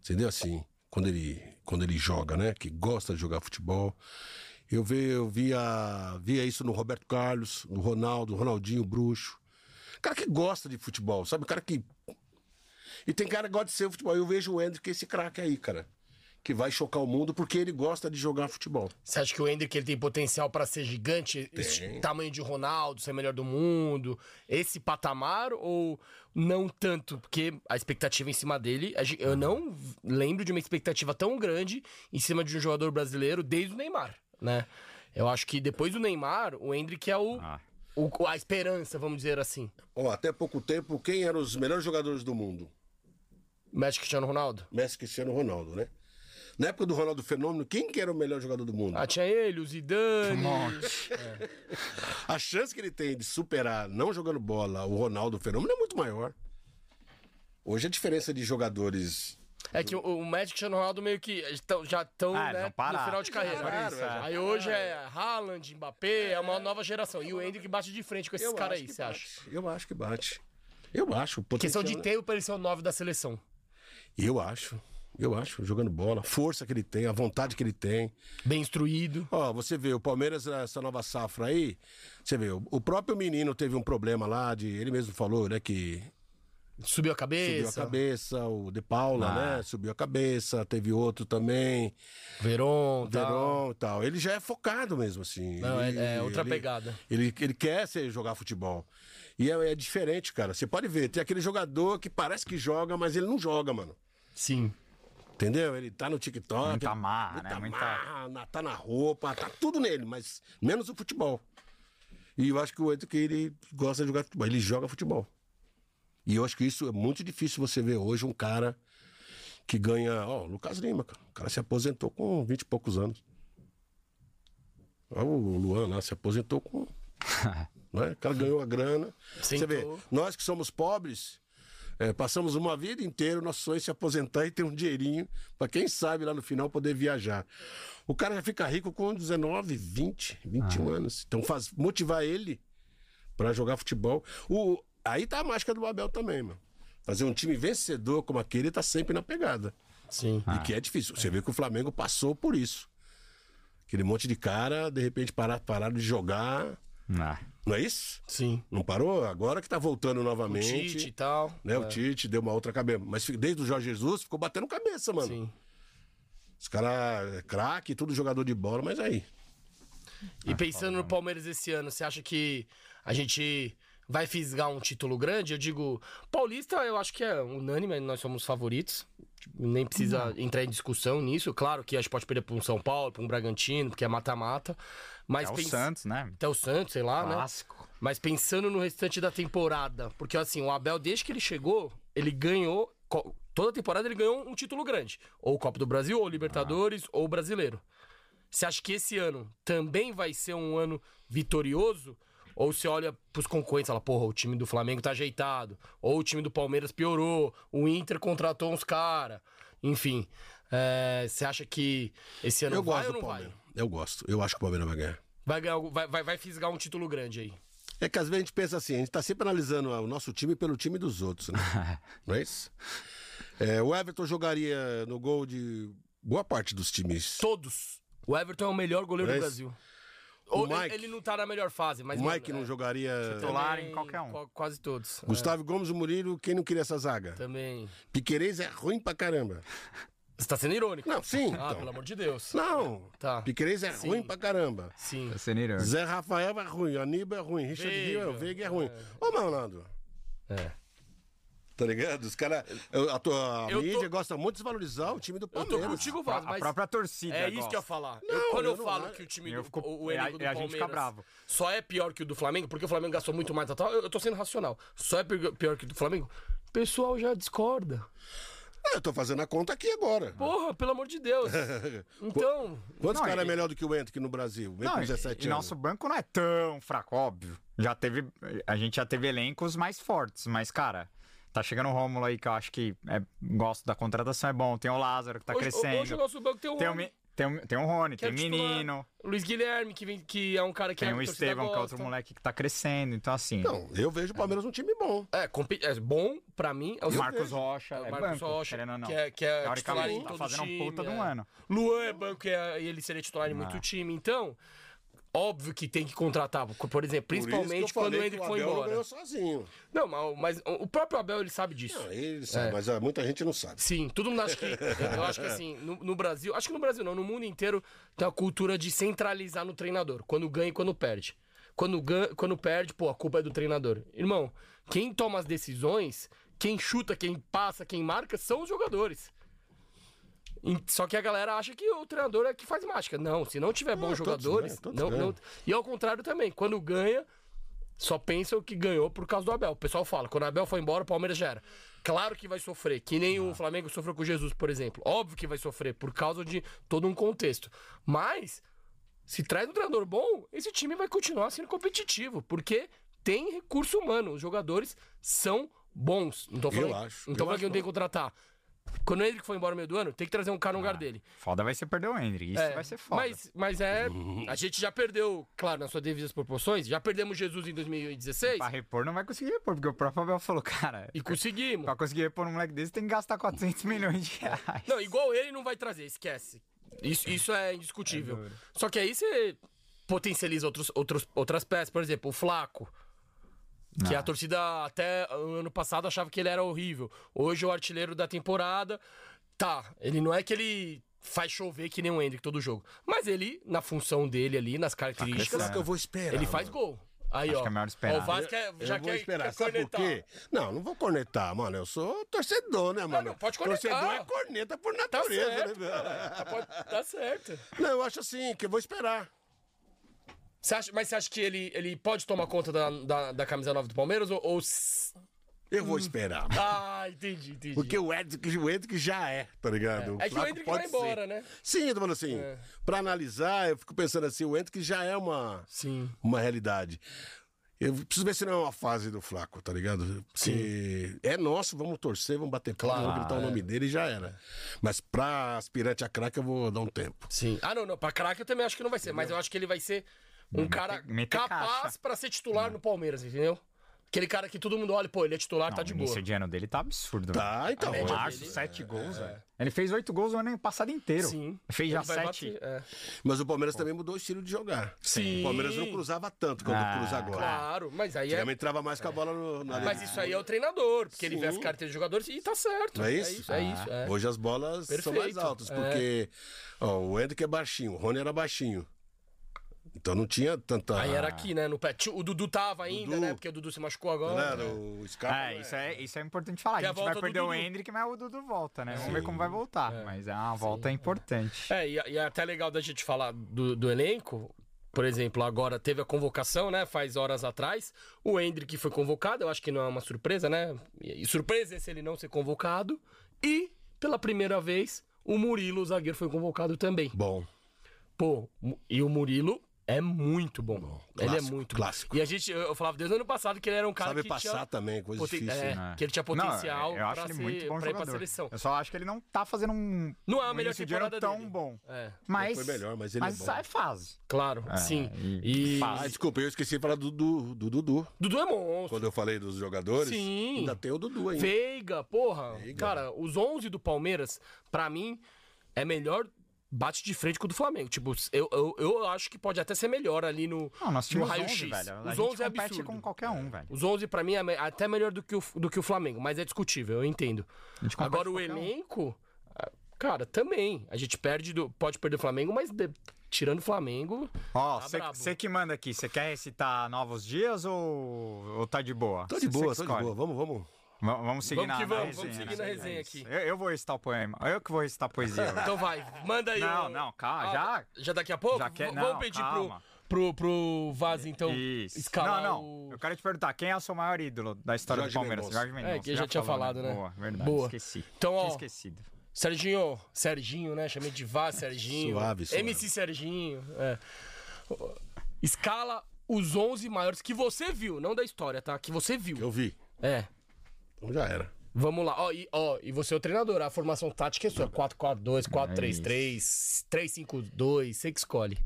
entendeu? Assim, quando ele quando ele joga, né? Que gosta de jogar futebol. Eu, vi, eu via, via isso no Roberto Carlos, no Ronaldo, Ronaldinho Bruxo. Cara que gosta de futebol, sabe? O cara que. E tem cara que gosta de ser futebol. Eu vejo o Hendrick, esse craque aí, cara. Que vai chocar o mundo porque ele gosta de jogar futebol. Você acha que o Hendrick ele tem potencial pra ser gigante? Esse tamanho de Ronaldo, ser melhor do mundo? Esse patamar ou não tanto? Porque a expectativa em cima dele, eu não lembro de uma expectativa tão grande em cima de um jogador brasileiro desde o Neymar, né? Eu acho que depois do Neymar, o Hendrick é o, o- a esperança, vamos dizer assim. Ó, até pouco tempo, quem eram os melhores jogadores do mundo? Messi Cristiano Ronaldo. Messi Cristiano Ronaldo, né? Na época do Ronaldo Fenômeno, quem que era o melhor jogador do mundo? Ah, tinha ele, o Zidane. A chance que ele tem de superar, não jogando bola, o Ronaldo Fenômeno é muito maior. Hoje a diferença de jogadores. É que o, o Messi e o Cristiano Ronaldo meio que tão- já estão Ah, né, no final de carreira. Pararam, é. Aí hoje é Haaland, Mbappé, é uma nova geração. E o Hendrick bate de frente com esses caras aí, você bate. acha? Eu acho que bate. Eu acho. Questão potencial, de né? tempo pra ele ser o 9 da seleção. Eu acho. Eu acho, jogando bola, a força que ele tem, a vontade que ele tem. Bem instruído. Ó, você vê, o Palmeiras, essa nova safra aí, você vê, o próprio menino teve um problema lá, de, ele mesmo falou, né, que Subiu a cabeça. subiu a cabeça, o De Paula, Ah. né, subiu a cabeça, teve outro também, Veron, tal. Verón e tal. Ele já é focado mesmo, assim. Não, é- Ele- é outra ele- pegada. Ele, ele quer ser, jogar futebol. E é, é diferente, cara. Você pode ver, tem aquele jogador que parece que joga, mas ele não joga, mano. Sim. Entendeu? Ele tá no TikTok. Muita marra, muita né? Muita- marra, na- tá na roupa, tá tudo nele, mas menos o futebol. E eu acho que o Hendrick, ele gosta de jogar futebol. Ele joga futebol. E eu acho que isso é muito difícil você ver hoje um cara que ganha. Ó, o Lucas Lima, cara. O cara se aposentou com 20 e poucos anos. Ó, o Luan lá se aposentou com. né? O cara ganhou a grana. Você vê, nós que somos pobres, é, passamos uma vida inteira, o nosso sonho é se aposentar e ter um dinheirinho para quem sabe lá no final poder viajar. O cara já fica rico com 19, 20, 21 anos. Então faz motivar ele para jogar futebol. O, aí tá a mágica do Abel também, mano. Fazer um time vencedor como aquele tá sempre na pegada. Sim. E que é difícil. Você vê que o Flamengo passou por isso. Aquele monte de cara, de repente parar, pararam de jogar. Ah. Não é isso? Sim. Não parou? Agora que tá voltando O novamente. Tite e tal. Né? O É. Tite deu uma outra cabeça. Mas desde o Jorge Jesus ficou batendo cabeça, mano. Sim. Os caras, é craque, tudo jogador de bola, mas aí. E pensando no Palmeiras esse ano, você acha que a gente vai fisgar um título grande? Eu digo, Paulista, eu acho que é unânime, nós somos favoritos. Nem precisa entrar em discussão nisso. Claro que a gente pode perder para um São Paulo, para um Bragantino, porque é mata-mata. Mas É o pens- Santos, né? Até o Santos, sei lá, Clássico. né? Mas pensando no restante da temporada, porque assim, o Abel, desde que ele chegou, ele ganhou. Toda temporada ele ganhou um título grande. Ou Copa do Brasil, ou Libertadores, ou Brasileiro. Você acha que esse ano também vai ser um ano vitorioso? Ou você olha pros concorrentes e fala, porra, o time do Flamengo tá ajeitado. Ou o time do Palmeiras piorou. O Inter contratou uns caras. Enfim. é, você acha que esse ano eu vai gosto ou do não vai? Eu gosto. Eu acho que o Palmeiras vai ganhar. Vai, ganhar, vai, vai, vai fisgar um título grande aí. É que às vezes a gente pensa assim, a gente tá sempre analisando o nosso time pelo time dos outros, né? Não é isso? É, o Everton jogaria no gol de boa parte dos times. Todos. O Everton é o melhor goleiro é do? Brasil. O Ou ele- Mike- ele não tá na melhor fase, mas. o Mike mano, não é, jogaria. Titular em qualquer um. qua- Quase todos. Gustavo Gomes e Murilo, quem não queria essa zaga? Também. Piquerez é ruim pra caramba. Você tá sendo irônico. Não, sim. Ah, então. pelo amor de Deus. Não. Tá. Piquerez é Sim. ruim pra caramba. Sim. Tá sendo irônico. Zé Rafael é ruim, Aníbal é ruim, Richard Veiga. Rio é, o Veiga é ruim. Ô, Malandro, É. tá ligado? Os caras. A, tua Eu tô- mídia gosta muito de desvalorizar o time do Eu tô Palmeiras. contigo, Vaz, A mas. própria torcida. É isso que eu ia gosta. falar. Não, Eu- quando eu eu, não falo que o time do fico- o, o a- elenco do e a gente fica Palmeiras bravo. só é pior que o do Flamengo, porque o Flamengo gastou muito mais, tal, tal, eu, eu tô sendo racional. Só é pior pior que o do Flamengo. O pessoal já discorda. Ah, eu tô fazendo a conta aqui agora. Porra, pelo amor de Deus. Então, Quantos caras é melhor do que o Ento aqui no Brasil? Vem Não, com e- 17 e anos. nosso banco não é tão fraco, óbvio. Já teve. A gente já teve elencos mais fortes, mas, cara. Tá chegando o Rômulo aí que eu acho que é, gosto da contratação, é bom. Tem o Lázaro que tá hoje, crescendo. hoje o nosso banco tem um Tem o, Tem, um- tem o Rony, que tem é o titular. menino, Luiz Guilherme, que, vem, que é um cara que tem a o Estevão, que é outro moleque que tá crescendo. Então, assim. Não, eu vejo o Palmeiras um time bom. É, compi- é bom pra mim. É o o Marcos vejo. Rocha, é, o Marcos banco, Rocha, querendo ou não. que é, que é titular em tá todo fazendo um time, puta de um é. ano. Luan é banco é- e ele seria titular em muito time. Então, óbvio que tem que contratar, por exemplo, Por principalmente eu quando o Hendrick foi Abel não embora. ganhou sozinho. Não, mas, mas o próprio Abel ele sabe disso. Não, ele sabe, É. mas muita gente não sabe. Sim, todo mundo acha que. Eu acho que assim, no, no Brasil. Acho que no Brasil não, no mundo inteiro tem a cultura de centralizar no treinador. Quando ganha e quando perde. Quando, ganha, quando perde, pô, a culpa é do treinador. Irmão, quem toma as decisões, quem chuta, quem passa, quem marca, são os jogadores. Só que a galera acha que o treinador é que faz mágica. Não, se não tiver bons todos jogadores. ganham, todos não, não- e ao contrário também, quando ganha, só pensam que ganhou por causa do Abel. O pessoal fala, quando o Abel foi embora, o Palmeiras já era. Claro que vai sofrer, que nem Ah. o Flamengo sofreu com Jesus, por exemplo. Óbvio que vai sofrer, por causa de todo um contexto. Mas, se traz um treinador bom, esse time vai continuar sendo competitivo, porque tem recurso humano. Os jogadores são bons. Não tô Eu falando, acho, não tô eu falando que acho não tem que contratar. Quando o Hendrick foi embora no meio do ano, tem que trazer um cara no lugar dele. Foda vai ser perder o Hendrick. Isso É, vai ser foda. Mas, mas é. A gente já perdeu, claro, nas suas devidas proporções, já perdemos Jesus em 2016 Pra repor não vai conseguir repor, porque o próprio Abel falou, cara, e conseguimos. pra conseguir repor um moleque desse tem que gastar 400 milhões de reais. Não, igual ele não vai trazer, esquece. Isso, isso é indiscutível. Só que aí você potencializa outros, outros, outras peças, por exemplo, o Flaco. Que a torcida até o ano passado achava que ele era horrível. Hoje é o artilheiro da temporada. Tá, ele não é que ele faz chover que nem o Hendrick todo jogo. Mas ele, na função dele ali, nas características, que eu vou esperar. ele faz gol. Aí, Acho ó. que é melhor ó, esperar. o Vasco quer, já eu vou quer, esperar. quer Sabe por cornetar. quê? Não, não vou cornetar, mano. Eu sou torcedor, né, mano? não, pode cornetar. Torcedor é corneta por Tá natureza, certo, né, velho? Pode- tá certo. Não, eu acho assim, que eu vou esperar. Você acha- mas você acha que ele, ele pode tomar conta da, da, da camisa nova do Palmeiras? Ou. ou Eu vou esperar. Ah, entendi, entendi. Porque o Hendrick, o Hendrick já é, tá ligado? É que o Hendrick pode vai embora, ser. né? Sim, eu tô falando assim, pra analisar, eu fico pensando assim, o Hendrick já é uma, Sim. uma realidade. Eu preciso ver se não é uma fase do Flaco, tá ligado? Porque é nosso, vamos torcer, vamos bater Claro, vamos gritar o nome dele e já era. Mas pra aspirante a craque eu vou dar um tempo. Sim. Ah, não, não. Pra craque eu também acho que não vai ser. Mas eu acho que ele vai ser um cara capaz pra ser titular no Palmeiras, entendeu? Aquele cara que todo mundo olha, pô, ele é titular, Não, tá de o boa. início de ano dele tá absurdo. Tá, então. Em média março, dele- sete gols, velho. Ele fez oito gols o ano passado inteiro. Sim. Fez já sete. bater, é. Mas o Palmeiras também mudou o estilo de jogar. Sim. O Palmeiras não cruzava tanto quanto Ah, cruza agora. Claro, mas aí é. Antigamente entrava mais com a bola no, na Mas isso aí é o treinador, porque ele vê as Sim. carteiras de jogadores e tá certo. Não é É isso? isso, é isso. é. Hoje as bolas são mais Perfeito, altas, é. porque ó, o Hendrick é baixinho, o Rony era baixinho. Então não tinha tanta. Aí era aqui, né? No pé. O Dudu tava ainda, Dudu. né? Porque o Dudu se machucou Não agora. era o Scarpa. É, isso é, isso é importante falar. Que é A a gente vai volta do perder o. Hendrick, mas o Dudu volta, né? Vamos ver como vai voltar. Mas é uma volta importante. É, e, e é até legal da gente falar do, do elenco. Por exemplo, agora teve a convocação, né? Faz horas atrás. O Hendrick foi convocado, eu acho que não é uma surpresa, né? E, e surpresa é se ele não ser convocado. E, pela primeira vez, o Murilo, o zagueiro, foi convocado também. Bom. Pô, e o Murilo é muito bom. ele é muito clássico. bom. E a gente, eu falava desde o ano passado que ele era um cara Sabe que passar tinha... também, coisa poten- difícil. é, né? que ele tinha potencial Não, eu acho pra, ele ser, muito bom pra ir pra seleção. Eu só acho que ele não tá fazendo um, Não é a um melhor ano temporada tão dele. bom. É, Mas, foi melhor, mas ele mas é bom. sai fase. claro, É, sim. e. Ah, desculpa, eu esqueci de falar do, do, do Dudu. Dudu é monstro. Quando eu falei dos jogadores, Sim. ainda tem o Dudu ainda. Veiga, porra. Veiga. Cara, os 11 do Palmeiras, pra mim, é melhor bate de frente com o do Flamengo. Tipo, eu, eu, eu acho que pode até ser melhor ali no, Não, nós no 11, raio-x. Os gente 11 é absurdo. com qualquer um, velho. Os 11 pra mim é até melhor do que, o, do que o Flamengo, mas é discutível, eu entendo. Agora o qualquer um. elenco, ah, cara, também. A gente perde do, pode perder o Flamengo, mas de- tirando o Flamengo, Ó, Tá você brabo. que manda aqui, você quer recitar novos dias ou, ou tá de boa? Tô de Cê- boa, cê tô de boa. Vamos, vamos. Va- Vamos seguir Vamos na, que na vamos, resenha. vamos seguir né? na resenha É aqui. isso. Eu, eu vou recitar o poema. Eu que vou recitar a poesia. então vai, manda aí. Não, ó. não, calma, Ah, já- Já daqui a pouco? já quer- não, Vamos pedir pro, calma. pro, pro Vaz, então, Isso. escalar não, não. o... Eu quero te perguntar, quem é o seu maior ídolo da história Jorge do Palmeiras? Mendonça. Jorge Mendonça. É, que eu já tinha falou, falado, né? Boa, verdade. Boa. Esqueci. Então, ó, Tinha esquecido. Serginho, Serginho, né? Chamei de Vaz, Serginho. Suave, suave. MC Serginho. É. Escala os 11 maiores que você viu, não da história, tá? Que você viu. Eu vi. É. Então já era. Vamos lá. Ó, e, ó, e você é o treinador. A formação tática é sua. 4-4-2, 4-3-3, 3-5-2. Você que escolhe.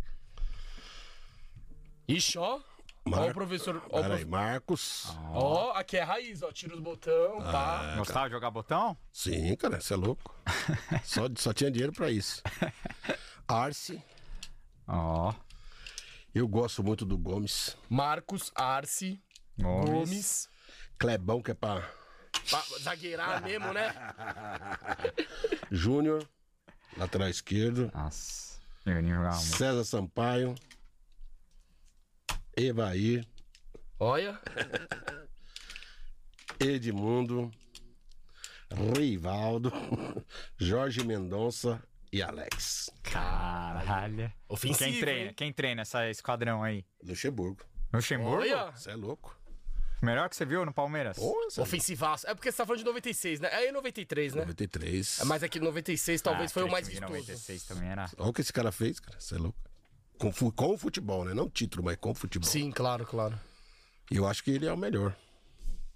Ixi, ó. Ó o Mar- professor. Ó, Peraí, prof- Marcos. ó, aqui é raiz, ó. Tira os botão, pá. Gostava de jogar botão? Sim, cara, você é louco. só, só tinha dinheiro pra isso. Arce. Ó. Eu gosto muito do Gomes. Marcos, Arce, Gomes. Gomes. Clebão, que é pra Pra zagueirar mesmo, né? Júnior. Lateral esquerdo. Nossa. César Sampaio. Evair. Olha. Edmundo. Rivaldo. Jorge Mendonça e Alex. Caralho. Ofensivo, Quem treina? hein? Quem treina essa esquadrão aí? Luxemburgo. Luxemburgo? Olha. Você é louco. Melhor que você viu no Palmeiras? Você é Ofensivaço. É porque você tá falando de 96, né? É em 93, né? 93. É, Mas aqui 96 talvez Ah, foi o mais vistoso. 96 também era. Olha o que esse cara fez, cara. Você é louco. Com, com o futebol, né? Não título, mas com o futebol. Sim, claro, claro. E eu acho que ele é o melhor.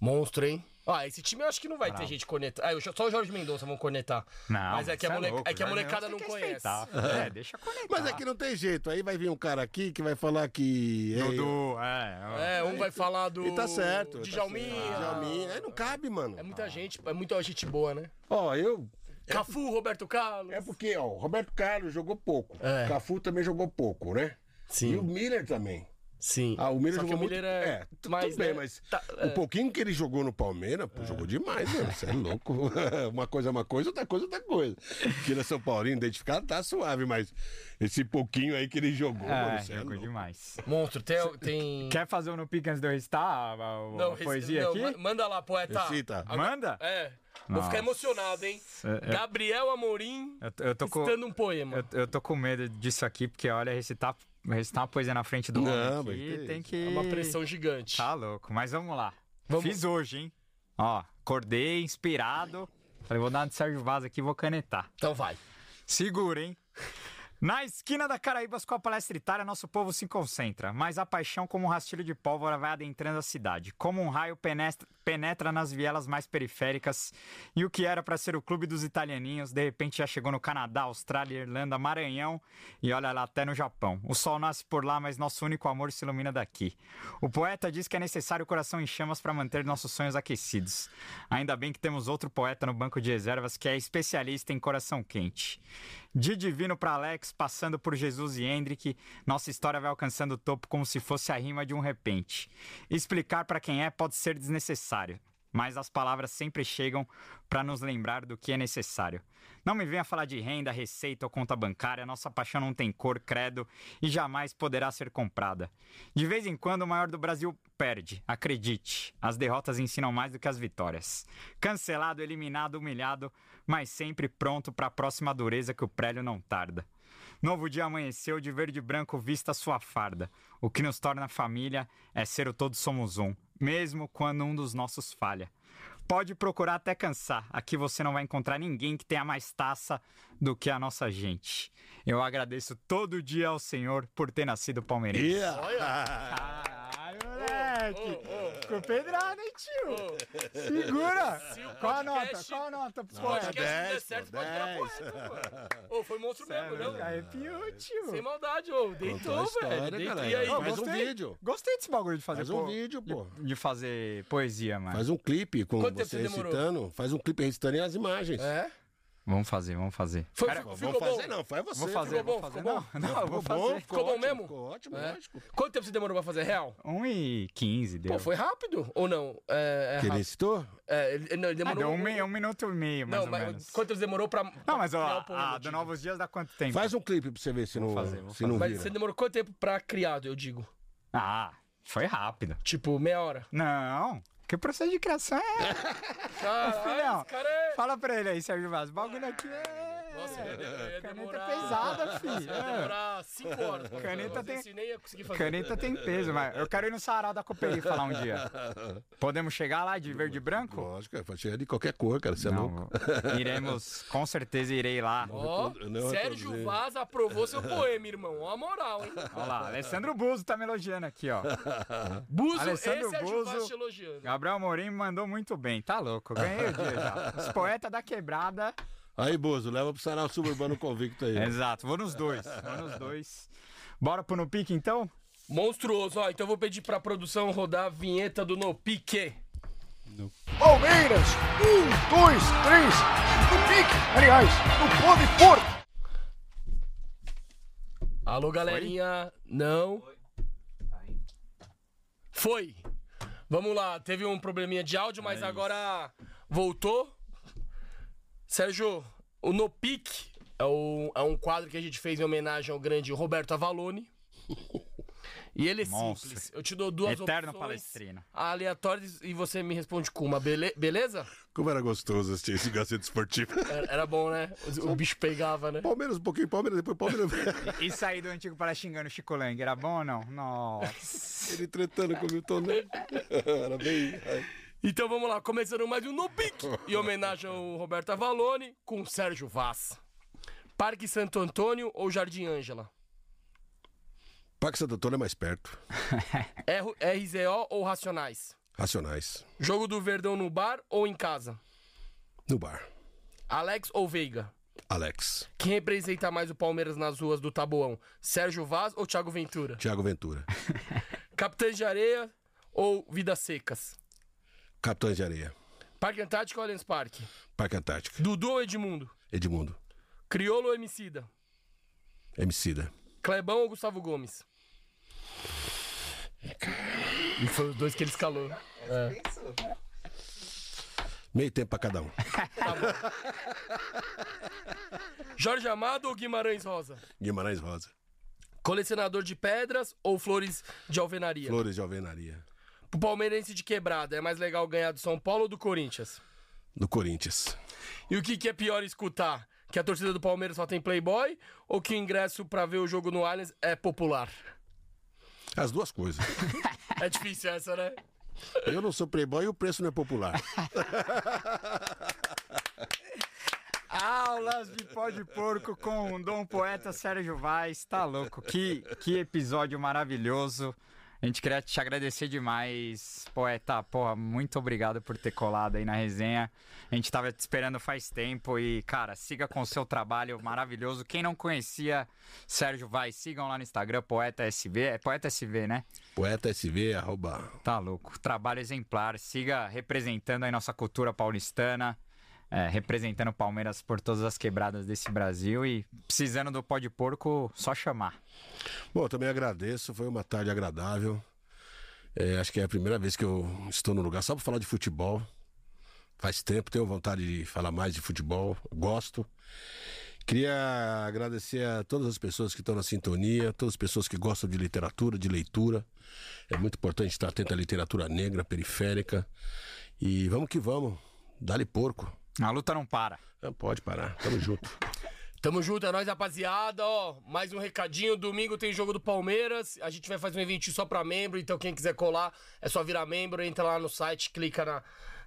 Monstro, hein? Ah, esse time eu acho que não vai ter gente conectar. Ah, eu- só o Jorge Mendonça vão conectar. Não, mas é que, a, mole- louco, é que a molecada não que conhece. respeitar. É, deixa conectar. Mas aqui não tem jeito. Aí vai vir um cara aqui que vai falar que. Dudu, é. É, um vai falar do. E tá certo. tá Djalminha. certo. Djalminha. Aí não cabe, mano. É muita gente, é muita gente boa, né? Ó, eu. Cafu, Roberto Carlos. É porque, ó, o Roberto Carlos jogou pouco. É. Cafu também jogou pouco, né? Sim. E o Miller também. Sim. Ah, o Miller Só que jogou o Miller muito. é tu- mais, tudo bem, né? mas Tá, o pouquinho que ele jogou no Palmeiras, pô, jogou demais, mano. Você é louco. uma coisa é uma coisa, outra coisa é outra coisa. Tira São Paulinho, identificado, tá suave, mas esse pouquinho aí que ele jogou, mano, É, você é jogou louco. demais. Monstro, tem. tem... Quer fazer um no pique antes de eu recitar a, a- a Não, poesia não, aqui? ma- Manda lá, poeta. Recita. Manda? É. Vou Nossa. ficar emocionado, hein? É, é. Gabriel Amorim Eu, tô- eu tô com, recitando um poema. eu, eu tô com medo disso aqui, porque olha, recitar, recitar uma poesia na frente do Não, homem mas aqui tem que... É uma pressão gigante. Tá louco, mas vamos lá. Vamos. Fiz hoje, hein? Ó, acordei inspirado. Falei, vou dar uma de Sérgio Vaz aqui e vou canetar. Então vai. Segura, hein? Na esquina da Caraíbas com a palestra Itália, nosso povo se concentra, mas a paixão como um rastilho de pólvora vai adentrando a cidade, como um raio penetra, penetra nas vielas mais periféricas, e o que era para ser o clube dos italianinhos, de repente já chegou no Canadá, Austrália, Irlanda, Maranhão e olha lá até no Japão. O sol nasce por lá, mas nosso único amor se ilumina daqui. O poeta diz que é necessário o coração em chamas para manter nossos sonhos aquecidos. Ainda bem que temos outro poeta no banco de reservas que é especialista em coração quente. De Divino para Alex, passando por Jesus e Hendrick, nossa história vai alcançando o topo como se fosse a rima de um repente. Explicar para quem é pode ser desnecessário, mas as palavras sempre chegam para nos lembrar do que é necessário. Não me venha falar de renda, receita ou conta bancária, nossa paixão não tem cor, credo e jamais poderá ser comprada. De vez em quando o maior do Brasil perde, acredite, as derrotas ensinam mais do que as vitórias. Cancelado, eliminado, humilhado, mas sempre pronto para a próxima dureza que o prélio não tarda. Novo dia amanheceu, de verde e branco vista sua farda. O que nos torna família é ser o todos somos um, mesmo quando um dos nossos falha. Pode procurar até cansar, aqui você não vai encontrar ninguém que tenha mais taça do que a nossa gente. Eu agradeço todo dia ao Senhor por ter nascido palmeirense. Caralho, moleque! Ficou pedrado, hein, tio? Segura! Se Qual a nota? Qual a nota pros Se o podcast poetas? der 10, certo, pô, pode virar 10. poeta, mano. Ô, foi monstro mesmo, não? Arrepiou, tio. Sem maldade, ô. Deitou, velho. Deitou. E aí? Faz um vídeo. Gostei desse bagulho de fazer Faz um vídeo, pô. De, de fazer poesia, mano. Faz um clipe com você recitando. Faz um clipe recitando e as imagens. É? Vamos fazer, vamos fazer. Foi, Cara, ficou Vamos fazer, bom? não, faz você. Vou fazer, ficou bom, vou fazer. ficou Não, bom? não, eu vou Ficou bom, fazer. Ficou bom ótimo, mesmo? Ficou ótimo, É. lógico. Quanto tempo você demorou pra fazer real? 1 e 15 deu. Pô, foi rápido ou não? É, é Que ele recitou? É, ele, não, ele Ah, demorou... deu um, me- um minuto e meio, mais Não, ou mas menos. quanto tempo demorou pra... Não, mas ó, criar o poema, a eu do? Novos Dias dá quanto tempo? Faz um clipe pra você ver se não, fazer, vou se não Mas vira. você demorou quanto tempo pra criar, eu digo? Ah, foi rápido. Tipo, meia hora. Não, que processo de criação é... Caralho, filhão. cara é... Fala pra ele aí, Sérgio Vaz. O bagulho aqui é... Ia, eu ia Caneta demorar... pesada, filho. Ia É. demorar 5 horas. pra Caneta tem- Esse nem ia conseguir fazer. Caneta tem peso, mas eu quero ir no sarau da Cooperi falar um dia. Podemos chegar lá de verde e branco? Lógico, é, pode chegar de qualquer cor, cara. Você é Não, louco. iremos, com certeza irei lá. Ó, não Sérgio. Vaz aprovou seu poema, irmão. Ó a moral, hein? Olha lá, Alessandro Buzo tá me elogiando aqui, ó. Buzo Alessandro e Sérgio Vaz Buzo. te elogiando. Gabriel Morim mandou muito bem, tá louco, ganhei o dia já. Os poetas da quebrada. Aí, Bozo, leva pro sarau suburbano convicto aí. Exato, vou nos dois, vou nos dois. Bora pro No Pique então? Monstruoso, ó. Então eu vou pedir pra produção rodar a vinheta do No Pique. Palmeiras, um, dois, três, no pique, aliás, no pode pôr. Alô, galerinha. Não. Foi. Vamos lá, teve um probleminha de áudio, mas agora voltou. Sérgio, o No Pique é, o- é um quadro que a gente fez em homenagem ao grande Roberto Avalone. E ele é Monstro. simples. Eu te dou duas Eterno opções palestrino. aleatórias e você me responde com uma, bele- beleza? Como era gostoso assistir esse Gazeta Esportivo. Era, era bom, né? O, o bicho pegava, né? Palmeiras, um pouquinho Palmeiras, depois Palmeiras. E sair do antigo para xingando o Chico Lang, era bom ou não? Nossa. Ele tretando com o Milton Neves. Era bem. Então vamos lá, começando mais um No Pique, em homenagem ao Roberto Avalone, com Sérgio Vaz. Parque Santo Antônio ou Jardim Ângela? Parque Santo Antônio é mais perto. R- RZO ou Racionais? Racionais. Jogo do Verdão no bar ou em casa? No bar. Alex ou Veiga? Alex. Quem representa mais o Palmeiras nas ruas do Taboão? Sérgio Vaz ou Thiago Ventura? Thiago Ventura. Capitães de Areia ou Vidas Secas? Capitães de Areia. Parque Antártico ou Allianz Parque? Parque Antártico. Dudu ou Edmundo? Edmundo. Criolo ou Emicida? Emicida. Clebão ou Gustavo Gomes? E foi os dois que ele escalou. É. Meio tempo pra cada um. Jorge Amado ou Guimarães Rosa? Guimarães Rosa. Colecionador de pedras ou flores de alvenaria? Flores de alvenaria. Pro palmeirense de quebrada, é mais legal ganhar do São Paulo ou do Corinthians? Do Corinthians. E o que, que é pior escutar? Que a torcida do Palmeiras só tem playboy ou que o ingresso pra ver o jogo no Allianz é popular? As duas coisas. É difícil essa, né? Eu não sou playboy e o preço não é popular. Aulas de pó de porco com o Dom Poeta Sérgio Vaz, tá louco? Que, que episódio maravilhoso. A gente queria te agradecer demais, poeta. Porra, muito obrigado por ter colado aí na resenha. A gente tava te esperando faz tempo e, cara, siga com o seu trabalho maravilhoso. Quem não conhecia Sérgio Vaz, sigam lá no Instagram, Poeta SV. É Poeta SV, né? Poeta SV, arroba. Tá louco. Trabalho exemplar. Siga representando aí nossa cultura paulistana. É, representando o Palmeiras por todas as quebradas desse Brasil. E precisando do pó de porco, só chamar. Bom, também agradeço, foi uma tarde agradável. É, acho que é a primeira vez que eu estou no lugar só para falar de futebol. Faz tempo, tenho vontade de falar mais de futebol, gosto. Queria agradecer a todas as pessoas que estão na sintonia, todas as pessoas que gostam de literatura, de leitura. É muito importante estar atento à literatura negra, periférica. E vamos que vamos, dá-lhe porco. A luta não para. Não pode parar, tamo junto. Tamo junto, é nóis, rapaziada. Ó, mais um recadinho. Domingo tem jogo do Palmeiras. A gente vai fazer um evento só pra membro. Então, quem quiser colar, é só virar membro. Entra lá no site, clica na,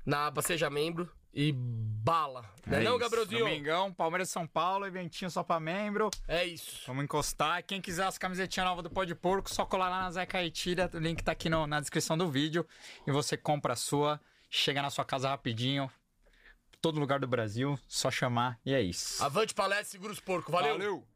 na aba Seja Membro e bala. Não é, não, isso. Gabrielzinho? Domingão, Palmeiras São Paulo, eventinho só pra membro. É isso. Vamos encostar. Quem quiser as camisetinhas novas do Pó de Porco, só colar lá na Zé Caetira. O link tá aqui no- na descrição do vídeo. E você compra a sua, chega na sua casa rapidinho. Todo lugar do Brasil, só chamar e é isso. Avante palestra, segura os porcos. Valeu. Valeu.